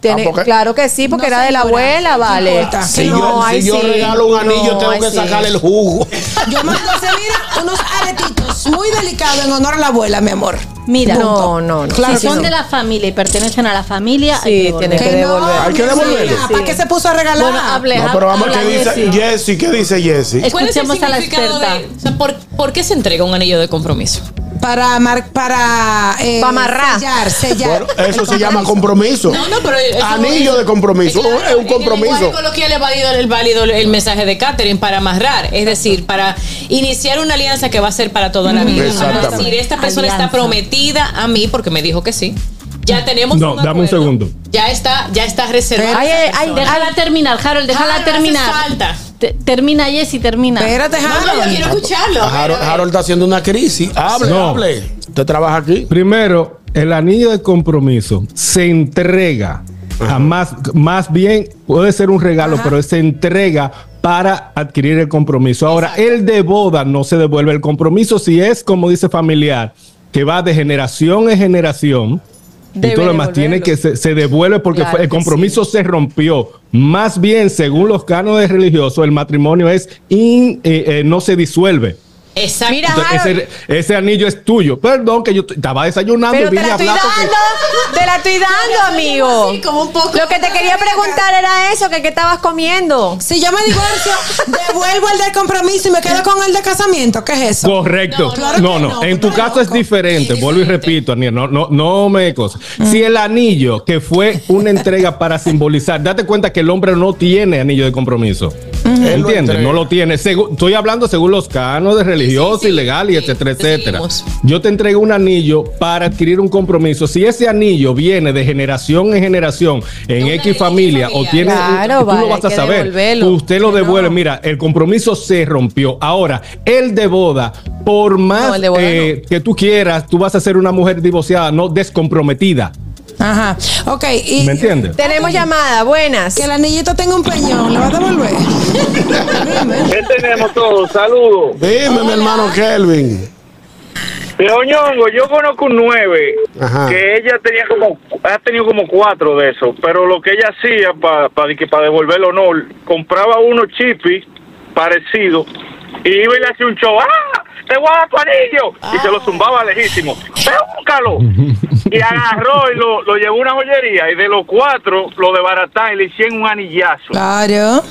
[SPEAKER 1] Tiene,
[SPEAKER 2] Ah, porque-
[SPEAKER 1] claro que sí, porque
[SPEAKER 4] No,
[SPEAKER 1] era de la abuela, vale.
[SPEAKER 2] si
[SPEAKER 1] No,
[SPEAKER 2] yo,
[SPEAKER 1] ay,
[SPEAKER 2] si yo
[SPEAKER 1] sí.
[SPEAKER 2] regalo un anillo,
[SPEAKER 1] No,
[SPEAKER 2] tengo
[SPEAKER 1] ay,
[SPEAKER 2] que
[SPEAKER 1] sí.
[SPEAKER 2] sacarle el jugo.
[SPEAKER 4] Yo mando a hacer, mira, unos aretitos muy delicados en honor a la abuela, mi amor.
[SPEAKER 3] Mira,
[SPEAKER 1] No, no, no.
[SPEAKER 4] Claro
[SPEAKER 3] si son
[SPEAKER 4] no.
[SPEAKER 3] de la familia y pertenecen a la familia,
[SPEAKER 1] Sí,
[SPEAKER 3] hay que
[SPEAKER 1] que devolver.
[SPEAKER 2] Hay que devolverlo.
[SPEAKER 4] ¿Para qué se puso a regalar?
[SPEAKER 3] Bueno, hable,
[SPEAKER 2] No, pero vamos, ¿qué dice
[SPEAKER 3] Jessy.
[SPEAKER 2] ¿Qué dice Jessy?
[SPEAKER 19] ¿Cuál es el
[SPEAKER 3] Escuchemos a la experta.
[SPEAKER 19] de- o sea, ¿por, por qué se entrega un anillo de compromiso?
[SPEAKER 4] Para mar, para eh,
[SPEAKER 1] Pa' amarrar.
[SPEAKER 4] sellar, sellar.
[SPEAKER 2] Bueno, eso se llama compromiso.
[SPEAKER 19] No, no, pero eso-
[SPEAKER 2] Anillo de compromiso.
[SPEAKER 19] Claro,
[SPEAKER 2] es un
[SPEAKER 19] en el
[SPEAKER 2] compromiso.
[SPEAKER 19] lenguaje coloquial es válido el válido el mensaje de Catherine para amarrar, es decir, para iniciar una alianza que va a ser para toda la vida. Es decir, esta persona está
[SPEAKER 3] Alianza.
[SPEAKER 19] prometida a mí porque me dijo que sí. Ya tenemos
[SPEAKER 5] No, dame un
[SPEAKER 19] acuerdo.
[SPEAKER 5] segundo.
[SPEAKER 19] Ya está, ya está reservado.
[SPEAKER 1] Ay, ay, ay,
[SPEAKER 3] Déjala terminar, Harold, déjala
[SPEAKER 19] Harold,
[SPEAKER 3] terminar.
[SPEAKER 19] hace falta.
[SPEAKER 3] Te- termina, Jessy, termina.
[SPEAKER 4] Espérate,
[SPEAKER 19] No, no, yo
[SPEAKER 4] Harold.
[SPEAKER 19] quiero escucharlo. a ver,
[SPEAKER 2] Harold. Harold está haciendo una crisis. Hable,
[SPEAKER 5] No.
[SPEAKER 2] hable. Usted trabaja aquí.
[SPEAKER 5] Primero, el anillo de compromiso se entrega a más, más bien puede ser un regalo, pero se entrega para adquirir el compromiso. Ahora, el de boda no se devuelve el compromiso si es, como dice familiar, que va de generación en generación. Y todo lo demás tiene que se, se devuelve porque
[SPEAKER 1] Claro
[SPEAKER 5] el compromiso se rompió. Más bien, según los cánones religiosos, el matrimonio es in- eh, eh, no se disuelve.
[SPEAKER 19] Exacto.
[SPEAKER 1] Mira,
[SPEAKER 5] Entonces, ese, ese anillo es tuyo. Perdón, que yo estaba desayunando
[SPEAKER 1] Pero
[SPEAKER 5] y
[SPEAKER 1] te
[SPEAKER 5] vine
[SPEAKER 1] la
[SPEAKER 5] a
[SPEAKER 1] estoy dando, te la estoy dando, amigo.
[SPEAKER 19] así, como un poco.
[SPEAKER 1] Lo que te quería preguntar era eso, que qué estabas comiendo.
[SPEAKER 4] Si yo me divorcio, devuelvo el de compromiso y me quedo con el de casamiento. ¿Qué es eso?
[SPEAKER 5] Correcto.
[SPEAKER 4] Claro
[SPEAKER 5] No, no.
[SPEAKER 4] no,
[SPEAKER 5] En tu caso es diferente. Vuelvo y repito, Aniel. No, no, no me cosas.
[SPEAKER 4] Mm.
[SPEAKER 5] Si el anillo que fue una entrega para simbolizar, date cuenta que el hombre no tiene anillo de compromiso. ¿Entiendes? No lo tiene. Segu- estoy hablando según los cánones religiosos
[SPEAKER 19] Sí, sí,
[SPEAKER 5] y legal y etcétera,
[SPEAKER 19] te
[SPEAKER 5] etcétera.
[SPEAKER 19] seguimos.
[SPEAKER 5] Yo te entrego un anillo para adquirir un compromiso. Si ese anillo viene de generación en generación en X familia o tiene,
[SPEAKER 1] Claro,
[SPEAKER 5] tú
[SPEAKER 1] vale,
[SPEAKER 5] lo vas a saber. Usted lo devuelve. Mira, el compromiso se rompió. Ahora, el de boda, por más
[SPEAKER 1] No, el de boda
[SPEAKER 5] eh, que tú quieras, tú vas a ser una mujer divorciada, no descomprometida.
[SPEAKER 4] Ajá. Ok, y
[SPEAKER 5] ¿Me entiendes?
[SPEAKER 1] Tenemos llamada, buenas.
[SPEAKER 4] que el anillito tenga un peñón, ¿lo va a devolver?
[SPEAKER 11] ¿Qué tenemos todos? Saludos.
[SPEAKER 2] Dime, mi hermano Kelvin.
[SPEAKER 11] Pero ñongo, yo conozco un nueve
[SPEAKER 2] Ajá.
[SPEAKER 11] que ella tenía como, ha tenido como cuatro de esos, pero lo que ella hacía para para devolver el honor, compraba unos chipis parecidos y iba y le hacía un show, ¡ah! ¡Te voy a dar tu anillo! Y se lo zumbaba lejísimo. ¡Búscalo! Y agarró y lo, lo llevó a una joyería y de los cuatro lo desbarataron y le hicieron un anillazo.
[SPEAKER 4] Claro.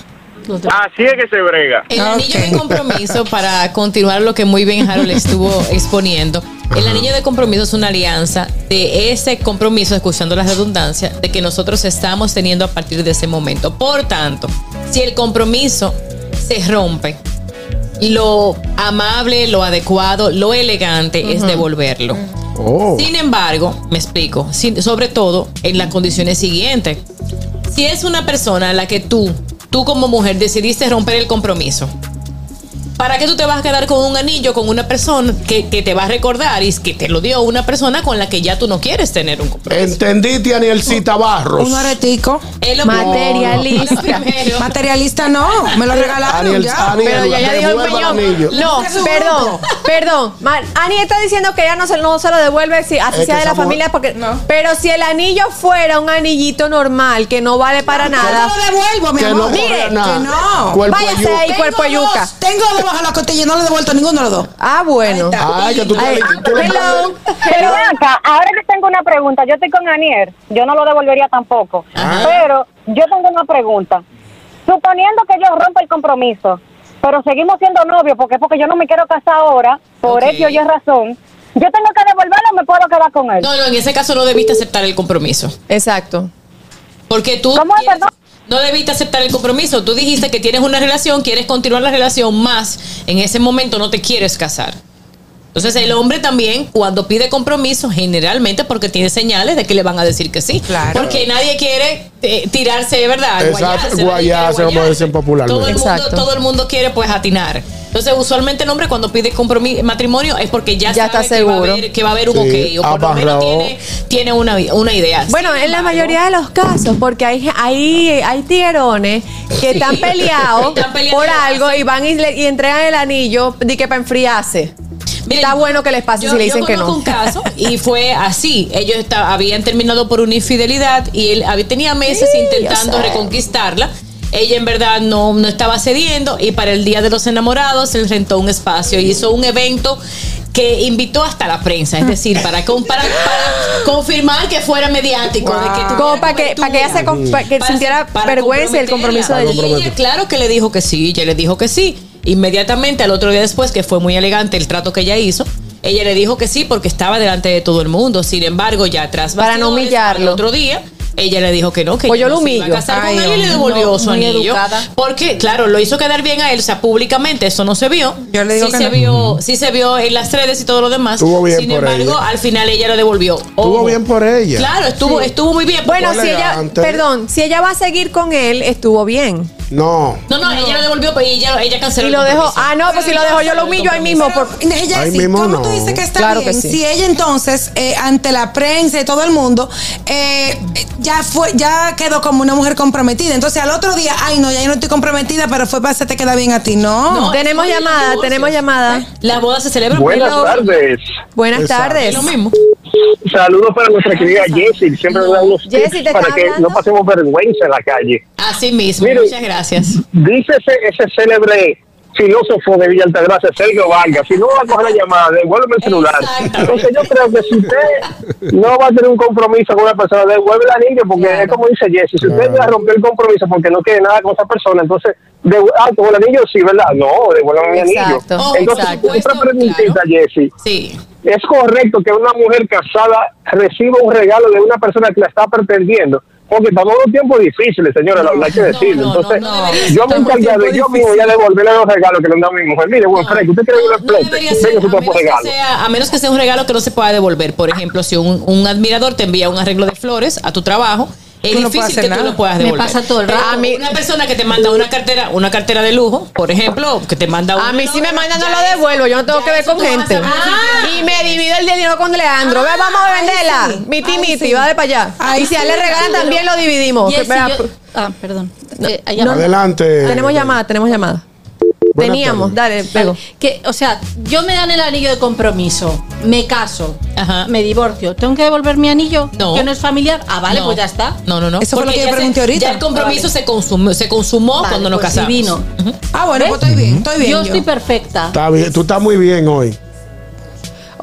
[SPEAKER 11] Así es que se brega.
[SPEAKER 19] El anillo de compromiso, para continuar lo que muy bien Harold estuvo exponiendo, el anillo de compromiso es una alianza de ese compromiso, escuchando la redundancia, de que nosotros estamos teniendo a partir de ese momento. Por tanto, si el compromiso se rompe, lo amable, lo adecuado, lo elegante es devolverlo.
[SPEAKER 2] Oh.
[SPEAKER 19] Sin embargo, me explico, sin- sobre todo en las condiciones siguientes. Si es una persona a la que tú, tú como mujer, decidiste romper el compromiso, ¿para qué tú te vas a quedar con un anillo con una persona que, que te va a recordar y es que te lo dio una persona con la que ya tú no quieres tener un compromiso?
[SPEAKER 2] ¿Entendiste, Anielcita Barros?
[SPEAKER 4] Un aretico.
[SPEAKER 19] Es lo
[SPEAKER 1] Materialista.
[SPEAKER 19] primero.
[SPEAKER 4] Materialista no, me lo regalaron
[SPEAKER 2] Aniel,
[SPEAKER 4] ya.
[SPEAKER 2] Aniel,
[SPEAKER 1] Pero ya, ya dijo el
[SPEAKER 2] anillo.
[SPEAKER 1] No, perdón, perdón. Ani está diciendo que ella no se, no se lo devuelve si así
[SPEAKER 2] Es
[SPEAKER 1] sea de la
[SPEAKER 2] mujer-
[SPEAKER 1] familia. porque
[SPEAKER 4] No.
[SPEAKER 1] Pero si el anillo fuera un anillito normal que no vale para nada.
[SPEAKER 4] no lo devuelvo, mi
[SPEAKER 2] Que
[SPEAKER 4] amor.
[SPEAKER 2] no
[SPEAKER 1] Mire,
[SPEAKER 4] que no.
[SPEAKER 1] Váyase ahí, cuerpo yuca.
[SPEAKER 4] Tengo dos bajo la costilla y no le he devuelto ninguno de los dos.
[SPEAKER 1] Ah, bueno.
[SPEAKER 4] Está.
[SPEAKER 2] Ay, que tú,
[SPEAKER 1] Ay,
[SPEAKER 2] tú lo
[SPEAKER 1] hello,
[SPEAKER 9] Pero acá, ahora que tengo una pregunta, yo estoy con Anier, yo no lo devolvería tampoco. Pero pero yo tengo una pregunta. Suponiendo que yo rompa el compromiso, pero seguimos siendo novios, porque porque yo no me quiero casar ahora, por
[SPEAKER 19] Ok.
[SPEAKER 9] X o Y razón, ¿yo tengo que devolverlo o me puedo quedar con él?
[SPEAKER 19] No, no, en ese caso no debiste aceptar el compromiso.
[SPEAKER 1] Exacto.
[SPEAKER 19] Porque tú quieres- no debiste aceptar el compromiso. Tú dijiste que tienes una relación, quieres continuar la relación, más en ese momento no te quieres casar. Entonces el hombre también cuando pide compromiso generalmente porque tiene señales de que le van a decir que sí. Porque nadie quiere eh, tirarse, ¿verdad?
[SPEAKER 2] Exacto,
[SPEAKER 19] Guayarse, quiere
[SPEAKER 2] guayarse, como
[SPEAKER 19] guayarse.
[SPEAKER 2] dicen
[SPEAKER 19] Todo el,
[SPEAKER 2] popularmente.
[SPEAKER 19] mundo, todo el mundo quiere pues atinar. Entonces, usualmente el hombre cuando pide compromiso, matrimonio es porque ya,
[SPEAKER 1] Ya
[SPEAKER 19] sabe
[SPEAKER 1] está
[SPEAKER 19] que va a
[SPEAKER 1] seguro.
[SPEAKER 19] haber, que va a haber un
[SPEAKER 1] Sí,
[SPEAKER 19] ok. O por lo menos tiene, tiene una, una idea.
[SPEAKER 1] Bueno, en la mayoría de los casos, porque hay, hay, hay tiguerones que están peleados por algo y van y, le- y entregan el anillo de que para enfriarse. Está bueno que les pase
[SPEAKER 19] Yo,
[SPEAKER 1] si le
[SPEAKER 19] yo
[SPEAKER 1] dicen que
[SPEAKER 19] conozco
[SPEAKER 1] no.
[SPEAKER 19] un caso y fue así. Ellos habían terminado por una infidelidad y él había, tenía meses
[SPEAKER 1] Sí,
[SPEAKER 19] intentando reconquistarla. Ella en verdad no, no estaba cediendo y para el Día de los Enamorados él rentó un espacio y hizo un evento que invitó hasta la prensa, es decir, para, con- para, para confirmar que fuera mediático, de que
[SPEAKER 1] Como para que, para que ella se para que
[SPEAKER 19] Para-
[SPEAKER 1] sintiera
[SPEAKER 19] para
[SPEAKER 1] vergüenza y el compromiso de
[SPEAKER 19] Y ella, claro que le dijo que sí, ella le dijo que sí. Inmediatamente al otro día después, que fue muy elegante el trato que ella hizo, ella le dijo que sí porque estaba delante de todo el mundo. Sin embargo, ya atrás
[SPEAKER 1] Para no humillarlo.
[SPEAKER 19] El otro día, ella le dijo que no, que
[SPEAKER 1] Pues yo lo
[SPEAKER 19] no se iba a casar
[SPEAKER 1] Ay,
[SPEAKER 19] con él y le
[SPEAKER 1] no,
[SPEAKER 19] devolvió su
[SPEAKER 1] muy
[SPEAKER 19] anillo.
[SPEAKER 1] educada.
[SPEAKER 19] Porque, claro, lo hizo quedar bien a sea, públicamente eso no se vio.
[SPEAKER 4] Yo le digo
[SPEAKER 19] sí
[SPEAKER 4] que
[SPEAKER 19] se
[SPEAKER 4] no.
[SPEAKER 19] vio, sí se vio en las redes y todo lo demás.
[SPEAKER 2] Estuvo bien
[SPEAKER 19] Sin
[SPEAKER 2] por
[SPEAKER 19] embargo,
[SPEAKER 2] ella.
[SPEAKER 19] al final ella lo devolvió.
[SPEAKER 2] Estuvo
[SPEAKER 19] Ojo.
[SPEAKER 2] bien por ella.
[SPEAKER 19] Claro, estuvo,
[SPEAKER 1] Sí.
[SPEAKER 19] estuvo muy bien.
[SPEAKER 1] Bueno, si ella, perdón, si ella va a seguir con él, estuvo bien.
[SPEAKER 2] No.
[SPEAKER 19] No, no, ella lo devolvió, pero ella, ella canceló
[SPEAKER 1] Y lo dejó. Ah, no, pues si lo dejo yo lo humillo ahí mismo. Por,
[SPEAKER 4] Jessy,
[SPEAKER 2] Ahí mismo
[SPEAKER 4] ¿cómo
[SPEAKER 2] no.
[SPEAKER 4] tú dices que está
[SPEAKER 1] Claro que
[SPEAKER 4] bien?
[SPEAKER 1] sí.
[SPEAKER 4] Si ella entonces, eh, ante la prensa y todo el mundo, eh, ya fue, ya quedó como una mujer comprometida. Entonces al otro día, ay no, ya yo no estoy comprometida, pero fue para hacerte queda bien a ti. No.
[SPEAKER 19] No,
[SPEAKER 1] tenemos llamada, tenemos llamada.
[SPEAKER 19] La boda se celebra
[SPEAKER 11] Buenas tardes.
[SPEAKER 1] Buenas
[SPEAKER 2] Exacto.
[SPEAKER 1] tardes.
[SPEAKER 19] Es lo mismo.
[SPEAKER 11] Saludos para nuestra querida Jessie, siempre nos da unos
[SPEAKER 1] Jessy, ¿te
[SPEAKER 11] tips para que
[SPEAKER 1] hablando?
[SPEAKER 11] no pasemos vergüenza en la calle.
[SPEAKER 19] Así mismo,
[SPEAKER 11] Mire.
[SPEAKER 19] muchas gracias.
[SPEAKER 11] Dice ese, ese célebre filósofo de Villa Altagracia, Sergio Vargas, si no va a coger la llamada, devuélveme el celular. Entonces yo creo que si usted no va a tener un compromiso con una persona, devuelve el anillo, porque es como dice Jesse, si usted ya rompió el compromiso porque no quiere nada con esa persona, entonces, ah, con el anillo sí, ¿verdad? No, devuélveme mi anillo.
[SPEAKER 1] Exacto.
[SPEAKER 19] Oh,
[SPEAKER 11] Entonces,
[SPEAKER 19] exacto.
[SPEAKER 11] otra preguntita,
[SPEAKER 19] claro.
[SPEAKER 11] Jessy.
[SPEAKER 19] Sí.
[SPEAKER 11] ¿Es correcto que una mujer casada reciba un regalo de una persona que la está pretendiendo? Porque estamos en unos tiempos difíciles, señora, hay que decirlo.
[SPEAKER 19] no, no,
[SPEAKER 11] Entonces,
[SPEAKER 19] no
[SPEAKER 11] yo me de yo mismo ya devolverle los regalos que le han dado a mi mujer. Mire, buen Fred, usted quiere que
[SPEAKER 19] No,
[SPEAKER 11] le
[SPEAKER 19] no debería
[SPEAKER 11] explote.
[SPEAKER 19] ser,
[SPEAKER 11] Venga,
[SPEAKER 19] a
[SPEAKER 11] su
[SPEAKER 19] menos,
[SPEAKER 11] tipo
[SPEAKER 19] que
[SPEAKER 11] regalo.
[SPEAKER 19] sea, a menos que sea un regalo que no se pueda devolver. Por ejemplo, si un, un admirador te envía un arreglo de flores a tu trabajo, es
[SPEAKER 4] Tú no
[SPEAKER 19] difícil
[SPEAKER 4] puedes hacer
[SPEAKER 19] que tú
[SPEAKER 4] nada.
[SPEAKER 19] lo puedas
[SPEAKER 3] Me
[SPEAKER 19] devolver.
[SPEAKER 3] pasa todo el rato.
[SPEAKER 1] A mí-
[SPEAKER 19] una persona que te manda una cartera, una cartera de lujo, por ejemplo, que te manda
[SPEAKER 1] A
[SPEAKER 19] un
[SPEAKER 1] mí si me mandan no lo devuelvo, yo no tengo que ver con
[SPEAKER 19] tú a
[SPEAKER 1] gente.
[SPEAKER 19] si
[SPEAKER 1] Y me divido el dinero con Leandro. Ve, vamos a venderla.
[SPEAKER 4] sí.
[SPEAKER 1] Miti,
[SPEAKER 4] Ay,
[SPEAKER 1] miti,
[SPEAKER 4] sí.
[SPEAKER 1] va para allá.
[SPEAKER 4] Ay,
[SPEAKER 1] y si a él
[SPEAKER 4] sí.
[SPEAKER 1] le regalan, también lo dividimos.
[SPEAKER 3] Yo- ah, perdón. Eh,
[SPEAKER 1] No.
[SPEAKER 2] Adelante.
[SPEAKER 1] Tenemos llamada, tenemos llamada.
[SPEAKER 2] Buenas
[SPEAKER 1] Teníamos, dale, pego.
[SPEAKER 3] Que, o sea, yo me dan el anillo de compromiso, me caso,
[SPEAKER 19] Ajá.
[SPEAKER 3] me divorcio, ¿tengo que devolver mi anillo?
[SPEAKER 19] No.
[SPEAKER 3] Que no es familiar. Ah, vale,
[SPEAKER 19] No.
[SPEAKER 3] pues ya está.
[SPEAKER 19] No, no, no.
[SPEAKER 4] Eso fue lo que yo
[SPEAKER 19] se-
[SPEAKER 4] pregunté ahorita.
[SPEAKER 19] Ya el compromiso se consumó, se consumó
[SPEAKER 3] Vale,
[SPEAKER 19] cuando nos
[SPEAKER 3] pues
[SPEAKER 19] casamos.
[SPEAKER 3] vino.
[SPEAKER 4] Ah, bueno, pues estoy bien, estoy bien.
[SPEAKER 3] Yo
[SPEAKER 4] yo.
[SPEAKER 3] estoy perfecta.
[SPEAKER 2] Está bien, tú estás muy bien hoy.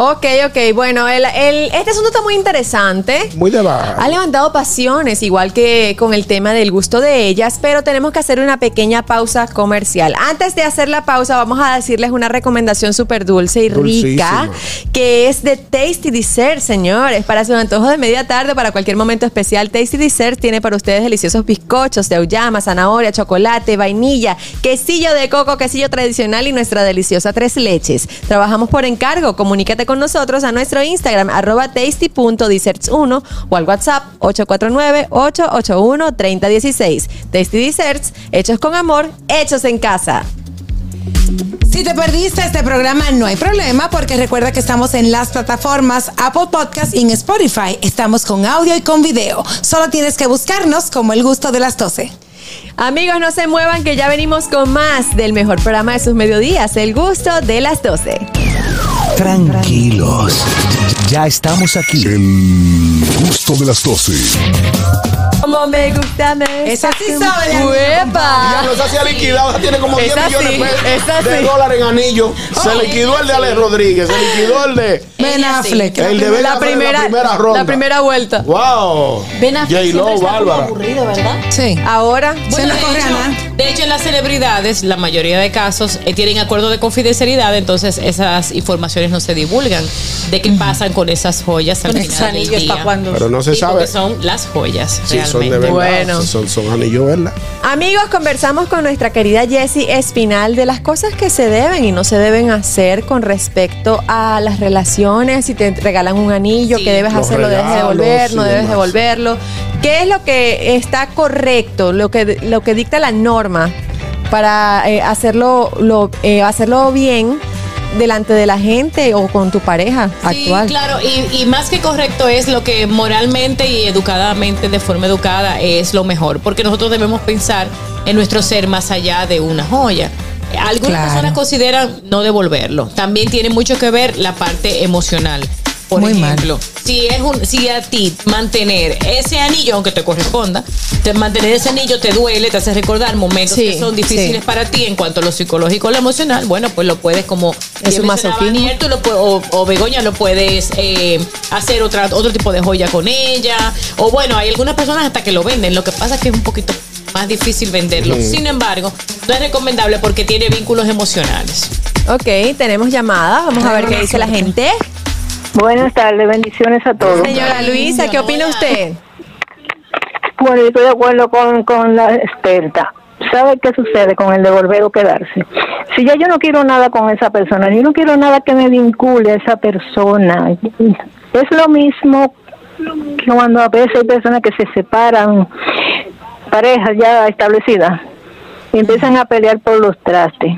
[SPEAKER 1] Ok, ok. Bueno, el, el- este asunto está muy interesante.
[SPEAKER 2] Muy de baja.
[SPEAKER 1] Ha levantado pasiones, igual que con el tema del gusto de ellas, pero tenemos que hacer una pequeña pausa comercial. Antes de hacer la pausa, vamos a decirles una recomendación súper dulce y rica, que es de Tasty Dessert, señores. Para su antojo de media tarde, para cualquier momento especial, Tasty Dessert tiene para ustedes deliciosos bizcochos de auyama, zanahoria, chocolate, vainilla, quesillo de coco, quesillo tradicional y nuestra deliciosa tres leches. Trabajamos por encargo. Comunícate con nosotros a nuestro Instagram, arroba tasty.desserts1 o al WhatsApp 849-881-3016. Tasty Desserts, hechos con amor, hechos en casa.
[SPEAKER 4] Si te perdiste este programa, no hay problema, porque recuerda que estamos en las plataformas Apple Podcast y en Spotify. Estamos con audio y con video. Solo tienes que buscarnos como el gusto de las 12.
[SPEAKER 1] Amigos, no se muevan que ya venimos con más del mejor programa de sus mediodías, El Gusto de las 12.
[SPEAKER 6] Tranquilos. Ya estamos aquí.
[SPEAKER 13] El gusto de las 12.
[SPEAKER 1] Como me gusta, me
[SPEAKER 4] Esa sí sabe la
[SPEAKER 1] ¡Uepa!
[SPEAKER 2] Diablo, esa se ha liquidado, esa tiene como 10
[SPEAKER 1] Esa
[SPEAKER 2] millones
[SPEAKER 1] sí,
[SPEAKER 2] de pesos
[SPEAKER 1] esa
[SPEAKER 2] de
[SPEAKER 1] sí.
[SPEAKER 2] dólares en anillo. Se liquidó el de Alex Rodríguez, se liquidó el de.
[SPEAKER 4] Ben Affleck.
[SPEAKER 2] El de Ben
[SPEAKER 1] La
[SPEAKER 2] Affleck
[SPEAKER 1] primera,
[SPEAKER 2] la primera ronda.
[SPEAKER 1] la primera vuelta.
[SPEAKER 2] ¡Wow!
[SPEAKER 3] Ben Affleck
[SPEAKER 2] J-Lo, Bárbara.
[SPEAKER 3] aburrido, ¿verdad?
[SPEAKER 4] Sí.
[SPEAKER 1] Ahora,
[SPEAKER 4] Se
[SPEAKER 19] Bueno,
[SPEAKER 4] no
[SPEAKER 19] de, hecho, de hecho, en las celebridades, la mayoría de casos eh, tienen acuerdo de confidencialidad, entonces esas informaciones no se divulgan de qué pasan con esas joyas al
[SPEAKER 3] Con
[SPEAKER 19] final
[SPEAKER 3] esos
[SPEAKER 19] del
[SPEAKER 3] anillos,
[SPEAKER 19] día.
[SPEAKER 3] ¿pa' cuándo?
[SPEAKER 2] Pero no se
[SPEAKER 19] Sí,
[SPEAKER 2] sabe.
[SPEAKER 19] porque son las joyas,
[SPEAKER 2] Sí, son de
[SPEAKER 19] realmente.
[SPEAKER 2] verdad.
[SPEAKER 1] Bueno.
[SPEAKER 2] Son, son anillos, ¿verdad?
[SPEAKER 1] Amigos, conversamos con nuestra querida Jessie Espinal de las cosas que se deben y no se deben hacer con respecto a las relaciones. Si te regalan un anillo,
[SPEAKER 19] Sí.
[SPEAKER 1] ¿qué debes
[SPEAKER 2] Los
[SPEAKER 1] hacer? ¿Lo debes devolver? ¿No debes
[SPEAKER 2] demás.
[SPEAKER 1] devolverlo? ¿Qué es lo que está correcto? Lo que, lo que dicta la norma para eh, hacerlo, lo, eh, hacerlo bien delante de la gente o con tu pareja
[SPEAKER 19] Sí,
[SPEAKER 1] actual.
[SPEAKER 19] claro, y, y más que correcto es lo que moralmente y educadamente, de forma educada, es lo mejor, porque nosotros debemos pensar en nuestro ser más allá de una joya. Algunas
[SPEAKER 4] Claro.
[SPEAKER 19] personas consideran no devolverlo. También tiene mucho que ver la parte emocional. Por
[SPEAKER 4] Muy mal.
[SPEAKER 19] ejemplo, si es un, si a ti mantener ese anillo, aunque te corresponda, te- mantener ese anillo te duele, te hace recordar momentos
[SPEAKER 1] Sí,
[SPEAKER 19] que son difíciles
[SPEAKER 1] sí.
[SPEAKER 19] para ti en cuanto a lo psicológico o lo emocional, bueno, pues lo puedes como
[SPEAKER 1] Es un
[SPEAKER 19] mencionaba
[SPEAKER 1] masoquismo.
[SPEAKER 19] Aniel, tú lo pu- o, o Begoña lo puedes eh, hacer otra, otro tipo de joya con ella. O bueno, hay algunas personas hasta que lo venden. Lo que pasa es que es un poquito más difícil venderlo. Sin embargo, no es recomendable porque tiene vínculos emocionales.
[SPEAKER 1] Ok, tenemos llamada. Vamos a ver qué dice la gente.
[SPEAKER 12] Buenas tardes, bendiciones a todos.
[SPEAKER 1] Señora Luisa, ¿qué opina usted?
[SPEAKER 12] Bueno, yo estoy de acuerdo con, con la experta. ¿Sabe qué sucede con el devolver o quedarse? Si ya yo no quiero nada con esa persona, yo no quiero nada que me vincule a esa persona. Es lo mismo que cuando a veces hay personas que se separan, parejas ya establecidas, y empiezan a pelear por los trastes.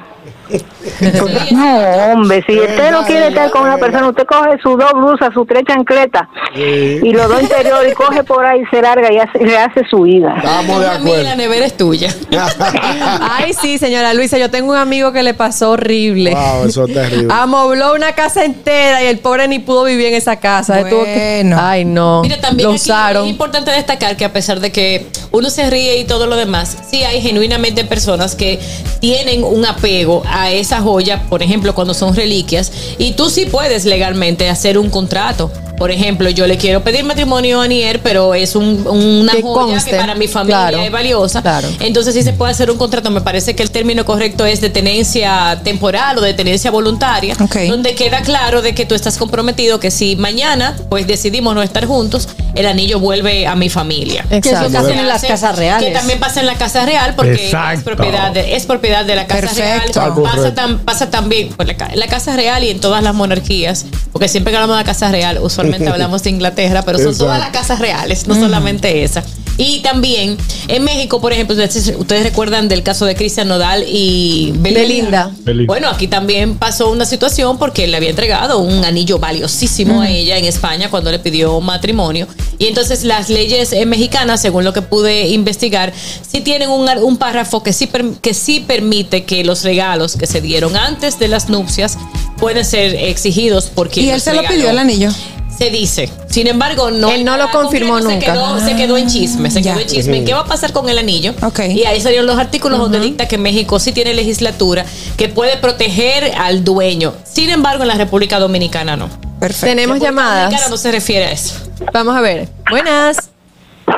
[SPEAKER 12] No, hombre, si usted no quiere estar con una persona, usted coge sus dos blusas, sus tres chancletas y los dos interiores y coge por ahí, se larga y hace, le hace su vida.
[SPEAKER 2] Estamos de
[SPEAKER 19] A mí
[SPEAKER 2] acuerdo.
[SPEAKER 19] la nevera es tuya.
[SPEAKER 1] Ay, sí, señora Luisa, yo tengo un amigo que le pasó horrible.
[SPEAKER 2] Wow, eso es terrible.
[SPEAKER 1] Amobló una casa entera y el pobre ni pudo vivir en esa casa. Él tuvo que-
[SPEAKER 4] Bueno.
[SPEAKER 1] Ay, no.
[SPEAKER 19] Mira, también
[SPEAKER 1] Lo
[SPEAKER 19] aquí
[SPEAKER 1] usaron.
[SPEAKER 19] es importante destacar que a pesar de que uno se ríe y todo lo demás, sí hay genuinamente personas que tienen un apego a esa joya, por ejemplo, cuando son reliquias, y tú sí puedes legalmente hacer un contrato. Por ejemplo, yo le quiero pedir matrimonio a Anier, pero es un- una
[SPEAKER 1] Que
[SPEAKER 19] joya
[SPEAKER 1] conste.
[SPEAKER 19] que para mi familia
[SPEAKER 1] Claro.
[SPEAKER 19] es valiosa.
[SPEAKER 1] Claro.
[SPEAKER 19] Entonces sí se puede hacer un contrato. Me parece que el término correcto es de tenencia temporal o de tenencia voluntaria, donde queda claro de que tú estás comprometido que si mañana pues decidimos no estar juntos, el anillo vuelve a mi familia.
[SPEAKER 3] Que es lo que
[SPEAKER 1] Exacto.
[SPEAKER 3] hacen en las casas reales.
[SPEAKER 19] Que también pasa en la casa real porque es
[SPEAKER 5] Exacto.
[SPEAKER 19] propiedad, de, es propiedad de la casa
[SPEAKER 4] Perfecto.
[SPEAKER 19] real. Pasa, tam- pasa también pues, la, la casa real y en todas las monarquías, porque siempre que hablamos de la casa real, usualmente hablamos de Inglaterra, pero son todas las casas reales, no solamente esa. Y también en México, por ejemplo, ustedes, recuerdan del caso de Cristian Nodal y Belinda. Bueno, aquí también pasó una situación porque le había entregado un anillo valiosísimo a ella en España cuando le pidió matrimonio. Y entonces las leyes eh, mexicanas, según lo que pude investigar, sí tienen un, ar- un párrafo que sí, per- que sí permite que los regalos que se dieron antes de las nupcias pueden ser exigidos por quien
[SPEAKER 4] Y él se lo
[SPEAKER 19] regaló.
[SPEAKER 4] pidió el anillo.
[SPEAKER 19] Se dice. Sin embargo, no.
[SPEAKER 1] Él no lo confirmó nunca.
[SPEAKER 19] Se quedó, se quedó en chisme. Se
[SPEAKER 4] Ya.
[SPEAKER 19] quedó en chisme. ¿Qué va a pasar con el anillo?
[SPEAKER 4] Ok.
[SPEAKER 19] Y ahí salieron los artículos donde dicta que México sí tiene legislatura que puede proteger al dueño. Sin embargo, en la República Dominicana no.
[SPEAKER 4] Perfecto.
[SPEAKER 1] Tenemos
[SPEAKER 19] República Dominicana
[SPEAKER 1] llamadas.
[SPEAKER 19] no se refiere a eso.
[SPEAKER 1] Vamos a ver. Buenas.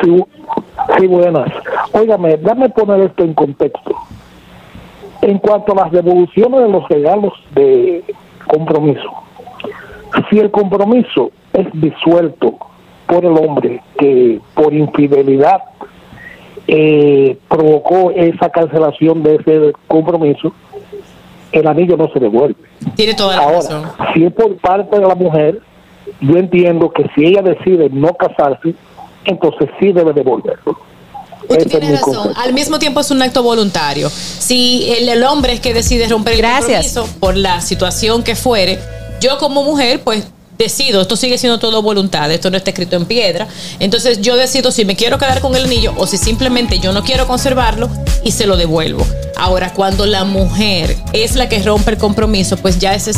[SPEAKER 20] Sí, sí, buenas. Óigame, dame poner esto en contexto. En cuanto a las devoluciones de los regalos de compromiso, si el compromiso es disuelto por el hombre que por infidelidad eh, provocó esa cancelación de ese compromiso, el anillo no se devuelve.
[SPEAKER 19] Tiene toda la razón.
[SPEAKER 20] Ahora, si es por parte de la mujer, yo entiendo que si ella decide no casarse, entonces sí debe devolverlo.
[SPEAKER 19] Usted tiene razón. Al mismo tiempo es un acto voluntario. Si el, el hombre es que decide romper el
[SPEAKER 1] Gracias.
[SPEAKER 19] compromiso por la situación que fuere, yo como mujer, pues decido, esto sigue siendo todo voluntad, esto no está escrito en piedra. Entonces yo decido si me quiero quedar con el anillo o si simplemente yo no quiero conservarlo y se lo devuelvo. Ahora, cuando la mujer es la que rompe el compromiso, pues ya es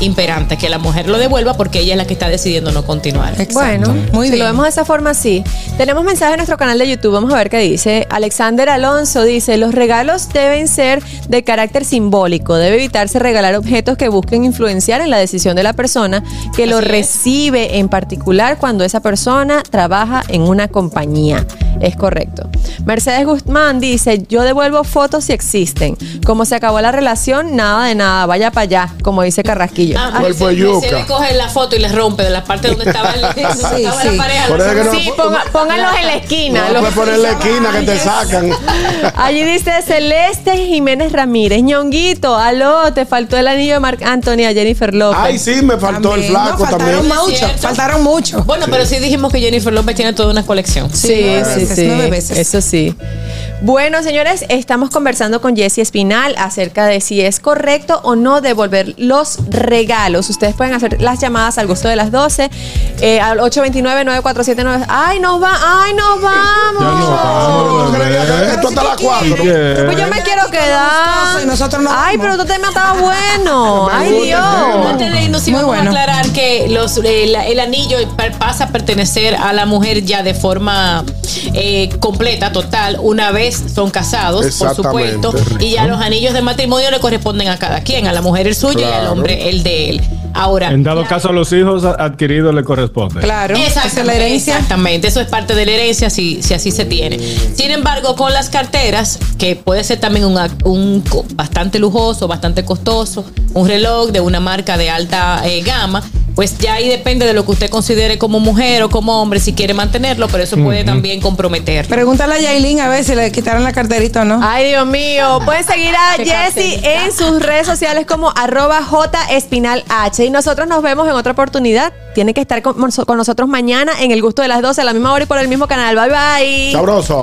[SPEAKER 19] imperante, que la mujer lo devuelva porque ella es la que está decidiendo no continuar.
[SPEAKER 1] Bueno, si lo vemos de esa forma, sí. Tenemos mensaje en nuestro canal de YouTube, vamos a ver qué dice. Alexander Alonso dice, los regalos deben ser de carácter simbólico, debe evitarse regalar objetos que busquen influenciar en la decisión de la persona que lo recibe, en particular cuando esa persona trabaja en una compañía. Es correcto. Mercedes Guzmán dice, yo devuelvo fotos si existen. Como se acabó la relación, nada de nada, vaya para allá, como dice Carrasquillo.
[SPEAKER 19] Ah, Mercedes- Mercedes coge la foto y le rompe de la parte donde estaba, el, donde estaba la pareja.
[SPEAKER 2] No-
[SPEAKER 1] Sí, ponga- pónganlos en la esquina.
[SPEAKER 2] No
[SPEAKER 1] los-
[SPEAKER 2] puedes poner en la esquina que te sacan.
[SPEAKER 1] Allí dice Celeste Jiménez Ramírez, ñonguito, aló, te faltó el anillo de Marc Anthony a Jennifer López.
[SPEAKER 2] Ay, sí, me faltó el flaco también.
[SPEAKER 4] faltaron mucho.
[SPEAKER 19] Bueno, pero sí dijimos que Jennifer López tiene toda una colección.
[SPEAKER 1] Sí, sí, sí. Eso sí. Bueno, señores, estamos conversando con Jessie Espinal acerca de si es correcto o no devolver los regalos. Ustedes pueden hacer las llamadas al gusto de las 12 eh, al 829-9479. ¡Ay, nos va! ¡Ay, nos vamos!
[SPEAKER 2] Esto hasta las 4.
[SPEAKER 1] Pues yo me quiero quedar. Ay, pero tu tema estaba bueno. Ay, Dios.
[SPEAKER 19] Antes de irnos, sí vamos a aclarar que los, el, el anillo pa- pasa a pertenecer a la mujer ya de forma eh, completa, total, una vez son casados, por supuesto, y ya los anillos de matrimonio le corresponden a cada quien, a la mujer el suyo y al hombre el de él. Ahora,
[SPEAKER 5] En dado caso, a los hijos adquiridos le corresponde.
[SPEAKER 19] Exactamente, Exactamente, eso es parte de la herencia si, si así se tiene. Sin embargo, con las carteras, que puede ser también un, un bastante lujoso, bastante costoso, un reloj de una marca de alta eh, gama, pues ya ahí depende de lo que usted considere como mujer o como hombre, si quiere mantenerlo, pero eso puede también comprometer.
[SPEAKER 4] Pregúntale a Yailin a ver si le quitaron la carterita o no.
[SPEAKER 1] Ay, Dios mío. Pueden seguir a Jessie en sus redes sociales como arroba jespinalh. Y nosotros nos vemos en otra oportunidad. Tiene que estar con, con nosotros mañana en el gusto de las 12 a la misma hora y por el mismo canal. Bye bye.
[SPEAKER 2] Sabroso.